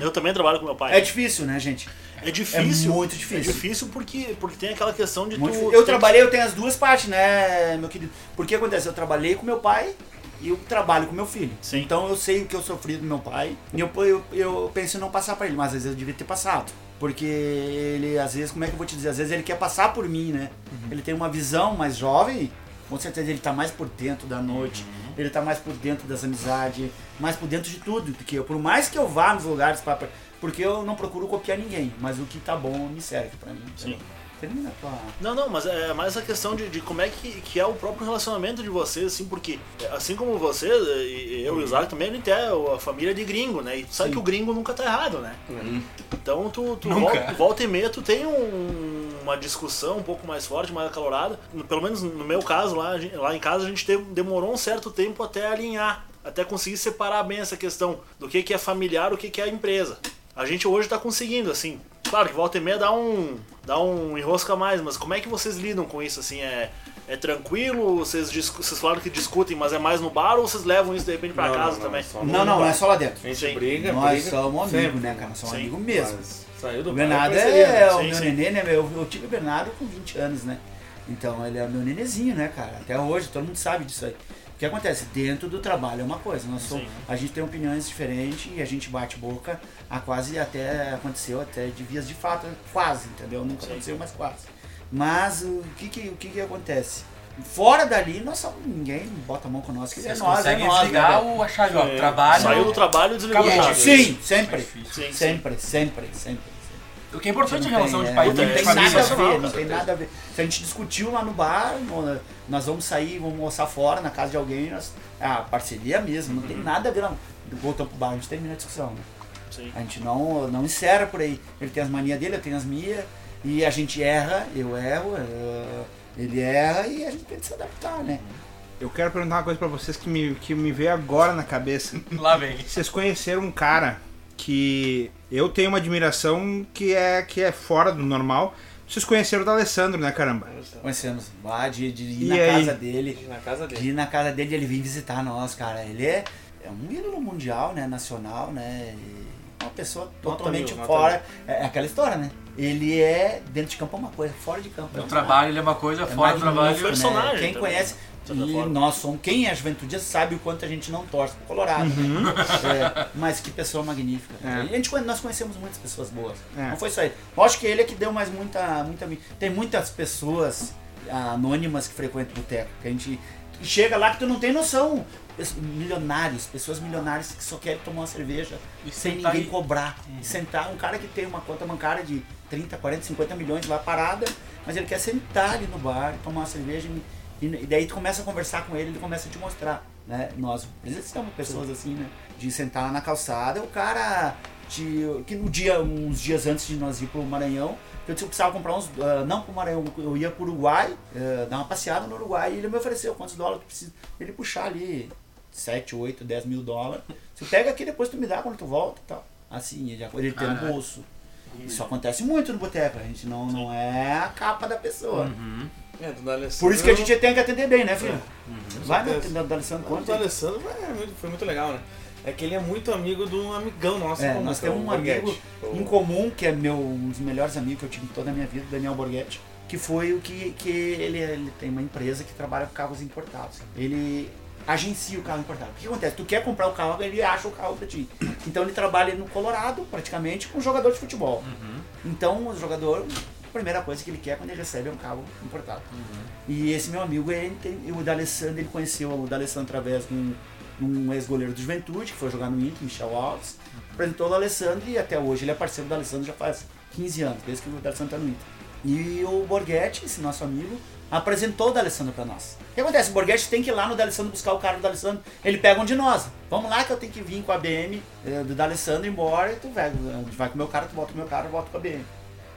Speaker 6: Eu também trabalho com meu pai.
Speaker 3: É difícil, né, gente?
Speaker 6: É difícil.
Speaker 3: É muito difícil.
Speaker 6: É difícil porque, porque tem aquela questão de
Speaker 3: Muito
Speaker 6: tu.
Speaker 3: Eu trabalhei, eu tenho as duas partes, né, meu querido? Porque acontece, eu trabalhei com meu pai e eu trabalho com meu filho.
Speaker 6: Sim.
Speaker 3: Então eu sei o que eu sofri do meu pai e eu, eu, eu penso em não passar pra ele, mas às vezes eu devia ter passado. Porque ele, às vezes, como é que eu vou te dizer? Às vezes ele quer passar por mim, né? Ele tem uma visão mais jovem, com certeza ele tá mais por dentro da noite, ele tá mais por dentro das amizades, mais por dentro de tudo. Porque eu, por mais que eu vá nos lugares pra. Porque eu não procuro copiar ninguém, mas o que tá bom me serve pra mim.
Speaker 6: Sim.
Speaker 3: Termina a tua.
Speaker 6: Não, não, mas é mais a questão de, de como é que, que é o próprio relacionamento de vocês, assim, porque assim como você, e eu e o Isaac também, a gente é a família de gringo, né? E tu sabe que o gringo nunca tá errado, né? Então tu, tu volta, volta e meia, tu tem um- uma discussão um pouco mais forte, mais acalorada. Pelo menos no meu caso, lá, lá em casa, a gente teve- demorou um certo tempo até alinhar, até conseguir separar bem essa questão do que, que é familiar, o que, que é a empresa. A gente hoje tá conseguindo, assim. Claro que volta e meia dá um, dá um enrosca a mais, mas como é que vocês lidam com isso, assim? É, é tranquilo? Vocês, vocês falaram que discutem, mas é mais no bar ou vocês levam isso de repente pra
Speaker 2: Não,
Speaker 6: casa
Speaker 2: não, não,
Speaker 6: também?
Speaker 2: no
Speaker 3: Não, não,
Speaker 2: bar.
Speaker 3: é só lá dentro.
Speaker 2: A gente
Speaker 6: Sim.
Speaker 2: briga,
Speaker 3: Nós
Speaker 2: briga.
Speaker 3: somos amigos,
Speaker 2: sempre.
Speaker 3: né, cara? Nós somos amigos mesmo.
Speaker 2: Mas Saiu do
Speaker 3: O
Speaker 2: bar,
Speaker 3: Bernardo
Speaker 2: parceria,
Speaker 3: é
Speaker 2: né?
Speaker 3: o
Speaker 6: Sim,
Speaker 3: meu
Speaker 6: sim.
Speaker 3: nenê, né? meu? Eu tive o Bernardo com 20 anos, né? Então ele é o meu nenezinho, né, cara? Até hoje, todo mundo sabe disso aí. O que acontece? Dentro do trabalho é uma coisa. Nós somos, a gente tem opiniões diferentes e a gente bate boca. A quase até aconteceu até de vias de fato, quase, entendeu? Nunca aconteceu, mas quase. Mas o que que, o que que acontece? Fora dali, nós ninguém bota a mão com nós, que é
Speaker 4: Vocês
Speaker 3: nós, é
Speaker 4: conseguem
Speaker 3: nós.
Speaker 4: desligar
Speaker 3: né,
Speaker 4: o a chave, ó.
Speaker 6: É,
Speaker 4: Trabalho.
Speaker 6: Saiu do trabalho e desligou a chave.
Speaker 3: Sim, sempre.
Speaker 6: Sim, sim.
Speaker 3: Sempre, sempre, sempre.
Speaker 4: O que é importante é a
Speaker 3: Não
Speaker 4: relação de
Speaker 3: é,
Speaker 4: pai e
Speaker 3: não
Speaker 4: filho,
Speaker 3: tem
Speaker 4: de família.
Speaker 3: nada a
Speaker 6: sensacional,
Speaker 3: ver, não tem nada a ver. Se a gente discutiu lá no bar, no- nós vamos sair, vamos almoçar fora, na casa de alguém, nós, ah, parceria mesmo, não tem nada a ver. Não. Voltamos pro bar, a gente termina a discussão. Né?
Speaker 6: Sim.
Speaker 3: A gente não, não encerra por aí. Ele tem as manias dele, eu tenho as minhas, e a gente erra, eu erro, eh, ele erra e a gente tem que se adaptar, né?
Speaker 5: Eu quero perguntar uma coisa pra vocês que me, que me veio agora na cabeça.
Speaker 4: Lá vem.
Speaker 5: Vocês conheceram um cara que eu tenho uma admiração que é, que é fora do normal. Vocês conheceram o da Alessandro, né, caramba?
Speaker 3: Conhecemos lá de, de ir
Speaker 5: E
Speaker 3: na
Speaker 5: aí?
Speaker 3: casa dele.
Speaker 2: Na casa
Speaker 3: De
Speaker 2: dele.
Speaker 3: ir na casa dele, ele vir visitar nós, cara. Ele é, é um ídolo mundial, né? Nacional, né? E uma pessoa totalmente
Speaker 2: mil,
Speaker 3: fora. É, é aquela história, né? Ele é dentro de campo é uma coisa, fora de campo é
Speaker 4: No
Speaker 3: outra.
Speaker 4: trabalho ele é uma coisa,
Speaker 3: É
Speaker 4: fora do trabalho.
Speaker 3: né? Quem
Speaker 6: também,
Speaker 3: conhece. E nós somos. Quem é juventude sabe o quanto a gente não torce pro Colorado.
Speaker 5: Uhum.
Speaker 3: né? É, mas que pessoa magnífica.
Speaker 5: É.
Speaker 3: A gente, nós conhecemos muitas pessoas boas.
Speaker 5: É.
Speaker 3: Não foi só ele. Eu acho que ele é que deu mais muita. muita tem muitas pessoas anônimas que frequentam o boteco. Que a gente chega lá que tu não tem noção. Milionários, pessoas milionárias que só querem tomar uma cerveja
Speaker 4: E
Speaker 3: sem ninguém cobrar. E sentar, um cara que tem uma conta bancária de 30, 40, 50 milhões lá parada, mas ele quer sentar ali no bar, tomar uma cerveja e, e daí tu começa a conversar com ele, ele começa a te mostrar. Né? Nós precisamos pessoas assim, né? De sentar lá na calçada, o cara te, que no dia, uns dias antes de nós ir pro Maranhão, eu precisava comprar uns. ah, não pro Maranhão, eu ia pro Uruguai, ah, dar uma passeada no Uruguai, e ele me ofereceu quantos dólares tu precisa. Ele puxar ali 7, 8, 10 mil dólares. Você pega aqui depois tu me dá quando tu volta e tal. Assim, ele, ele tem
Speaker 4: Ah.
Speaker 3: bolso. Isso acontece muito no boteco, a gente não, não é a capa da pessoa.
Speaker 4: Uhum.
Speaker 2: É, do D'Alessandro-
Speaker 3: Por isso que a gente tem que atender bem, né, filho?
Speaker 2: Com
Speaker 3: Vai
Speaker 2: certeza.
Speaker 3: no D'Alessandro
Speaker 2: O
Speaker 3: conta. aí.
Speaker 2: D'Alessandro é foi muito legal, né? É que ele é muito amigo de um amigão nosso.
Speaker 3: É, nós temos
Speaker 2: o
Speaker 3: um
Speaker 2: Borghetti.
Speaker 3: amigo
Speaker 2: O-
Speaker 3: em comum, que é meu, um dos melhores amigos que eu tive em toda a minha vida, Daniel Borghetti, que foi o que, que ele, ele tem uma empresa que trabalha com carros importados. Ele agencia o carro importado. O que acontece? Tu quer comprar o carro, ele acha o carro pra ti. Então ele trabalha no Colorado, praticamente, com um jogador de futebol. Então o jogador, a primeira coisa que ele quer quando ele recebe é um carro importado. E esse meu amigo, ele tem, o D'Alessandro, ele conheceu o D'Alessandro através de um, um ex-goleiro do Juventude, que foi jogar no Inter, Michel Alves. Apresentou o D'Alessandro e até hoje ele é parceiro do D'Alessandro já faz 15 anos, desde que o D'Alessandro tá no Inter. E o Borghetti, esse nosso amigo, apresentou o D'Alessandro pra nós. O que acontece? O Borghetti tem que ir lá no D'Alessandro buscar o carro do D'Alessandro. Ele pega um de nós. Vamos lá que eu tenho que vir com a BM eh, do D'Alessandro embora e tu vai, vai com o meu carro, tu volta com o meu carro, eu volto com a BM.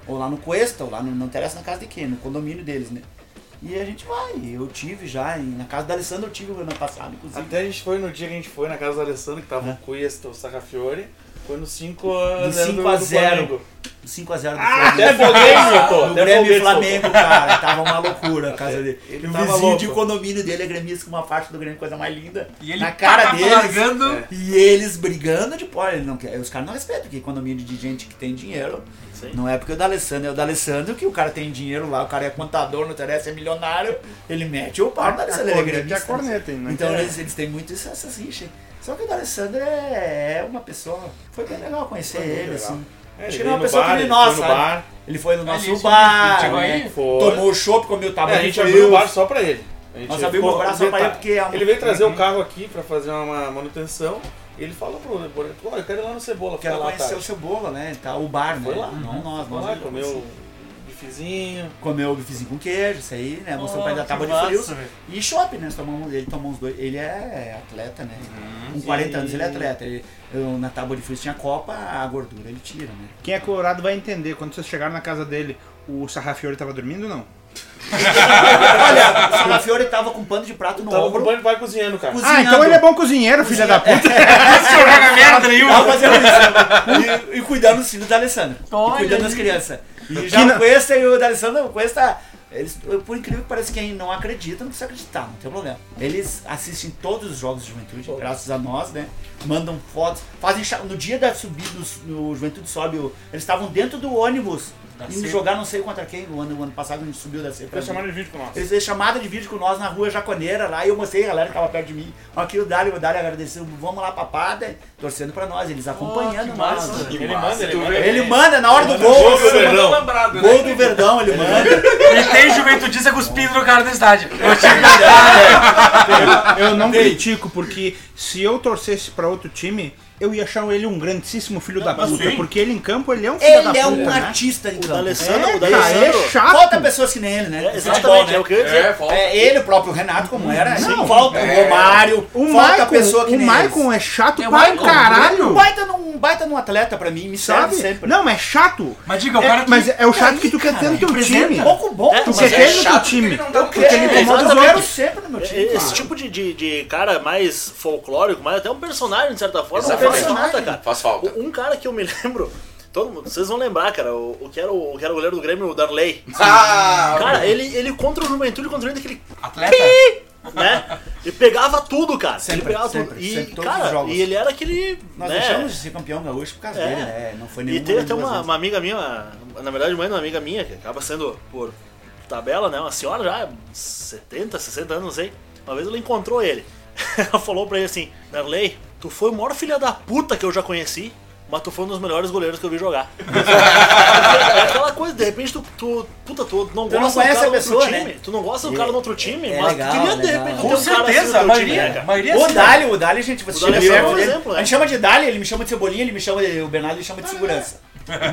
Speaker 3: Ou lá no Cuesta, ou lá no, não interessa na casa de quem, no condomínio deles, né? E a gente vai. Eu tive já, na casa do Alessandro eu tive o ano passado, inclusive.
Speaker 2: Até a gente foi no dia que a gente foi na casa do Alessandro, que tava
Speaker 3: É.
Speaker 2: o Cuesta, o Sacafiore. Foi no 5
Speaker 3: Do
Speaker 2: a
Speaker 3: 5 a 0. 5x0 do
Speaker 2: Ah,
Speaker 3: Flamengo.
Speaker 2: até Foguete soltou.
Speaker 3: Do
Speaker 2: até
Speaker 3: Grêmio e Flamengo, cara. Tava uma loucura a casa dele.
Speaker 2: Ele
Speaker 3: e o
Speaker 2: tava
Speaker 3: vizinho
Speaker 2: louco.
Speaker 3: de condomínio dele é gremista com uma faixa do Grêmio, coisa mais linda.
Speaker 4: E ele
Speaker 3: na cara deles.
Speaker 4: largando.
Speaker 2: É.
Speaker 3: E eles brigando de pó. Ele não quer. Os caras não respeitam, porque condomínio de gente que tem dinheiro.
Speaker 6: Sim.
Speaker 3: Não é porque o D'Alessandro é o D'Alessandro que o cara tem dinheiro lá, o cara é contador, não interessa, é milionário, ele mete o pau no D'Alessandro, ele é
Speaker 5: é
Speaker 3: gremista.
Speaker 5: corneta, hein, não
Speaker 3: Então
Speaker 5: interessa.
Speaker 3: eles, eles têm muito isso, essas rixas. Só que o D'Alessandro é, é uma pessoa. Foi bem legal conhecer
Speaker 2: Foi muito
Speaker 3: ele,
Speaker 2: legal.
Speaker 3: assim.
Speaker 2: É,
Speaker 3: Acho
Speaker 2: ele
Speaker 3: que ele é uma pessoa
Speaker 2: bar,
Speaker 3: que nem
Speaker 2: ele foi no.
Speaker 3: Ele foi no nosso
Speaker 4: isso,
Speaker 3: bar,
Speaker 4: chegou
Speaker 3: né?
Speaker 2: Foi.
Speaker 3: tomou chopp, comeu
Speaker 2: É,
Speaker 3: tabaco
Speaker 2: a gente abriu o bar só pra ele. A gente
Speaker 3: Nós abrimos o bar só pra ele porque é
Speaker 2: Ele veio trazer o carro aqui pra fazer uma manutenção. E ele falou pro pô, eu quero ir lá no Cebola.
Speaker 3: Quero
Speaker 2: lá
Speaker 3: conhecer o. Cebola, né? Tá, o bar,
Speaker 2: Foi
Speaker 3: né?
Speaker 2: lá.
Speaker 3: Não nós,
Speaker 2: Foi
Speaker 3: nós.
Speaker 2: lá,
Speaker 3: ele
Speaker 2: comeu o bifezinho.
Speaker 3: Comeu o bifezinho com queijo, isso aí, né? Mostrou pra ele a
Speaker 4: que
Speaker 3: tábua de frios.
Speaker 4: velho.
Speaker 3: E shopping, né? Tomamos, ele tomou uns dois. Ele é atleta, né? Com 40 anos ele é atleta. Ele, eu, na tábua de frios tinha copa, a gordura ele tira, né?
Speaker 5: Quem é colorado vai entender. Quando vocês chegaram na casa dele, o Sarrafiore tava dormindo ou não?
Speaker 3: Olha, o Salafiore tava com pano de prato no
Speaker 2: Tava com
Speaker 3: ombro.
Speaker 2: o banho vai cozinhando, cara.
Speaker 3: Cozinhando.
Speaker 5: Ah, então ele é bom cozinheiro, filha da puta.
Speaker 4: Não joga merda nenhuma.
Speaker 3: Tava. E, e cuidando dos filhos da Alessandra. E
Speaker 4: Olha
Speaker 3: cuidando
Speaker 4: aí.
Speaker 3: das crianças. E já
Speaker 5: não-
Speaker 3: Cuesta e o da Alessandra, o Cuesta, eles, por incrível que pareça, quem não acredita não precisa acreditar, não tem problema. Eles assistem todos os jogos de juventude, graças a nós, né? Mandam fotos, fazem no dia da subida no, no Juventude Sobe, eles estavam dentro do ônibus
Speaker 4: Da
Speaker 3: indo
Speaker 4: C.
Speaker 3: jogar não sei contra quem, o ano, o ano passado a gente subiu da C pra
Speaker 2: Eles chamaram de vídeo com nós.
Speaker 3: eles fizeram chamada de vídeo com nós na rua Jaconeira lá e eu mostrei a galera que tava perto de mim. Aqui o Dário, o Dário agradeceu, vamos lá papada, torcendo pra nós, eles acompanhando
Speaker 4: que
Speaker 3: nós.
Speaker 4: massa.
Speaker 2: Ele
Speaker 1: massa.
Speaker 2: manda, ele manda.
Speaker 3: Ele manda na hora do gol,
Speaker 2: gol do Verdão.
Speaker 1: Lembrado,
Speaker 3: gol
Speaker 1: né?
Speaker 3: do Verdão, ele manda.
Speaker 4: E tem juventudista cuspindo no cara do estádio.
Speaker 5: Eu não critico, porque se eu torcesse pra outro time, eu ia achar ele um grandíssimo filho da
Speaker 4: mas
Speaker 5: puta.
Speaker 4: sim.
Speaker 5: Porque ele em campo, ele é um filho da
Speaker 3: Ele é
Speaker 5: puta,
Speaker 3: um
Speaker 5: né?
Speaker 3: artista em
Speaker 6: O
Speaker 3: campo.
Speaker 6: D'Alessandro,
Speaker 5: É,
Speaker 6: o
Speaker 5: cara,
Speaker 6: D'Alessandro.
Speaker 5: é chato.
Speaker 3: Falta pessoas que nem ele, né?
Speaker 6: É,
Speaker 3: No futebol,
Speaker 6: exatamente,
Speaker 3: né?
Speaker 6: é o que eu ia dizer.
Speaker 1: É, falta.
Speaker 3: É, ele, o próprio Renato, como era,
Speaker 5: Não.
Speaker 3: não, falta o
Speaker 1: É.
Speaker 3: Romário,
Speaker 5: O
Speaker 3: falta
Speaker 5: Maicon,
Speaker 3: pessoa que
Speaker 5: o
Speaker 3: nem
Speaker 5: Maicon
Speaker 3: eles.
Speaker 5: é chato
Speaker 4: É o
Speaker 5: pra
Speaker 4: Maicon,
Speaker 5: caralho.
Speaker 3: baita, num, um baita num atleta pra mim, me serve
Speaker 5: Sabe?
Speaker 3: sempre.
Speaker 5: Não, mas é chato.
Speaker 4: Mas diga, o
Speaker 5: É,
Speaker 4: cara que...
Speaker 5: mas é o chato que tu quer ter no teu time.
Speaker 3: Pouco bom,
Speaker 6: É,
Speaker 5: Tu
Speaker 6: mas
Speaker 5: quer
Speaker 6: é
Speaker 5: ter no teu time.
Speaker 1: porque ele não dá
Speaker 5: Porque ele
Speaker 3: É,
Speaker 5: incomoda os
Speaker 3: eu quero
Speaker 5: outros.
Speaker 3: sempre no meu time.
Speaker 6: Esse
Speaker 3: cara.
Speaker 6: tipo de, de, de cara mais folclórico, mais até um personagem, de certa forma, faz falta, cara.
Speaker 1: Faz falta.
Speaker 6: Um cara que eu me lembro, todo mundo, vocês vão lembrar, cara, o, o, que era o, o que era o goleiro do Grêmio, o Darley.
Speaker 1: Ah,
Speaker 6: Cara, ele, ele contra o Juventude, contra o Inter, aquele
Speaker 4: Atleta?
Speaker 6: Né? Ele pegava tudo, cara.
Speaker 3: Sempre,
Speaker 6: ele pegava
Speaker 3: sempre,
Speaker 6: tudo. E,
Speaker 3: sempre,
Speaker 6: cara, e ele era aquele.
Speaker 3: Nós
Speaker 6: né,
Speaker 3: deixamos de ser campeão gaúcho por causa
Speaker 6: É.
Speaker 3: dele, né? Não foi nenhuma
Speaker 6: E tem
Speaker 3: nem
Speaker 6: até uma,
Speaker 3: vezes.
Speaker 6: uma amiga minha, uma- na verdade, mãe de uma amiga minha, que acaba sendo por tabela, né? Uma senhora já, 70, 60 anos, não sei. Uma vez ela encontrou ele. Ela falou pra ele assim: Darley, tu foi o maior filha da puta que eu já conheci. Mas tu foi um dos melhores goleiros que eu vi jogar. é aquela coisa, de repente tu, tu puta, tu não
Speaker 3: Tu não
Speaker 6: gosta do cara
Speaker 3: a
Speaker 6: no outro
Speaker 3: pessoa,
Speaker 6: time.
Speaker 3: né?
Speaker 6: Tu não gosta do cara no outro time,
Speaker 3: é
Speaker 6: mas
Speaker 3: legal,
Speaker 6: tu queria de
Speaker 3: legal.
Speaker 6: repente
Speaker 4: Com
Speaker 6: ter um cara assim
Speaker 4: certeza,
Speaker 6: no
Speaker 4: a
Speaker 6: teu time,
Speaker 4: maioria,
Speaker 6: né,
Speaker 4: maioria
Speaker 3: O
Speaker 4: assim,
Speaker 3: Dali, o Dali, gente, você
Speaker 6: O Dali
Speaker 3: chega
Speaker 6: é um exemplo, né?
Speaker 3: A gente chama de Dali, ele me chama de Cebolinha, ele me chama de. O Bernardo me chama de segurança.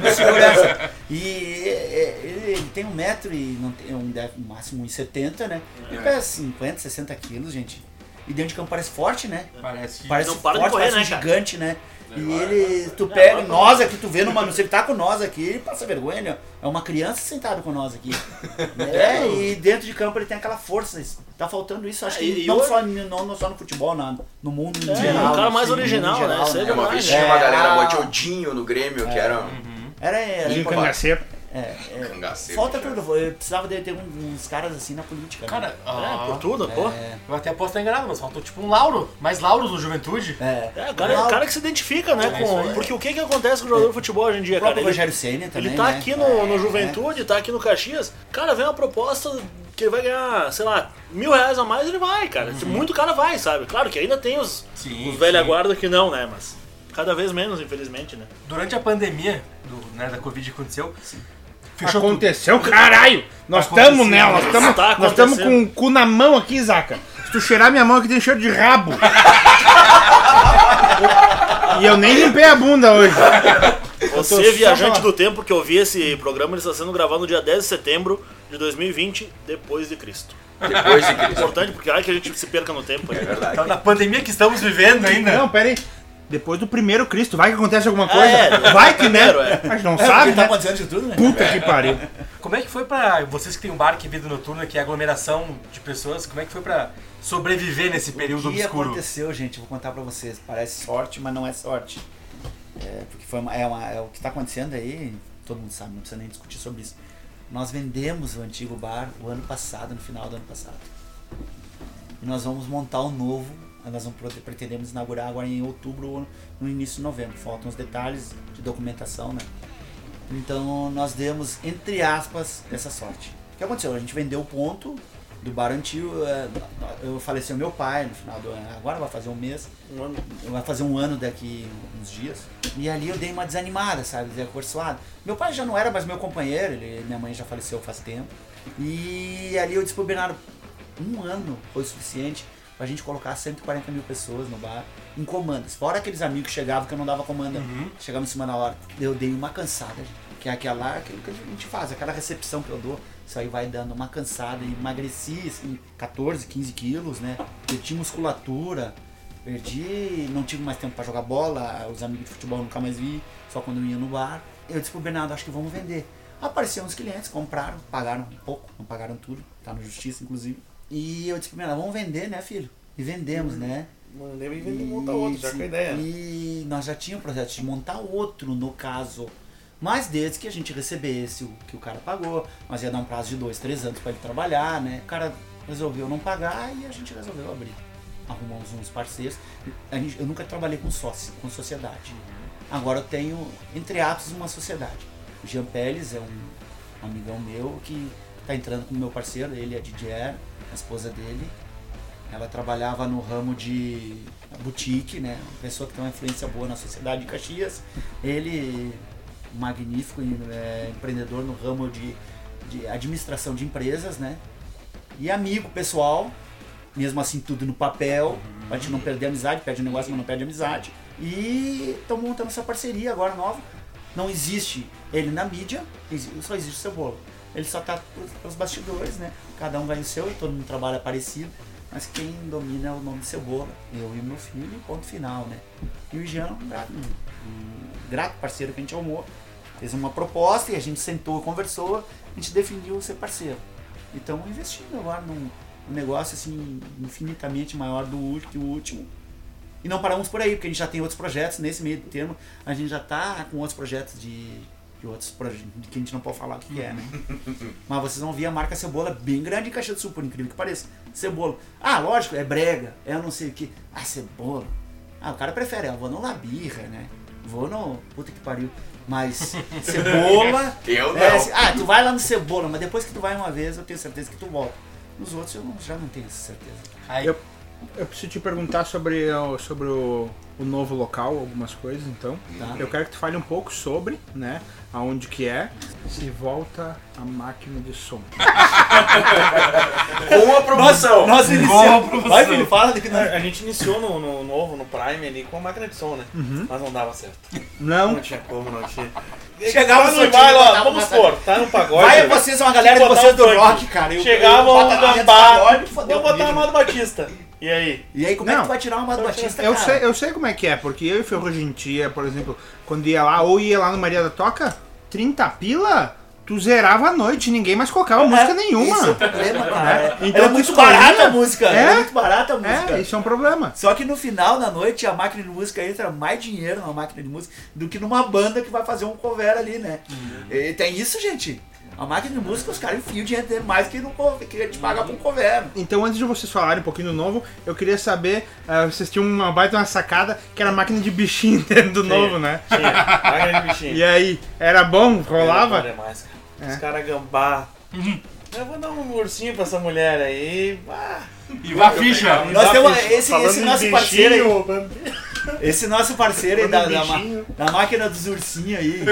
Speaker 3: Meu segurança. E é, ele, ele tem um metro e não tem um no máximo 1,70, né? Ele pesa 50, 60 quilos, gente. E dentro de campo parece forte, né?
Speaker 4: Parece.
Speaker 3: Parece
Speaker 6: Não para de
Speaker 3: forte,
Speaker 6: correr,
Speaker 3: parece um
Speaker 6: né, cara?
Speaker 3: gigante, né? E ele, tu pega, nós aqui, tu vê numa, se ele tá com nós aqui, ele passa vergonha, né? É uma criança sentada com nós aqui. É, e dentro de campo ele tem aquela força, tá faltando isso, acho
Speaker 6: É,
Speaker 3: que não,
Speaker 6: hoje-
Speaker 3: só, não, não só no futebol, na, no mundo em
Speaker 6: É,
Speaker 3: geral.
Speaker 6: é um cara mais
Speaker 3: assim,
Speaker 6: original,
Speaker 3: em
Speaker 6: né?
Speaker 3: geral,
Speaker 6: Isso aí
Speaker 1: É, uma vez
Speaker 3: É,
Speaker 1: tinha uma galera,
Speaker 3: a-
Speaker 1: bote Odinho no Grêmio, que era
Speaker 3: Era, era,
Speaker 5: E cangaceiro.
Speaker 3: É, é,
Speaker 1: cangaceiro.
Speaker 3: falta
Speaker 1: já.
Speaker 3: tudo, eu precisava de ter uns caras assim na política.
Speaker 4: Cara,
Speaker 3: né?
Speaker 6: É,
Speaker 4: ah,
Speaker 6: por tudo, pô.
Speaker 3: É,
Speaker 4: eu até posso estar enganado, mas faltou tipo um Lauro. Mais Lauros no Juventude.
Speaker 3: é.
Speaker 6: É, o cara, o cara que se identifica, né?
Speaker 4: É
Speaker 6: com, porque o que que acontece com o jogador de futebol hoje em dia,
Speaker 3: O
Speaker 6: cara? Ele,
Speaker 3: Rogério Senna também,
Speaker 6: ele tá
Speaker 3: né?
Speaker 6: aqui no,
Speaker 3: É,
Speaker 6: no Juventude, tá aqui no Caxias. Cara, vem uma proposta que ele vai ganhar, sei lá, mil reais a mais, ele vai, cara. Muito cara vai, sabe? Claro que ainda tem os,
Speaker 4: Sim,
Speaker 6: os velha
Speaker 4: sim.
Speaker 6: guarda que não, né? Mas cada vez menos, infelizmente, né?
Speaker 4: Durante a pandemia do, né, da Covid que aconteceu, fechou tudo.
Speaker 5: Aconteceu, caralho! Nós estamos nela, nós estamos
Speaker 6: tá
Speaker 5: nós estamos com o cu na mão aqui, Zaca. Se tu cheirar minha mão aqui tem cheiro de rabo. e eu nem limpei a bunda hoje.
Speaker 6: Você, viajante do tempo que ouvi esse programa, ele está sendo gravado no dia 10 de setembro de 2020, depois de Cristo.
Speaker 1: Depois de
Speaker 6: É
Speaker 1: Cristo.
Speaker 6: importante porque ai que a gente se perca no tempo.
Speaker 1: É
Speaker 6: aí.
Speaker 1: verdade.
Speaker 4: Então, na pandemia que estamos vivendo ainda.
Speaker 5: Não, pera aí. Depois do primeiro Cristo, vai que acontece alguma
Speaker 6: Ah,
Speaker 5: coisa.
Speaker 6: é,
Speaker 5: vai que, né?
Speaker 6: primeiro, é.
Speaker 5: Gente não
Speaker 3: É,
Speaker 5: sabe,
Speaker 3: tá
Speaker 5: né?
Speaker 3: acontecendo de tudo, né?
Speaker 5: Puta que pariu.
Speaker 4: Como é que foi pra vocês que tem um bar que é vida noturna, que é aglomeração de pessoas, como é que foi pra sobreviver nesse período
Speaker 3: O que
Speaker 4: obscuro?
Speaker 3: aconteceu, gente? Vou contar pra vocês. Parece sorte, mas não é sorte. É, porque foi uma- é, uma- é o que tá acontecendo aí, todo mundo sabe, não precisa nem discutir sobre isso. Nós vendemos o antigo bar o ano passado, no final do ano passado. E nós vamos montar um novo. Nós vamos pretendemos inaugurar agora em outubro ou no início de novembro. Faltam os detalhes de documentação, né? Então nós demos, entre aspas, essa sorte. O que aconteceu? A gente vendeu o ponto do bar antigo. é, Eu faleceu meu pai no final do ano. Agora vai fazer um mês.
Speaker 6: Um ano.
Speaker 3: Vai fazer um ano daqui uns dias. E ali eu dei uma desanimada, sabe? Dei acorçoado. Meu pai já não era mais meu companheiro, ele- minha mãe já faleceu faz tempo. E ali eu Bernardo, um ano foi o suficiente pra gente colocar 140 mil pessoas no bar em comandas. Fora aqueles amigos que chegavam que eu não dava comanda, chegavam em cima da hora. Eu dei uma cansada, que é aquela, aquilo que a gente faz, aquela recepção que eu dou. Isso aí vai dando uma cansada e emagreci assim, 14, 15 quilos, né? Perdi musculatura, perdi, não tive mais tempo pra jogar bola, os amigos de futebol eu nunca mais vi, só quando eu ia no bar. Eu disse pro Bernardo, acho que vamos vender. Apareceram uns clientes, compraram, pagaram um pouco, não pagaram tudo, tá na justiça inclusive. E eu disse pro Bernardo, vamos vender, né, filho? E vendemos, né?
Speaker 2: Nem vem vender montar outro, já com a ideia.
Speaker 3: E nós já tínhamos o projeto de montar outro, no caso. Mas desde que a gente recebesse o que o cara pagou, nós ia dar um prazo de dois, três anos para ele trabalhar, né? O cara resolveu não pagar e a gente resolveu abrir. Arrumamos uns parceiros. Gente- eu nunca trabalhei com sócio, com sociedade. Agora eu tenho, entre aspas, uma sociedade. O Jean Pérez é um amigão meu que está entrando como meu parceiro, ele é Didier, a esposa dele. Ela trabalhava no ramo de boutique, né? Uma pessoa que tem uma influência boa na sociedade de Caxias. Ele, magnífico é, empreendedor no ramo de, de administração de empresas, né? E amigo pessoal, mesmo assim tudo no papel, pra gente não perder amizade, perde o negócio, mas não perde amizade. E estamos montando essa parceria agora nova. Não existe ele na mídia, só existe o Cebola. Ele só tá pros- pros bastidores, né? Cada um ganha o seu e todo mundo trabalha parecido. Mas quem domina é o nome de Cebola. Eu e meu filho, ponto final, né? E o Jean, um grato, um, grato parceiro que a gente amou. Fez uma proposta e a gente sentou conversou, a gente definiu ser parceiro. E estamos investindo agora num, num negócio assim infinitamente maior do que o último. E não paramos por aí, porque a gente já tem outros projetos nesse meio termo. A gente já está com outros projetos de de outros projetos que a gente não pode falar o que é, né? Mas vocês vão ver a marca Cebola bem grande em Caxias do Sul, por incrível que pareça. Cebola. Ah, lógico, é brega, é eu não sei o que. Ah, Cebola. Ah, o cara prefere, eu vou no Labirra, né? Vou no. Puta que pariu. Mas Cebola.
Speaker 1: Eu
Speaker 3: é,
Speaker 1: não.
Speaker 3: assim, ah, tu vai lá no Cebola, mas depois que tu vai uma vez, eu tenho certeza que tu volta. Nos outros eu não- já não tenho essa certeza.
Speaker 4: Aí,
Speaker 5: Eu, eu preciso te perguntar sobre, o- sobre o, o novo local, algumas coisas, então.
Speaker 3: Tá.
Speaker 5: Eu quero que tu fale um pouco sobre, né? Aonde que é, se volta a máquina de som.
Speaker 1: Com a promoção.
Speaker 3: Nós iniciamos. Vai, filho, fala de que nós.
Speaker 2: A gente iniciou no, no novo, no Prime ali, com a máquina de som, né? Mas não dava certo.
Speaker 5: Não,
Speaker 2: Não tinha como, não tinha.
Speaker 3: Chegava no
Speaker 2: baile, ó, vamos supor, tá no pagode.
Speaker 3: Vai vocês, uma galera de vocês
Speaker 2: um
Speaker 3: do rock, cara. Eu,
Speaker 2: Chegava
Speaker 3: eu,
Speaker 2: o Gambá,
Speaker 3: pagode, fodeu
Speaker 2: vou botar
Speaker 3: comigo.
Speaker 2: Amado Batista. E aí?
Speaker 3: E aí, como é que
Speaker 5: Não.
Speaker 3: tu vai tirar uma do Batista,
Speaker 5: eu
Speaker 3: cara?
Speaker 5: sei, eu sei como é que é, porque eu e Ferrugem Tia, por exemplo, quando ia lá, ou ia lá no Maria da Toca, 30 pila, tu zerava a noite, ninguém mais colocava música nenhuma.
Speaker 3: Esse é o problema, cara.
Speaker 5: Então
Speaker 3: Era
Speaker 5: tu
Speaker 3: muito
Speaker 5: escolhia.
Speaker 3: barata a música.
Speaker 5: É?
Speaker 3: Era muito barata a música.
Speaker 5: É, isso é um problema.
Speaker 3: Só que no final da noite a máquina de música entra mais dinheiro numa máquina de música do que numa banda que vai fazer um cover ali, né? E tem isso, gente. A máquina de música, os caras enfiam dinheiro dele mais que, no, cover, que te pagar pra um cover.
Speaker 5: Então, antes de vocês falarem um pouquinho do novo, eu queria saber, ah, vocês tinham uma baita uma sacada que era a máquina de bichinho dentro do novo, né?
Speaker 2: Tinha, máquina de bichinho.
Speaker 5: E aí, era bom? Rolava?
Speaker 2: Era demais, cara. Os caras gambá. Eu vou dar um ursinho pra essa mulher aí. Ah,
Speaker 4: e a ficha.
Speaker 3: Nós temos
Speaker 2: ficha.
Speaker 3: esse, esse nosso parceiro aí. Esse nosso parceiro aí da, da, da máquina dos ursinhos aí.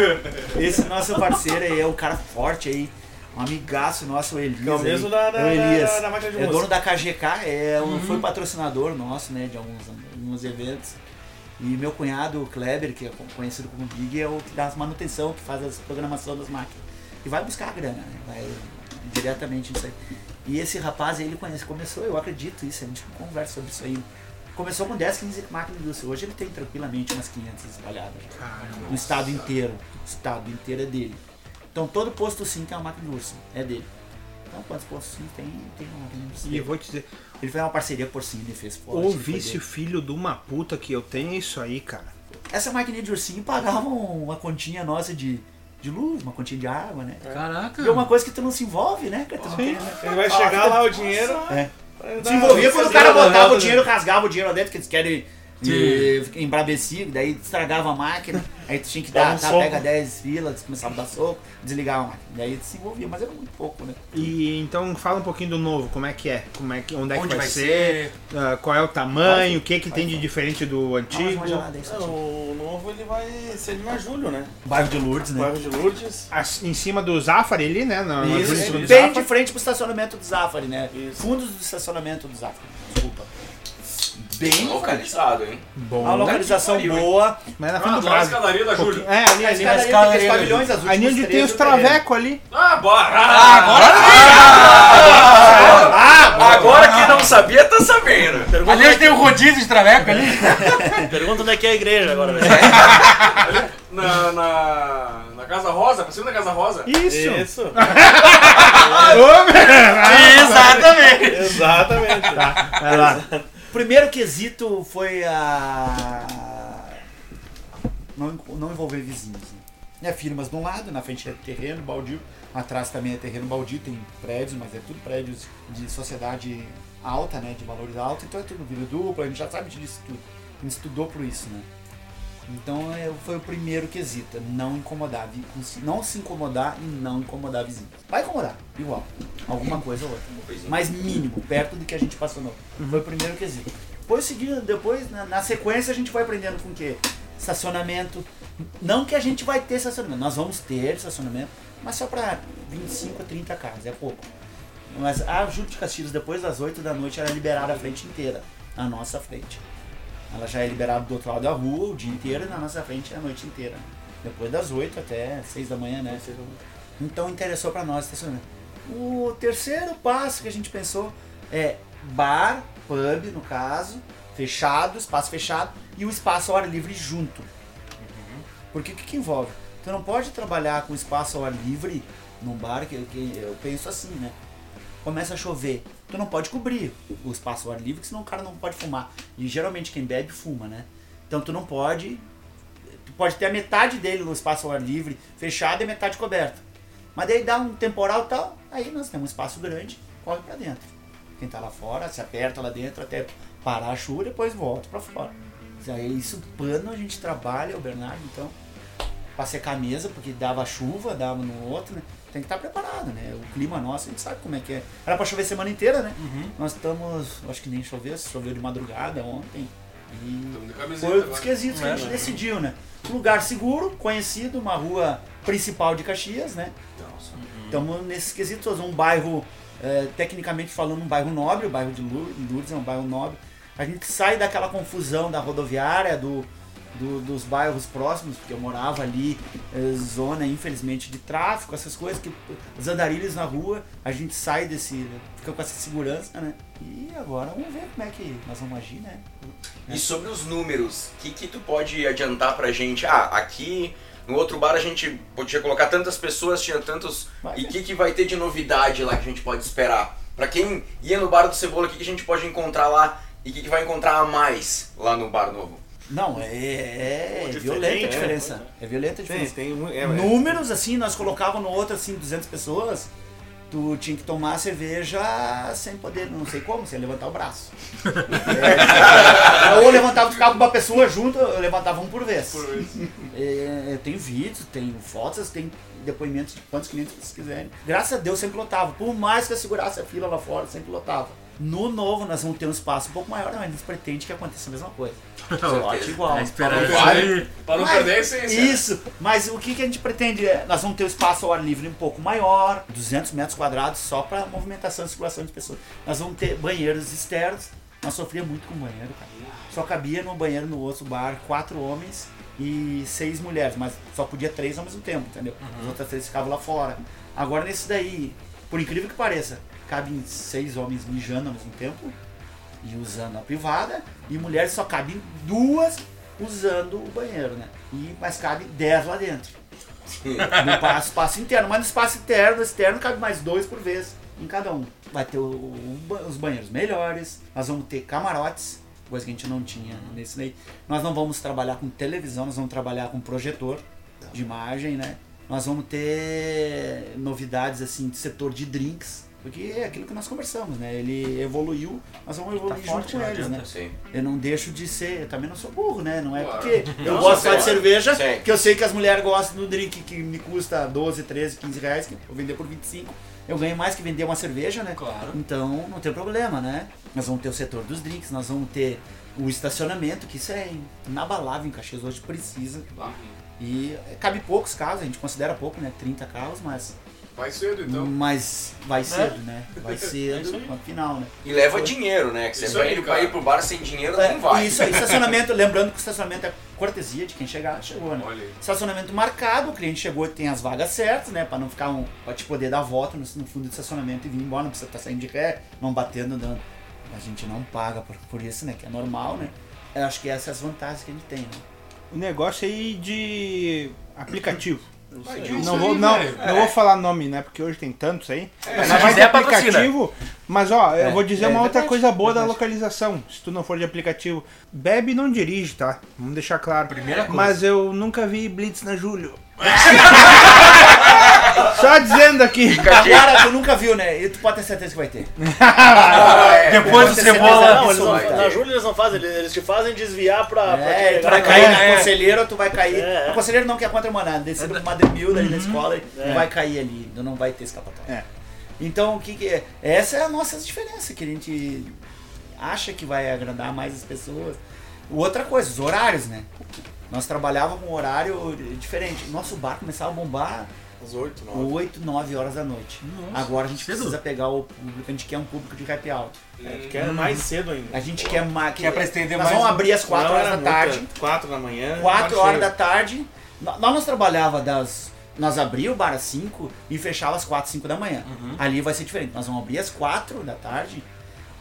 Speaker 3: Esse nosso parceiro aí é um cara forte aí. Um amigaço nosso, o Elias.
Speaker 2: É o mesmo
Speaker 3: aí.
Speaker 2: da- da-
Speaker 3: o Elias.
Speaker 2: da- da máquina de
Speaker 3: é dono da KGK, é um, foi patrocinador nosso, né, de alguns, alguns eventos. E meu cunhado, o Kleber, que é conhecido como Big, é o que dá as manutenção, que faz as programação das máquinas. E vai buscar a grana, né? Vai diretamente nisso aí. E esse rapaz ele conhece, começou, eu acredito isso, a gente conversa sobre isso aí. Começou com 10, 15 máquinas indústria. Hoje ele tem tranquilamente umas 500 espalhadas. No estado inteiro. O estado inteiro é dele. Então todo posto sim tem uma máquina de urso. É dele. Então quantos postos sim tem, tem uma máquina de urso.
Speaker 5: E eu vou te dizer,
Speaker 3: Ele fez uma parceria por cima, ele fez forte. foi
Speaker 5: vício filho de uma puta que eu tenho é isso aí, cara.
Speaker 3: Essa maquininha de ursinho pagava uma continha nossa de, de luz, uma continha de água, né?
Speaker 4: Caraca.
Speaker 3: E é uma coisa que tu não se envolve, né? Tu não tem, né?
Speaker 2: Ele vai chegar lá o dinheiro.
Speaker 3: É. Se envolvia quando o cara botava o dinheiro, rasgava o dinheiro lá dentro, que eles querem
Speaker 4: Sim.
Speaker 3: e, embrabecer, daí estragava a máquina, aí tu tinha que dar,
Speaker 2: um
Speaker 3: tá, pega 10 filas, começava a dar soco, desligava a máquina. Daí tu se envolvia, mas era muito pouco, né?
Speaker 5: E então fala um pouquinho do novo, como é que é? Como é que, onde é que
Speaker 4: Onde
Speaker 5: vai,
Speaker 4: vai
Speaker 5: ser?
Speaker 4: ser?
Speaker 5: ah, qual é o tamanho? O que que tem de diferente do antigo?
Speaker 3: gelada tinha.
Speaker 2: o novo ele vai ser na Julho, né?
Speaker 3: Bairro de Lourdes, né?
Speaker 2: Bairro de Lourdes.
Speaker 5: As- em cima do Zafari ali, né? Na, na
Speaker 3: Isso, bem
Speaker 5: Zafari.
Speaker 3: de frente pro estacionamento do Zafari, né?
Speaker 2: Isso.
Speaker 3: Fundos do estacionamento do Zafari. Desculpa. Bem
Speaker 1: Localizado, hein?
Speaker 5: Bom.
Speaker 3: Uma localização
Speaker 1: Pariu, hein?
Speaker 3: boa.
Speaker 5: Mas na
Speaker 7: Ah,
Speaker 5: frente do Brasil.
Speaker 7: escadaria da Júlio.
Speaker 5: É, ali,
Speaker 3: A
Speaker 5: ali.
Speaker 3: escadaria
Speaker 4: na
Speaker 3: tem
Speaker 4: escadaria
Speaker 3: aqueles pavilhões, as
Speaker 5: Ali onde tem os travecos ali.
Speaker 7: Ah, bora!
Speaker 1: Agora quem não sabia, tá sabendo.
Speaker 6: Pergunta,
Speaker 4: Ali
Speaker 6: onde,
Speaker 4: onde tem um rodízio de traveco ali.
Speaker 6: é, pergunta onde é que é a igreja agora, velho.
Speaker 7: Na, na, na Casa Rosa, pra cima da Casa Rosa.
Speaker 5: Isso.
Speaker 2: Isso.
Speaker 5: Ô, meu.
Speaker 4: Exatamente.
Speaker 2: Exatamente.
Speaker 5: Vai lá.
Speaker 3: O primeiro quesito foi a. Não, não envolver vizinhos. Né? É firmas de um lado, na frente é terreno baldio, atrás também é terreno baldio, tem prédios, mas é tudo prédios de sociedade alta, né? De valores altos, então é tudo vida dupla, a gente já sabe disso tudo. A gente estudou por isso, né? Então é, foi o primeiro quesito, não incomodar, não se incomodar e não incomodar vizinhos. Vai incomodar, igual, alguma coisa ou outra mais mínimo, perto do que a gente passou no. Foi o primeiro quesito. Depois, seguindo, depois na, na sequência, a gente vai aprendendo com o quê? Estacionamento. Não que a gente vai ter estacionamento, nós vamos ter estacionamento, mas só para 25 a 30 carros, é pouco. Mas a Júlio de Castilhos, depois das 8 da noite, ela é liberada a frente inteira, a nossa frente. Ela já é liberada do outro lado da rua o dia inteiro e na nossa frente é a noite inteira. Depois das 8 até 6 da manhã, né? Então interessou para nós estacionamento. O terceiro passo que a gente pensou é bar, pub, no caso, fechado, espaço fechado e o espaço ao ar livre junto. Porque o que, que envolve? Tu não pode trabalhar com espaço ao ar livre num bar, que, que eu penso assim, né? Começa a chover, tu não pode cobrir o espaço ao ar livre, senão o cara não pode fumar. E geralmente quem bebe fuma, né? Então tu não pode tu pode ter a metade dele no espaço ao ar livre, fechado e metade coberta. Mas daí dá um temporal e tal, aí nós temos um espaço grande, corre pra dentro. Quem tá lá fora, se aperta lá dentro até parar a chuva, depois volta pra fora. Aí isso, pano a gente trabalha, o Bernardo, então, pra secar a mesa, porque dava chuva, dava no outro, né? Tem que estar preparado, né? O clima nosso, a gente sabe como é que é. Era pra chover semana inteira, né? Nós estamos, acho que nem choveu, choveu de madrugada ontem. E
Speaker 7: Tamo de camiseta
Speaker 3: foi os
Speaker 7: agora.
Speaker 3: quesitos que a gente decidiu, né? Um lugar seguro, conhecido, uma rua principal de Caxias, né? Estamos nesses quesitos, um bairro, eh, tecnicamente falando, um bairro nobre, o bairro de Lour- Lourdes é um bairro nobre. A gente sai daquela confusão da rodoviária, do, do- dos bairros próximos, porque eu morava ali, eh, zona, infelizmente, de tráfico, essas coisas, que os andarilhos na rua, a gente sai desse, fica com essa segurança, né? E agora vamos ver como é que nós vamos agir, né?
Speaker 1: E sobre os números, o que, que tu pode adiantar pra gente? Ah, aqui no outro bar a gente podia colocar tantas pessoas, tinha tantos.
Speaker 3: Vai
Speaker 1: e o que, que vai ter de novidade lá que a gente pode esperar? Pra quem ia no bar do Cebola, o que, que a gente pode encontrar lá e o que, que vai encontrar a mais lá no bar novo?
Speaker 3: Não, é, é,
Speaker 6: Pô,
Speaker 3: violenta a
Speaker 6: diferente,
Speaker 3: diferença.
Speaker 6: né?
Speaker 3: É violenta a
Speaker 2: Tem,
Speaker 3: diferença.
Speaker 2: tem mu- é, é.
Speaker 3: Números, assim, nós colocávamos no outro, assim, 200 pessoas, tu tinha que tomar a cerveja sem poder, não sei como, sem levantar o braço. É, ou levantava, ficava com uma pessoa junto, eu levantava um por vez.
Speaker 7: Por vez.
Speaker 3: É, tem vídeos, tem fotos, tem depoimentos de quantos clientes vocês quiserem. Graças a Deus sempre lotava. Por mais que eu segurasse a fila lá fora, sempre lotava. No novo, nós vamos ter um espaço um pouco maior, mas a gente pretende que aconteça a mesma coisa. Lote igual.
Speaker 4: A esperança
Speaker 1: Vai.
Speaker 4: aí.
Speaker 7: Pra não
Speaker 3: Mas-
Speaker 7: perder a essência.
Speaker 3: Isso, mas o que, que a gente pretende é, nós vamos ter o espaço ao ar livre um pouco maior, 200 metros quadrados só para movimentação e circulação de pessoas. Nós vamos ter banheiros externos, nós sofria muito com banheiro, cara. Só cabia no banheiro no outro bar quatro homens e seis mulheres, mas só podia três ao mesmo tempo, entendeu? As outras três ficavam lá fora. Agora nesse daí, por incrível que pareça, cabem seis homens mijando ao mesmo tempo e usando a privada, e mulheres só cabem duas usando o banheiro, né? E, mas cabe 10 lá dentro. No pa- espaço interno, mas no espaço interno, externo, cabe mais dois por vez em cada um. Vai ter o- o os banheiros melhores, nós vamos ter camarotes, coisa que a gente não tinha nesse daí. Nós não vamos trabalhar com televisão, nós vamos trabalhar com projetor de imagem, né? Nós vamos ter novidades assim de setor de drinks, porque é aquilo que nós conversamos, né? Ele evoluiu, nós vamos evoluir junto
Speaker 4: forte,
Speaker 3: com eles, né?
Speaker 1: Sim.
Speaker 3: Eu não deixo de ser, eu também não sou burro, né? Não é
Speaker 7: Claro.
Speaker 3: porque eu
Speaker 1: Não,
Speaker 3: gosto só de cerveja,
Speaker 1: Sim.
Speaker 3: que eu sei que as mulheres gostam do drink que me custa 12, 13, 15 reais, que eu vou vender por 25. Eu ganho mais que vender uma cerveja, né?
Speaker 4: Claro.
Speaker 3: Então não tem problema, né? Nós vamos ter o setor dos drinks, nós vamos ter o estacionamento, que isso é inabalável em Caxias, hoje precisa. E é, cabe poucos carros, a gente considera pouco, né? 30 carros, mas,
Speaker 7: Vai cedo então.
Speaker 3: mas vai cedo, né? Vai cedo, no final, né?
Speaker 1: E leva dinheiro, né? Que você
Speaker 7: Isso
Speaker 1: vai
Speaker 7: aí,
Speaker 1: ir pra ir pro bar sem dinheiro,
Speaker 3: É,
Speaker 1: não vai.
Speaker 3: Isso aí, estacionamento, lembrando que o estacionamento é cortesia de quem chegar, chegou, né?
Speaker 7: Olha aí.
Speaker 3: Estacionamento marcado, o cliente chegou e tem as vagas certas, né? Pra não ficar um. Pra te poder dar volta no, no fundo do estacionamento e vir embora, não precisa estar saindo de ré, não batendo, dando. A gente não paga por, por isso, né? Que é normal, né? Eu acho que essas são as vantagens que a gente tem, né?
Speaker 5: O negócio aí de aplicativo.
Speaker 7: Vai,
Speaker 5: Não
Speaker 7: isso
Speaker 5: vou,
Speaker 7: aí,
Speaker 5: não,
Speaker 7: velho.
Speaker 5: não vou falar nome, né? Porque hoje tem tantos aí.
Speaker 4: Se
Speaker 5: Mas vai ter
Speaker 4: quiser, patrocina.
Speaker 5: aplicativo. Mas ó, eu
Speaker 3: É,
Speaker 5: vou dizer
Speaker 3: é
Speaker 5: uma outra coisa boa da localização. Se tu não for de aplicativo, bebe e não dirige, tá? Vamos deixar claro.
Speaker 4: Primeira coisa.
Speaker 5: Mas eu nunca vi Blitz na Júlio. Só dizendo aqui.
Speaker 3: Agora tu nunca viu, né? E tu pode ter certeza que vai ter.
Speaker 4: Depois do cebola.
Speaker 6: Não, eles não,
Speaker 3: absoluta.
Speaker 6: na Júlia eles não fazem, eles, te fazem desviar pra. pra
Speaker 3: É,
Speaker 6: pegar.
Speaker 3: cair
Speaker 4: É,
Speaker 3: na
Speaker 4: é.
Speaker 3: conselheira ou tu vai cair.
Speaker 6: É, é.
Speaker 3: Na conselheira não que é contra a descer pro Madremilda ali na escola e
Speaker 6: É.
Speaker 3: vai cair ali, tu não vai ter escapatória.
Speaker 5: É.
Speaker 3: Então o que, que é? Essa é a nossa diferença, que a gente acha que vai agradar mais as pessoas. Outra coisa, os horários, né? Nós trabalhávamos com um horário diferente. Nosso bar começava a bombar
Speaker 6: Às 8, 9.
Speaker 3: 8, 9 horas da noite. Agora a gente
Speaker 4: cedo.
Speaker 3: precisa pegar o público, a gente quer um público de happy hour.
Speaker 2: É, tu quer mais cedo ainda.
Speaker 3: A gente quer mais.
Speaker 4: Quer pra estender
Speaker 3: Nós
Speaker 4: mais
Speaker 3: vamos
Speaker 4: um-
Speaker 3: abrir às 4
Speaker 2: Não,
Speaker 3: horas da tarde.
Speaker 2: muita, 4 da manhã.
Speaker 3: 4
Speaker 2: bar
Speaker 3: horas
Speaker 2: cheio.
Speaker 3: da tarde. nó- Nós nos trabalhava das. Nós abria o bar às 5 e fechava às 4, 5 da manhã. Ali vai ser diferente. Nós vamos abrir às 4 da tarde,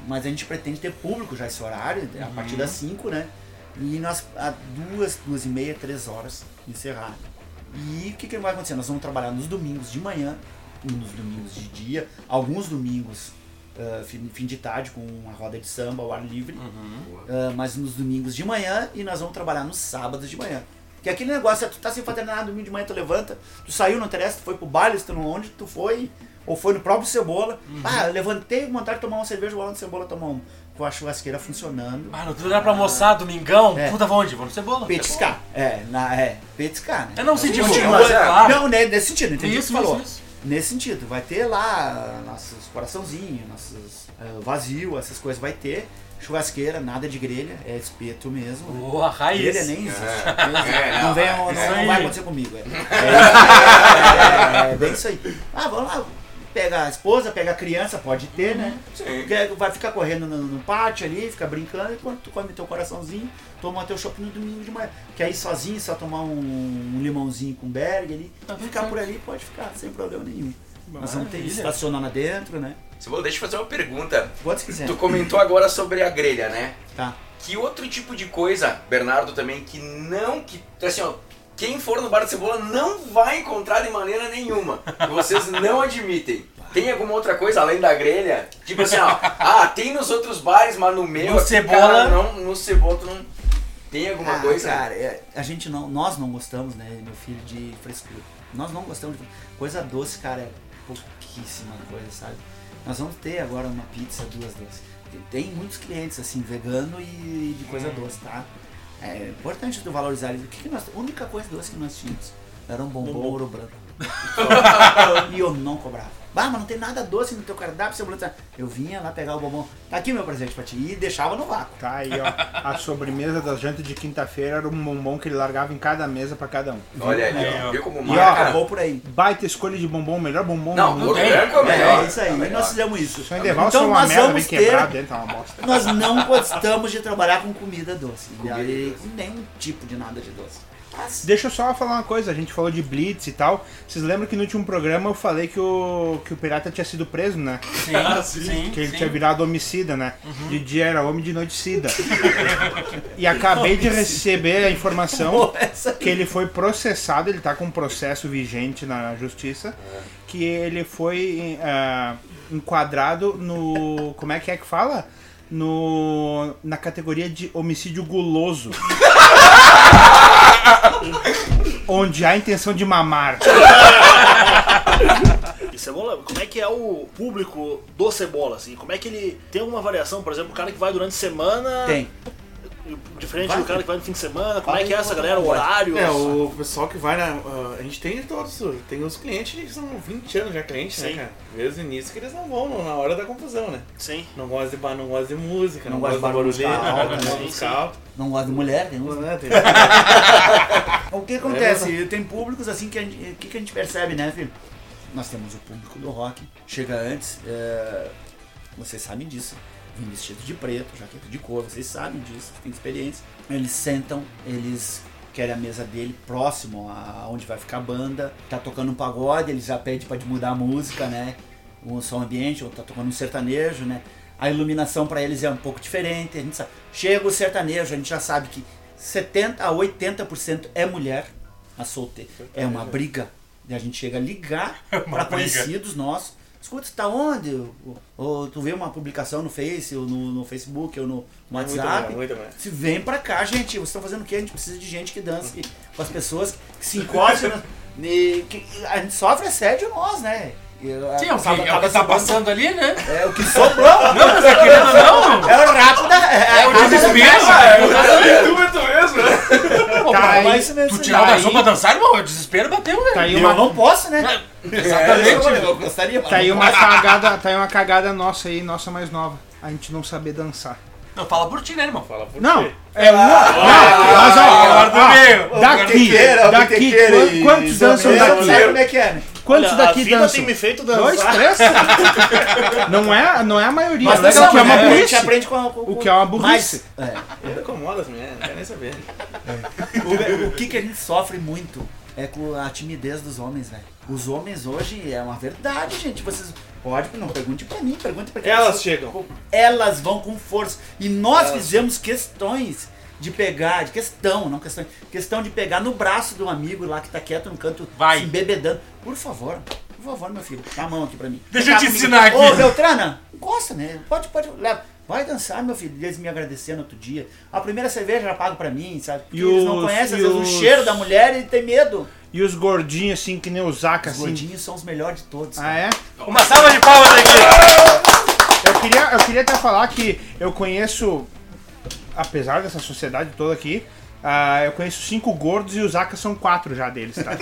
Speaker 3: mas a gente pretende ter público já esse horário, a partir das 5, né? E nós, a duas, duas e meia, três horas, encerrar. E o que, que vai acontecer? Nós vamos trabalhar nos domingos de manhã, nos domingos de dia, alguns domingos ah, fim, fim de tarde com uma roda de samba ao ar livre, Ah, mas nos domingos de manhã e nós vamos trabalhar nos sábados de manhã. Que aquele negócio, é tu tá sem fazer nada, domingo de manhã tu levanta, tu saiu, não interessa, tu foi pro baile, tu não onde tu foi, ou foi no próprio Cebola. Ah, eu levantei vontade de tomar uma cerveja, vou lá no Cebola tomar um. Com a churrasqueira funcionando.
Speaker 4: Ah, não tu dá pra almoçar, domingão,
Speaker 3: É.
Speaker 4: puta, vou onde? Vou no Cebola.
Speaker 3: Petiscar. É, na, é, petiscar, né?
Speaker 4: Eu não sei de
Speaker 1: Continua,
Speaker 4: mas é
Speaker 1: é.
Speaker 4: claro.
Speaker 3: Não, né, nesse sentido, entendi o que
Speaker 4: Isso,
Speaker 3: você falou.
Speaker 4: isso, isso.
Speaker 3: Nesse sentido, vai ter lá nossos coraçãozinhos, nossos ah, vazio, essas coisas vai ter. Churrasqueira, nada de grelha, é espeto mesmo. né?
Speaker 4: Boa, raiz.
Speaker 3: Grelha nem existe.
Speaker 1: É,
Speaker 3: não,
Speaker 1: não,
Speaker 3: vem,
Speaker 1: é.
Speaker 3: não,
Speaker 4: Isso
Speaker 3: não
Speaker 4: aí.
Speaker 3: vai acontecer comigo. É, é, é, é bem isso aí. Ah, vamos lá. Pega a esposa, pega a criança, pode ter, né?
Speaker 1: Sim.
Speaker 3: Quer- Vai ficar correndo no, no pátio ali, fica brincando, enquanto tu come teu coraçãozinho, toma teu shopping no domingo de manhã. Quer ir sozinho, só tomar um, um limãozinho com berg ali, ficar por ali, pode ficar, sem problema nenhum. Nós vamos ter estacionar lá dentro, né?
Speaker 1: Cebola, deixa eu fazer uma pergunta.
Speaker 3: Quantos quiser.
Speaker 1: Tu comentou agora sobre a grelha, né?
Speaker 3: Tá.
Speaker 1: Que outro tipo de coisa, Bernardo também, que não. que Assim, ó. Quem for no bar de cebola não vai encontrar de maneira nenhuma. Vocês não admitem. Tem alguma outra coisa além da grelha? Tipo assim, ó. Ah, tem nos outros bares, mas no meu.
Speaker 4: No Cebola-
Speaker 1: cara, não, no cebola tu não. Tem alguma
Speaker 3: Ah,
Speaker 1: coisa?
Speaker 3: Cara, é, a gente não, nós não gostamos, né, meu filho, de frescura. Nós não gostamos de coisa doce, cara, é pouquíssima coisa, sabe? Nós vamos ter agora uma pizza, duas doces. Tem muitos clientes assim, vegano e de coisa doce, tá? É importante tu valorizar isso. O que, que nós, a única coisa doce que nós tínhamos era um bombom ouro branco. e eu não cobrava. Bah, mas não tem nada doce no teu cardápio, seu. Eu vinha lá pegar o bombom. Tá aqui meu presente pra ti. E deixava no vácuo.
Speaker 5: Tá aí, ó. A sobremesa das jantas de quinta-feira era um bombom que ele largava em cada mesa pra cada um.
Speaker 1: Olha ali,
Speaker 4: É,
Speaker 1: ó. Viu como
Speaker 5: E, ó,
Speaker 1: marca?
Speaker 3: Acabou por aí.
Speaker 5: Baita escolha de bombom, o melhor bombom
Speaker 1: Não,
Speaker 5: do mundo.
Speaker 1: branco é o melhor.
Speaker 3: É, isso aí.
Speaker 1: É
Speaker 3: E nós fizemos isso.
Speaker 5: Só em Devalso é
Speaker 3: Então
Speaker 5: uma
Speaker 3: nós
Speaker 5: merda,
Speaker 3: vamos
Speaker 5: quebrado
Speaker 3: ter.
Speaker 5: dentro, é uma bosta.
Speaker 3: Nós não gostamos de trabalhar com comida doce. E
Speaker 1: Comida
Speaker 3: aí,
Speaker 1: doce.
Speaker 3: nenhum tipo de nada de doce.
Speaker 5: Deixa eu só falar uma coisa, a gente falou de Blitz e tal. Vocês lembram que no último programa eu falei que o, que o pirata tinha sido preso, né?
Speaker 4: Sim, sim,
Speaker 5: Que ele
Speaker 4: sim.
Speaker 5: tinha virado homicida, né? De dia era homem, de noite cida. e acabei de receber a informação que ele foi processado, ele tá com um processo vigente na justiça, que ele foi ah, enquadrado no. Como é que é que fala? No, na categoria de homicídio guloso. Onde há intenção de mamar.
Speaker 6: E Cebola, como é que é o público do Cebola, assim? Como é que ele tem alguma variação? Por exemplo, o cara que vai durante a semana,
Speaker 3: tem.
Speaker 6: Diferente
Speaker 3: Vai.
Speaker 6: do cara que vai no fim de semana, como
Speaker 3: Vai
Speaker 6: é que é essa galera, o horário?
Speaker 2: É, o pessoal que vai na. ah, a gente tem de todos. Tem uns clientes que são 20 anos já clientes,
Speaker 6: Sim.
Speaker 2: né, cara? Desde o início que eles não vão na hora da confusão, né?
Speaker 6: Sim.
Speaker 2: Não gosta de, ba- não gosta de música,
Speaker 3: Não
Speaker 2: não,
Speaker 3: gosta de barulho
Speaker 2: não
Speaker 3: né?
Speaker 2: gosta de
Speaker 6: sim.
Speaker 2: alta.
Speaker 3: Não gosta de mulher, tem uns.
Speaker 2: Né? Tem-
Speaker 3: O que acontece? Tem públicos assim que a gente, o que, que a gente percebe, né, filho? Nós temos o público do rock, chega antes, é, vocês sabem disso. Vestido de preto, jaqueta de cor, vocês sabem disso, têm experiência. Eles sentam, eles querem a mesa dele próximo a onde vai ficar a banda. Tá tocando um pagode, eles já pedem pra mudar a música, né? O som ambiente, ou tá tocando um sertanejo, né? A iluminação pra eles é um pouco diferente, a gente sabe. Chega o sertanejo, a gente já sabe que 70 a 80% é mulher, a solteira. É uma briga. E a gente chega a ligar
Speaker 4: Uma
Speaker 3: para conhecidos nossos. Escuta, tá onde? Ou, ou tu vê uma publicação no Face, ou no, no Facebook, ou no
Speaker 2: Muito
Speaker 3: WhatsApp.
Speaker 2: bom, muito bom.
Speaker 3: Se vem pra cá, gente. Vocês estão fazendo o quê? A gente precisa de gente que dança que- com as pessoas que se encostem. na- e que- a gente sofre assédio nós, né? E,
Speaker 4: Sim, é o que, é o que tá passando ali, né?
Speaker 3: É o que sobrou.
Speaker 4: Não, mas é querendo ou não,
Speaker 3: É o rato da. É,
Speaker 4: é o desespero. é,
Speaker 1: Tu, tu mesmo, né?
Speaker 4: Pô,
Speaker 5: Tá
Speaker 4: mas
Speaker 5: aí,
Speaker 3: isso mesmo.
Speaker 4: Tu tirar o
Speaker 5: Tá
Speaker 4: garçom pra dançar, irmão, o desespero bateu,
Speaker 5: Tá
Speaker 4: velho.
Speaker 5: aí
Speaker 3: Eu
Speaker 5: uma,
Speaker 3: não posso, né?
Speaker 4: Exatamente.
Speaker 3: Eu gostaria, mas
Speaker 5: tá aí
Speaker 3: não
Speaker 5: uma cagada, tá aí uma cagada nossa aí, nossa mais nova. A gente não saber dançar.
Speaker 4: Não, fala por ti, né, irmão?
Speaker 2: Fala por
Speaker 5: Não,
Speaker 2: quê?
Speaker 5: é uma. Não, mas ó,
Speaker 4: do
Speaker 5: ó,
Speaker 4: meio.
Speaker 5: daqui,
Speaker 3: Botequeira,
Speaker 5: daqui,
Speaker 3: e
Speaker 5: quantos dançam
Speaker 3: Você não
Speaker 5: daqui?
Speaker 3: sabe como é que é, né?
Speaker 5: Quantos
Speaker 6: Olha,
Speaker 5: daqui
Speaker 6: a vida
Speaker 5: dançam?
Speaker 6: tem me feito dançar.
Speaker 5: Dois, três? não é, não é a maioria,
Speaker 3: Mas
Speaker 5: né?
Speaker 3: não,
Speaker 5: o que é uma
Speaker 3: né? A gente
Speaker 5: burrice.
Speaker 3: aprende com, a- com
Speaker 5: O que é uma burrice.
Speaker 3: Mas, é,
Speaker 2: Ele incomoda as mulheres, não quer nem saber.
Speaker 3: o, o que, que a gente sofre muito é com a timidez dos homens, né? Os homens hoje é uma verdade, gente. Vocês pode, não pergunte pra mim, pergunte pra quem
Speaker 2: Elas chegam.
Speaker 3: Elas vão com força. E nós fizemos questões de pegar, de questão, não questão, questão de pegar no braço do amigo lá que tá quieto no canto,
Speaker 4: Vai.
Speaker 3: se embebedando. Por favor, por favor, meu filho, dá a mão aqui pra mim.
Speaker 4: Deixa eu te ensinar aqui.
Speaker 3: Ô, Beltrana, encosta, né? Pode, pode, leva. Vai dançar, meu filho. Eles me agradecendo outro dia. A primeira cerveja já pago pra mim, sabe? Porque
Speaker 5: E
Speaker 3: eles não
Speaker 5: os-
Speaker 3: conhecem, às vezes, o
Speaker 5: os-
Speaker 3: cheiro da mulher e tem medo.
Speaker 5: E os gordinhos, assim, que nem o Zaca,
Speaker 3: Os
Speaker 5: assim.
Speaker 3: gordinhos são os melhores de todos.
Speaker 5: Ah, é?
Speaker 4: Uma salva de palmas aqui.
Speaker 5: Eu queria, eu queria até falar que eu conheço, apesar dessa sociedade toda aqui, ah, eu conheço cinco gordos e o Zaca são quatro já deles, tá?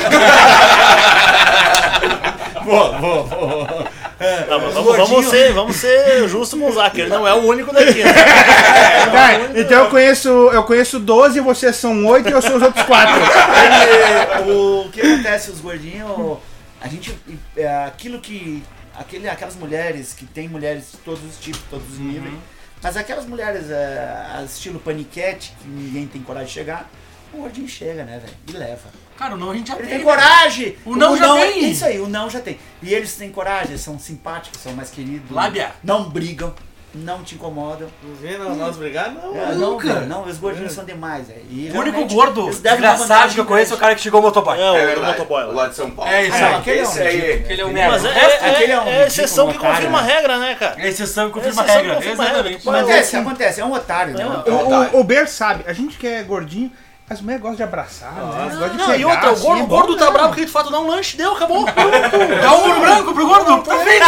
Speaker 3: Boa, boa, boa.
Speaker 6: Mas
Speaker 3: Os
Speaker 6: vamos, vamos ser, vamos ser justos com o Zac, ele não é o único daqui. Né?
Speaker 5: Tá, então eu conheço, eu conheço 12, vocês são oito e eu sou os outros quatro.
Speaker 3: Ele- o que acontece, os gordinhos, a gente. é, aquilo que. Aquele, aquelas mulheres que tem mulheres de todos os tipos, todos os níveis. Mas aquelas mulheres é, estilo paniquete, que ninguém tem coragem de chegar, o gordinho chega, né, velho? E leva.
Speaker 4: Cara, o não a gente já
Speaker 3: Ele
Speaker 4: tem.
Speaker 3: tem
Speaker 4: velho.
Speaker 3: coragem!
Speaker 4: O não já
Speaker 3: é-
Speaker 4: tem.
Speaker 3: Isso aí, o não já tem. E eles têm coragem, eles são simpáticos, são mais queridos.
Speaker 4: Lábia.
Speaker 3: Não brigam, não te incomodam.
Speaker 2: Não vê não, nós brigar? Não.
Speaker 3: É, não, cara, não, os gordinhos são demais, velho. E
Speaker 4: O único gordo desgraçado que eu conheço é o cara que chegou o motoboy.
Speaker 6: É, o
Speaker 1: É
Speaker 6: motoboy
Speaker 1: o
Speaker 6: lá.
Speaker 1: lá de São Paulo.
Speaker 4: É isso
Speaker 3: Ah,
Speaker 4: aí.
Speaker 3: aquele é um
Speaker 1: aí.
Speaker 4: Aquele é um merda.
Speaker 6: é, é,
Speaker 3: é um
Speaker 6: é
Speaker 3: ridículo,
Speaker 6: exceção que confirma a
Speaker 3: né?
Speaker 6: regra, né, cara?
Speaker 4: É exceção que confirma a
Speaker 6: Exceção
Speaker 4: regra.
Speaker 6: confirma a regra.
Speaker 4: Exatamente.
Speaker 6: Mas
Speaker 3: Acontece, acontece, é um otário, né?
Speaker 1: É um otário.
Speaker 5: O, o, o Ber sabe, a gente que é gordinho, as mulheres gostam de abraçar, né? Gosta de
Speaker 6: Não,
Speaker 5: pegar,
Speaker 6: e outra, o
Speaker 5: assim,
Speaker 6: gordo,
Speaker 5: é
Speaker 6: o
Speaker 5: bom,
Speaker 6: gordo tá bravo porque de fato dá um lanche, deu, acabou.
Speaker 4: Dá um ouro branco pro gordo. Perfeito.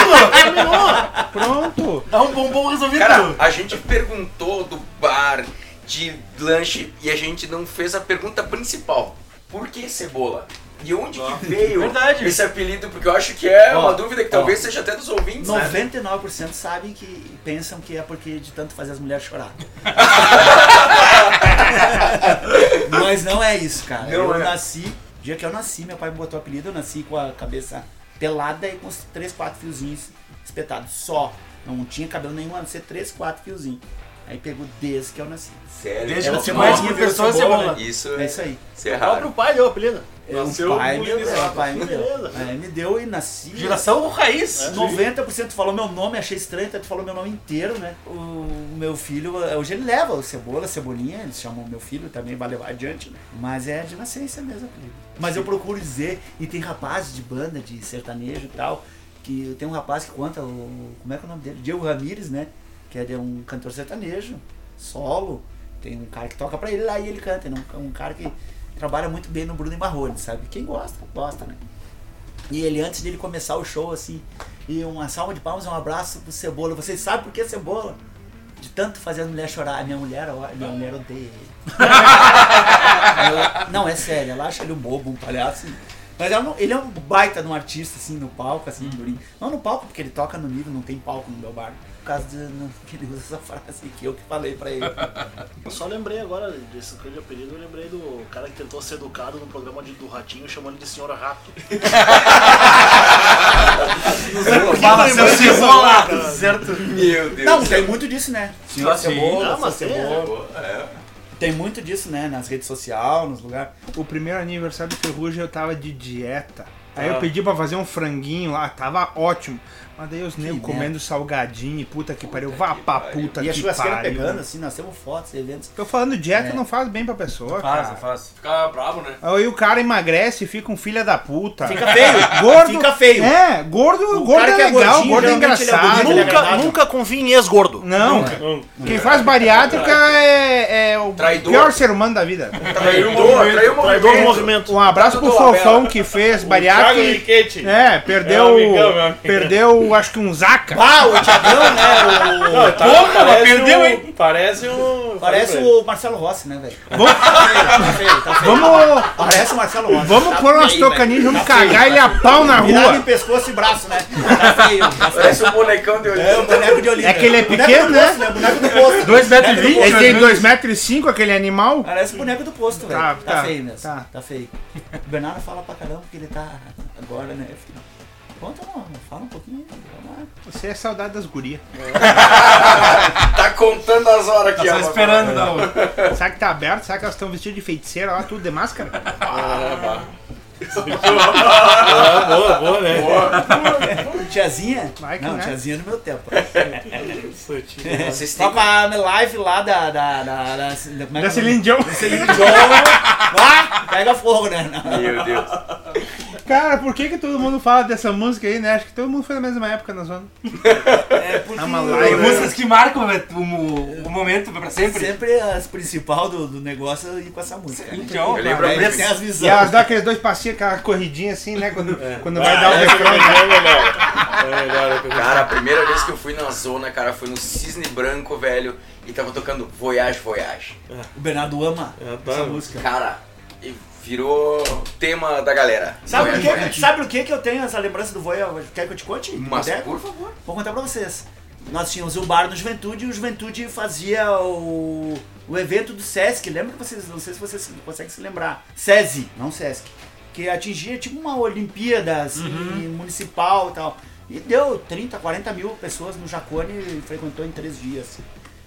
Speaker 5: Pronto.
Speaker 4: Dá um bombom resolvido.
Speaker 1: Cara, a gente perguntou do bar de lanche e a gente não fez a pergunta principal. Por que cebola? De onde que veio
Speaker 4: Verdade.
Speaker 1: esse apelido? Porque eu acho que é
Speaker 3: Ó,
Speaker 1: uma dúvida que talvez
Speaker 3: ó.
Speaker 1: seja até dos ouvintes, né?
Speaker 3: 99% sabem que pensam que é porque de tanto fazer as mulheres chorar. Mas não é isso, cara.
Speaker 1: Não
Speaker 3: eu
Speaker 1: é.
Speaker 3: nasci, dia que eu nasci, meu pai me botou o apelido, eu nasci com a cabeça pelada e com os 3, 4 fiozinhos espetados. Só. Não tinha cabelo nenhum, a não ser 3, 4 fiozinhos. Aí pegou desde que eu nasci.
Speaker 1: Sério.
Speaker 4: Desde
Speaker 1: é
Speaker 4: que você
Speaker 1: nome
Speaker 4: conhece
Speaker 1: do
Speaker 4: uma pessoa, cebola.
Speaker 1: Isso
Speaker 3: É
Speaker 1: é,
Speaker 3: isso aí.
Speaker 1: isso é
Speaker 6: O próprio
Speaker 1: raro.
Speaker 6: pai deu o apelido.
Speaker 7: Nasceu
Speaker 3: o pai me deu,
Speaker 7: bulinizado.
Speaker 3: o pai me deu.
Speaker 6: Beleza.
Speaker 3: É, me deu e nasci.
Speaker 4: Geração raiz.
Speaker 3: 90% falou meu nome, achei estranho, até tu falou meu nome inteiro, né? O meu filho, hoje ele leva o Cebola, Cebolinha, eles chamam meu filho, também vai levar adiante, né? Mas é de nascença mesmo, apelido. Mas eu procuro dizer, e tem rapazes de banda, de sertanejo e tal, que tem um rapaz que conta, o, como é que é o nome dele? Diego Ramírez, né? Que é de um cantor sertanejo, solo. Tem um cara que toca pra ele lá e ele canta. Tem um, um cara que trabalha muito bem no Bruno e Marrone, sabe? Quem gosta, gosta, né? E ele, antes dele começar o show, assim, e uma salva de palmas, um abraço pro Cebola. Vocês sabem por que Cebola? De tanto fazer a mulher chorar. A minha mulher, minha mulher odeia ele. Ela- não, é sério, ela acha ele um bobo, um palhaço. Mas não- ele é um baita de um artista, assim, no palco, assim, durinho. Não no palco, porque ele toca no nível, não tem palco no meu bar. Por causa de que ele usa essa frase que eu que falei pra ele.
Speaker 6: Eu só lembrei agora desse coisa de apelido, eu lembrei do cara que tentou ser educado no programa de, do Ratinho, chamando ele de Senhora Rato.
Speaker 4: Fala, seu cebola. Certo?
Speaker 1: Meu Deus.
Speaker 3: Não, tem muito disso, né? Senhor
Speaker 4: Ah, sim.
Speaker 3: Cebola,
Speaker 6: Ah,
Speaker 3: Cebola.
Speaker 1: É.
Speaker 3: Tem muito disso, né? Nas redes sociais, nos lugares.
Speaker 5: O primeiro aniversário do Ferrugem eu tava de dieta. Aí
Speaker 3: Ah.
Speaker 5: eu pedi pra fazer um franguinho lá, tava ótimo. Mas daí os negros comendo salgadinho, puta que pariu, vá pra puta
Speaker 3: E a
Speaker 5: que
Speaker 3: churrasqueira
Speaker 5: pariu.
Speaker 3: pegando, assim, nós temos fotos, eventos.
Speaker 5: Tô falando dieta
Speaker 3: É.
Speaker 5: não faz bem pra pessoa,
Speaker 4: Faz,
Speaker 5: cara.
Speaker 4: faz.
Speaker 7: Ficar bravo, né?
Speaker 5: Aí o cara emagrece e fica um filho da puta.
Speaker 3: Fica feio.
Speaker 5: Gordo.
Speaker 3: Fica feio.
Speaker 5: É, gordo,
Speaker 3: O
Speaker 5: gordo
Speaker 3: cara
Speaker 5: é
Speaker 3: que é
Speaker 5: legal,
Speaker 3: gordinho,
Speaker 5: gordo é
Speaker 3: é
Speaker 5: engraçado.
Speaker 3: bonito, é
Speaker 6: nunca, nunca confie em ex-gordo.
Speaker 5: Não,
Speaker 2: Não.
Speaker 5: quem faz bariátrica é, é o
Speaker 1: Traidor.
Speaker 5: pior ser humano da vida.
Speaker 1: Traidor, traiu o
Speaker 6: Traidor do
Speaker 1: movimento.
Speaker 6: movimento.
Speaker 5: Um abraço pro. Fofão que fez bariátrica. É, perdeu.
Speaker 2: É,
Speaker 5: acho que um Zaca.
Speaker 3: Ah, o Thiagão, né?
Speaker 2: Não,
Speaker 3: O...
Speaker 2: tá,
Speaker 4: Porra,
Speaker 2: parece
Speaker 4: perdeu,
Speaker 2: um,
Speaker 4: hein?
Speaker 2: Parece um.
Speaker 3: Parece o Marcelo Rossi, né, velho?
Speaker 5: Vamos,
Speaker 3: Tá feio, tá feio.
Speaker 5: vamos,
Speaker 3: Parece o Marcelo Rossi.
Speaker 5: vamos
Speaker 3: tá
Speaker 5: pôr umas
Speaker 3: feio,
Speaker 5: tocaninhas, vamos
Speaker 3: Tá feio,
Speaker 5: cagar ele a pau na rua.
Speaker 3: pescoço e braço, né? Tá feio, tá.
Speaker 1: Parece um bonecão de
Speaker 3: É o
Speaker 1: olho.
Speaker 3: boneco de.
Speaker 5: É que ele é pequeno, né?
Speaker 3: posto, né? Boneco do posto.
Speaker 4: Dois metros e
Speaker 3: Boneco do
Speaker 4: vinte,
Speaker 3: posto.
Speaker 5: Ele tem 2,5m, aquele animal.
Speaker 3: Parece o boneco do posto, velho.
Speaker 5: Tá,
Speaker 3: Tá,
Speaker 5: tá,
Speaker 3: feio mesmo.
Speaker 5: tá.
Speaker 3: Tá. feio. O Bernardo fala pra caramba porque ele tá agora, né? Conta, não, fala um pouquinho.
Speaker 5: Você é saudade das gurias.
Speaker 1: Tá contando as horas aqui,
Speaker 4: Tá
Speaker 1: ó.
Speaker 4: só esperando, não.
Speaker 5: Será que tá aberto? Será que elas estão vestidas de feiticeira lá, tudo de máscara?
Speaker 2: Ah, boa, boa, né?
Speaker 3: Tiazinha?
Speaker 5: Vai que
Speaker 3: não,
Speaker 5: né?
Speaker 3: tiazinha no meu tempo.
Speaker 1: Vocês têm
Speaker 3: pra live lá da. da, da, da, da como é
Speaker 5: Da
Speaker 3: que é nome?
Speaker 5: Celine Dion.
Speaker 3: Celine Dion. Pega fogo, né?
Speaker 1: Meu Deus.
Speaker 5: Cara, por que que todo mundo fala dessa música aí, né? Acho que todo mundo foi na mesma época na zona.
Speaker 3: É porque
Speaker 5: É uma
Speaker 4: Tem
Speaker 5: live.
Speaker 4: músicas que marcam o, o, o momento pra sempre.
Speaker 3: sempre as principal do, do negócio é ir com essa música. né?
Speaker 4: Então,
Speaker 1: Eu lembro
Speaker 3: Aí
Speaker 1: muito
Speaker 3: tem as
Speaker 5: E elas
Speaker 3: visões.
Speaker 5: dão aqueles dois passinhos, aquela corridinha assim, né? Quando, quando vai
Speaker 6: Ah,
Speaker 5: dar o
Speaker 6: é,
Speaker 5: refrão.
Speaker 6: é melhor. É melhor. é.
Speaker 1: Cara, a primeira vez que eu fui na zona, cara, foi no Cisne Branco, velho, e tava tocando Voyage, Voyage.
Speaker 3: O Bernardo ama
Speaker 6: É,
Speaker 3: essa música.
Speaker 1: Cara, e virou tema da galera.
Speaker 3: Sabe por,
Speaker 1: Voyage,
Speaker 3: que, sabe por que, que eu tenho essa lembrança do Voia? Quer que eu te conte?
Speaker 1: Mas,
Speaker 3: Puder?
Speaker 1: por favor.
Speaker 3: Vou contar pra vocês. Nós tínhamos o bar no Juventude e o Juventude fazia o, o evento do Sesc. Lembra que vocês, não sei se vocês conseguem se lembrar. SESI, não Sesc. Que atingia tipo uma Olimpíada assim, municipal e tal. E deu 30, 40 mil pessoas no Jacone e frequentou em três dias.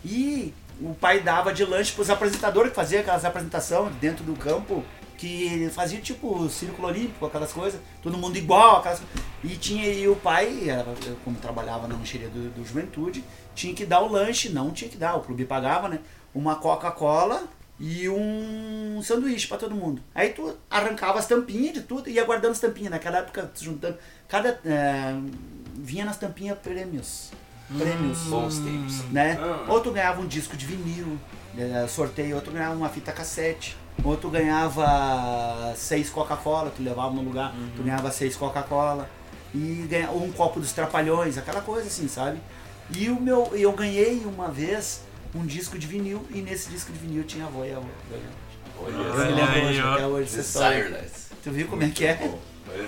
Speaker 3: E o pai dava de lanche pros apresentadores que faziam aquelas apresentações dentro do campo, que fazia tipo círculo olímpico, aquelas coisas, todo mundo igual, aquelas... e tinha e o pai, era- como trabalhava na lancheria do, do Juventude, tinha que dar o lanche, não tinha que dar, o clube pagava, né? Uma Coca-Cola e um sanduíche pra todo mundo. Aí tu arrancava as tampinhas de tudo e ia guardando as tampinhas. Naquela época, juntando. Cada. é, vinha nas tampinhas prêmios. Prêmios
Speaker 1: Bons tempos.
Speaker 3: né?
Speaker 7: Ah.
Speaker 3: Ou tu ganhava um disco de vinil, eh, sorteio, outro ganhava uma fita cassete, outro ganhava seis Coca-Cola, tu levava no lugar, tu ganhava seis Coca-Cola, e ganha, ou um copo dos trapalhões, aquela coisa assim, sabe? E o meu, eu ganhei uma vez um disco de vinil, e nesse disco de vinil tinha a voia. Eu me lembro hoje, até hoje.
Speaker 1: Desireless.
Speaker 3: Tu viu como é que é?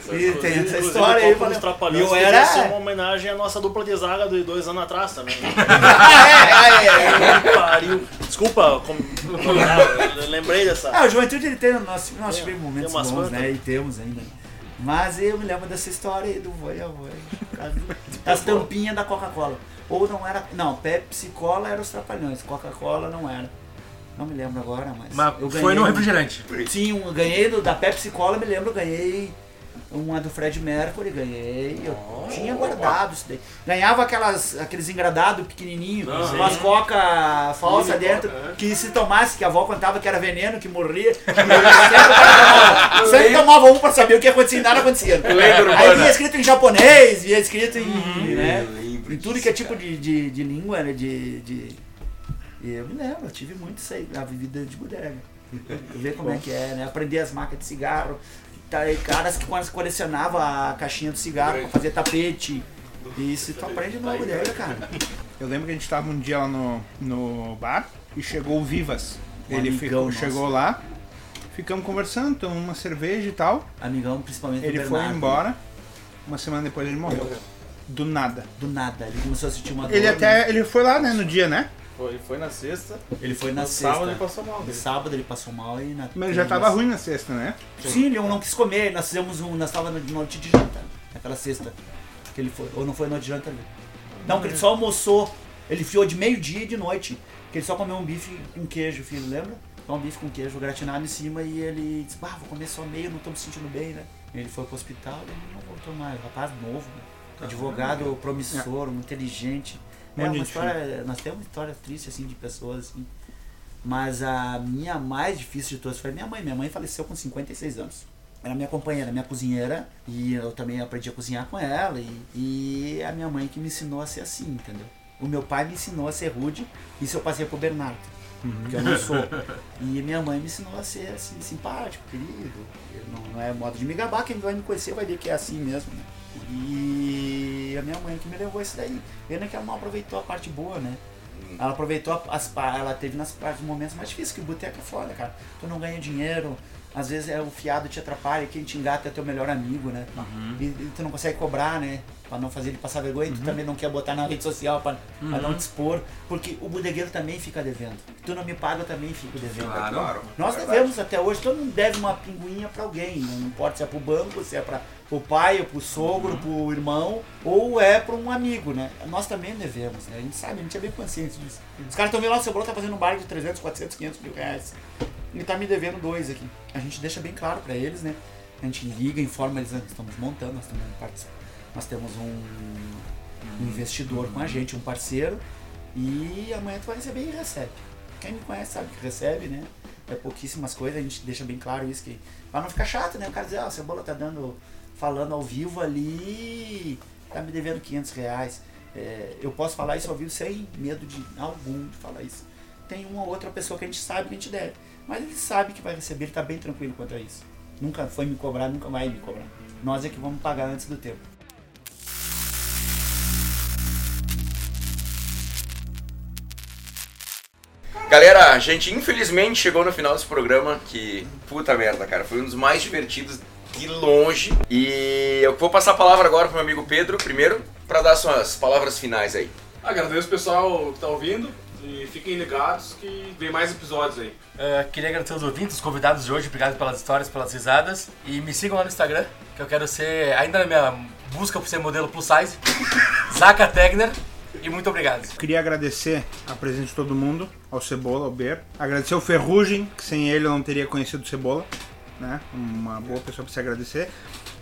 Speaker 1: Olha
Speaker 3: E tem essa história aí, falei,
Speaker 6: Trapalhões
Speaker 3: e eu era-
Speaker 6: ser uma homenagem à nossa dupla de zaga de dois anos atrás também.
Speaker 3: Ah, é, é, é.
Speaker 6: Pariu. Desculpa, com... eu lembrei dessa.
Speaker 3: Ah, o Juventude ele tem, nós, tivemos momentos bons,
Speaker 6: quantas.
Speaker 3: né? E temos ainda. Mas eu me lembro dessa história aí do Voia Voia. As tampinhas da Coca-Cola. Ou não era. Não, Pepsi Cola era os trapalhões, Coca-Cola não era. Não me lembro agora, mas.
Speaker 4: Mas
Speaker 3: eu
Speaker 4: foi no refrigerante.
Speaker 3: Sim, um, ganhei do, da Pepsi Cola, me lembro, ganhei uma do Fred Mercury, ganhei. Eu tinha guardado isso daí. Ganhava aquelas, aqueles engradados pequenininhos, com as coca falsa
Speaker 7: Mini
Speaker 3: dentro,
Speaker 7: coca, é.
Speaker 3: que se tomasse, que a avó contava que era veneno, que morria. que sempre, tomava, sempre tomava um pra saber o que acontecia e nada acontecia. Aí vinha escrito em japonês, vinha escrito em.
Speaker 1: Eu
Speaker 3: né, em tudo que é tipo de, de, de língua, né? De, de. E eu me lembro, eu tive muito isso aí, a vida de bodega. Ver como é que é, né? Aprender as marcas de cigarro. Tá, caras que quase colecionavam a caixinha do cigarro pra fazer tapete. E isso tu aprende numa bodega, cara.
Speaker 5: Eu lembro que a gente tava um dia lá no, no bar e chegou o Vivas.
Speaker 3: Um
Speaker 5: Ele ficou, chegou lá, ficamos conversando, tomamos uma cerveja e tal.
Speaker 3: Amigão, principalmente do
Speaker 5: Ele foi embora. Uma semana depois ele morreu. Do nada.
Speaker 3: Do nada, ele começou a sentir uma dor.
Speaker 5: Ele
Speaker 3: né?
Speaker 5: até. Ele foi lá, né, no dia, né?
Speaker 6: Foi, foi na sexta.
Speaker 3: Ele foi na
Speaker 6: no
Speaker 3: sexta.
Speaker 6: sábado ele passou mal.
Speaker 3: No sábado ele passou mal e na
Speaker 5: Mas ele já tava ruim na sexta, né?
Speaker 3: Sim, ele não quis comer. Nós fizemos um. Nós tava de noite de janta. Naquela sexta. Que ele foi. Ou não foi noite de janta ali. Não, que ele só almoçou. Ele fiou de meio-dia e de noite. Que ele só comeu um bife com queijo, filho, lembra? Só um bife com queijo gratinado em cima e ele disse, bah, vou comer só meio, não tô me sentindo bem, né? Ele foi pro hospital e não voltou mais. Rapaz novo, né? Advogado promissor, inteligente. É uma história. Nós temos uma história triste assim de pessoas assim. Mas a minha mais difícil de todas foi a minha mãe. Minha mãe faleceu com 56 anos. Era minha companheira, minha cozinheira. E eu também aprendi a cozinhar com ela. E, e a minha mãe que me ensinou a ser assim, entendeu? O meu pai me ensinou a ser rude. Isso eu passei pro Bernardo. Que eu não sou. E minha mãe me ensinou a ser assim, simpático, querido. Não, não é modo de me gabar. Quem vai me conhecer vai ver que é assim mesmo, né? E a minha mãe que me levou isso daí. Pena que ela não aproveitou a parte boa, né? Ela aproveitou as ela teve nas partes momentos mais difíceis, que o boteco é foda, cara. Tu não ganha dinheiro, às vezes é o fiado te atrapalha, quem te engata é teu melhor amigo, né? E, e tu não consegue cobrar, né? Pra não fazer ele passar vergonha, e tu também não quer botar na rede social pra, pra não te expor, porque o bodegueiro também fica devendo. Tu não me paga, eu também fico devendo.
Speaker 4: Claro.
Speaker 1: Claro.
Speaker 3: Nós
Speaker 1: é
Speaker 3: devemos até hoje, todo mundo deve uma pinguinha pra alguém. Não importa se é pro banco, se é pra, pro pai, ou pro sogro, pro irmão, ou é pra um amigo, né? Nós também devemos, né? A gente sabe, a gente é bem consciente disso. Os caras estão vendo lá, o Cebola tá fazendo um bar de 300, 400, 500 mil reais. Ele tá me devendo dois aqui. A gente deixa bem claro pra eles, né? A gente liga, informa eles, nós estamos montando, nós, também partic- nós temos um, um investidor com a gente, um parceiro, e amanhã tu vai receber e recebe. Quem me conhece sabe que recebe, né? É pouquíssimas coisas, a gente deixa bem claro isso, que pra não ficar chato, né? O cara dizer, ah, o Cebola tá dando falando ao vivo ali, tá me devendo 500 reais. É, eu posso falar isso ao vivo sem medo de algum de falar isso. Tem uma outra pessoa que a gente sabe que a gente deve, mas ele sabe que vai receber, ele tá bem tranquilo quanto a isso. Nunca foi me cobrar, nunca vai me cobrar. Nós é que vamos pagar antes do tempo.
Speaker 1: Galera, a gente infelizmente chegou no final desse programa que, puta merda, cara, foi um dos mais divertidos de longe. E eu vou passar a palavra agora pro meu amigo Pedro, primeiro, pra dar suas palavras finais aí.
Speaker 7: Agradeço o pessoal que tá ouvindo e fiquem ligados que vem mais episódios aí.
Speaker 4: É, queria agradecer os ouvintes, os convidados de hoje, obrigado pelas histórias, pelas risadas. E me sigam lá no Instagram, que eu quero ser, ainda na minha busca por ser modelo plus size, Zaka Tegner. E muito obrigado.
Speaker 5: Queria agradecer a presença de todo mundo, ao Cebola, ao Ber. Agradecer ao Ferrugem, que sem ele eu não teria conhecido o Cebola. Né? Uma boa pessoa para se agradecer.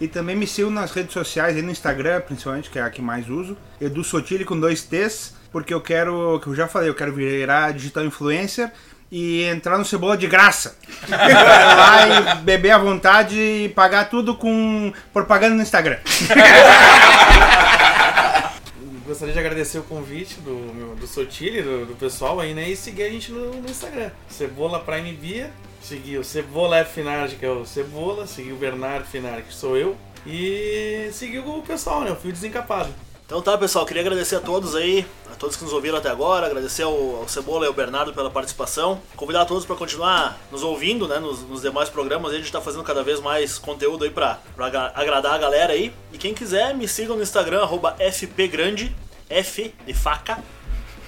Speaker 5: E também me sigam nas redes sociais, aí no Instagram principalmente, que é a que mais uso. Edu Sotile com dois T's, porque eu quero, que eu já falei, eu quero virar digital influencer e entrar no Cebola de graça. lá e beber à vontade e pagar tudo com propaganda no Instagram.
Speaker 2: Gostaria de agradecer o convite do, do Sotile, do, do pessoal aí, né? E seguir a gente no, no Instagram. Cebola Prime Beer. Seguir o Cebola Finardi, que é o Cebola. Seguir o Bernardo Finardi, que sou eu. E seguir o pessoal, né? O Fio Desencapado.
Speaker 6: Então tá, pessoal, queria agradecer a todos aí, a todos que nos ouviram até agora, agradecer ao, ao Cebola e ao Bernardo pela participação, convidar a todos para continuar nos ouvindo, né, nos, nos demais programas, a gente tá fazendo cada vez mais conteúdo aí pra, pra agra- agradar a galera aí, e quem quiser me sigam no Instagram, fpgrande, F de faca,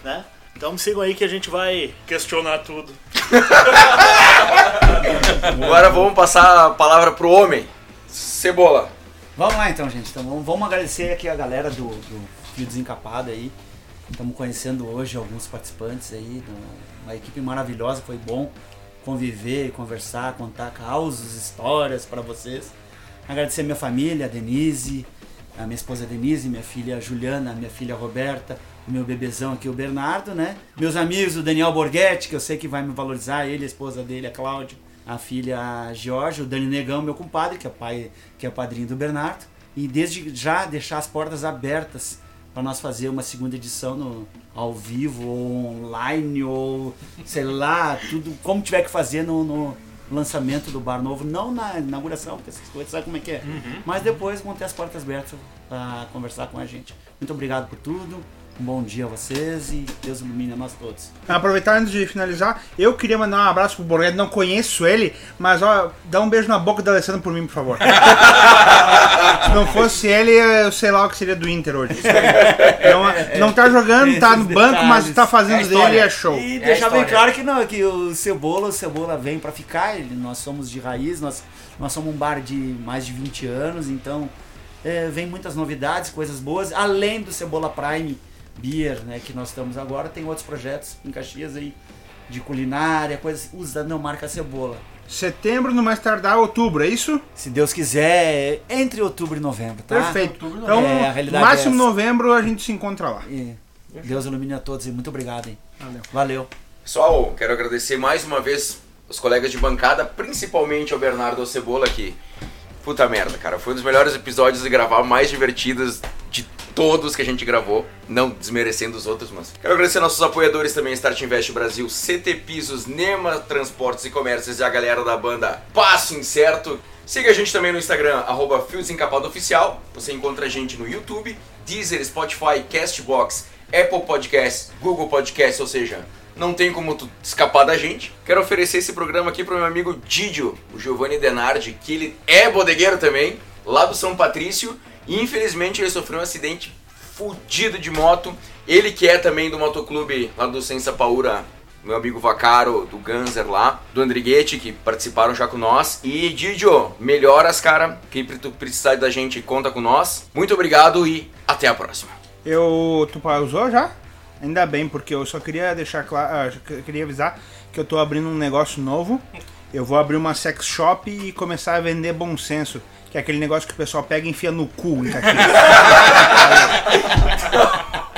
Speaker 6: né, então me sigam aí que a gente vai questionar tudo.
Speaker 1: Agora vamos passar a palavra pro homem. Cebola.
Speaker 3: Vamos lá então, gente. Então, vamos, agradecer aqui a galera do, do Fio Desencapado aí. Estamos conhecendo hoje alguns participantes aí, uma equipe maravilhosa, foi bom conviver, conversar, contar causos, histórias para vocês. Agradecer a minha família, a Denise, a minha esposa Denise, minha filha Juliana, minha filha Roberta, o meu bebezão aqui, o Bernardo, né? Meus amigos, o Daniel Borghetti, que eu sei que vai me valorizar, ele, a esposa dele, a Cláudia, a filha Georgia, o Dani Negão, meu compadre, que é pai, que é padrinho do Bernardo. E desde já deixar as portas abertas para nós fazer uma segunda edição no, ao vivo, ou online, ou sei lá, tudo como tiver que fazer no, no lançamento do bar novo, não na inauguração, porque essas coisas sabe como é que é. Mas depois vão ter as portas abertas para conversar com a gente. Muito obrigado por tudo. Um bom dia a vocês e Deus ilumine a nós todos.
Speaker 5: Aproveitar antes de finalizar, eu queria mandar um abraço pro Borghetti, não conheço ele, mas ó, dá um beijo na boca do Alessandro por mim, por favor. Se não fosse ele, eu sei lá o que seria do Inter hoje. Não, não tá jogando, tá no banco, mas tá fazendo
Speaker 4: É
Speaker 5: dele e é show.
Speaker 3: E
Speaker 4: É
Speaker 3: deixar bem claro que não, que o Cebola, o Cebola vem pra ficar, ele, nós somos de raiz, nós, nós somos um bar de mais de 20 anos, então é, vem muitas novidades, coisas boas, além do Cebola Prime Beer, né, que nós estamos agora, tem outros projetos em Caxias aí, de culinária, coisas usando não marca Cebola.
Speaker 5: Setembro, no mais tardar, outubro, é isso?
Speaker 3: Se Deus quiser, entre outubro e novembro, tá?
Speaker 5: Perfeito.
Speaker 4: outubro,
Speaker 5: Então,
Speaker 3: É, a realidade
Speaker 5: máximo
Speaker 3: é
Speaker 5: novembro a gente se encontra lá.
Speaker 3: E Deus ilumine a todos e muito obrigado, hein?
Speaker 5: Valeu.
Speaker 3: Valeu.
Speaker 1: Pessoal, quero agradecer mais uma vez os colegas de bancada, principalmente ao Bernardo Cebola que puta merda, cara, foi um dos melhores episódios de gravar, mais divertidos de todos que a gente gravou, não desmerecendo os outros, mas quero agradecer nossos apoiadores também, Start Invest Brasil, CT Pisos, Nema Transportes e Comércios e a galera da banda Passo Incerto. Siga a gente também no Instagram, arroba Oficial. Você encontra a gente no YouTube, Deezer, Spotify, Castbox, Apple Podcasts, Google Podcasts, ou seja, não tem como tu escapar da gente. Quero oferecer esse programa aqui pro meu amigo Didio, o Giovanni Denardi, que ele é bodegueiro também, lá do São Patrício. E infelizmente ele sofreu um acidente fudido de moto. Ele que é também do motoclube lá do Sensa Paura, meu amigo Vacaro, do Ganser lá, do Andriguete, que participaram já com nós. E Didio, melhoras, cara. Quem tu precisar da gente, conta com nós. Muito obrigado e até a próxima.
Speaker 5: Eu. Tu pausou já? Ainda bem, porque eu só queria deixar claro, ah, queria avisar que eu tô abrindo um negócio novo. Eu vou abrir uma sex shop e começar a vender bom senso, que é aquele negócio que o pessoal pega e enfia no cu,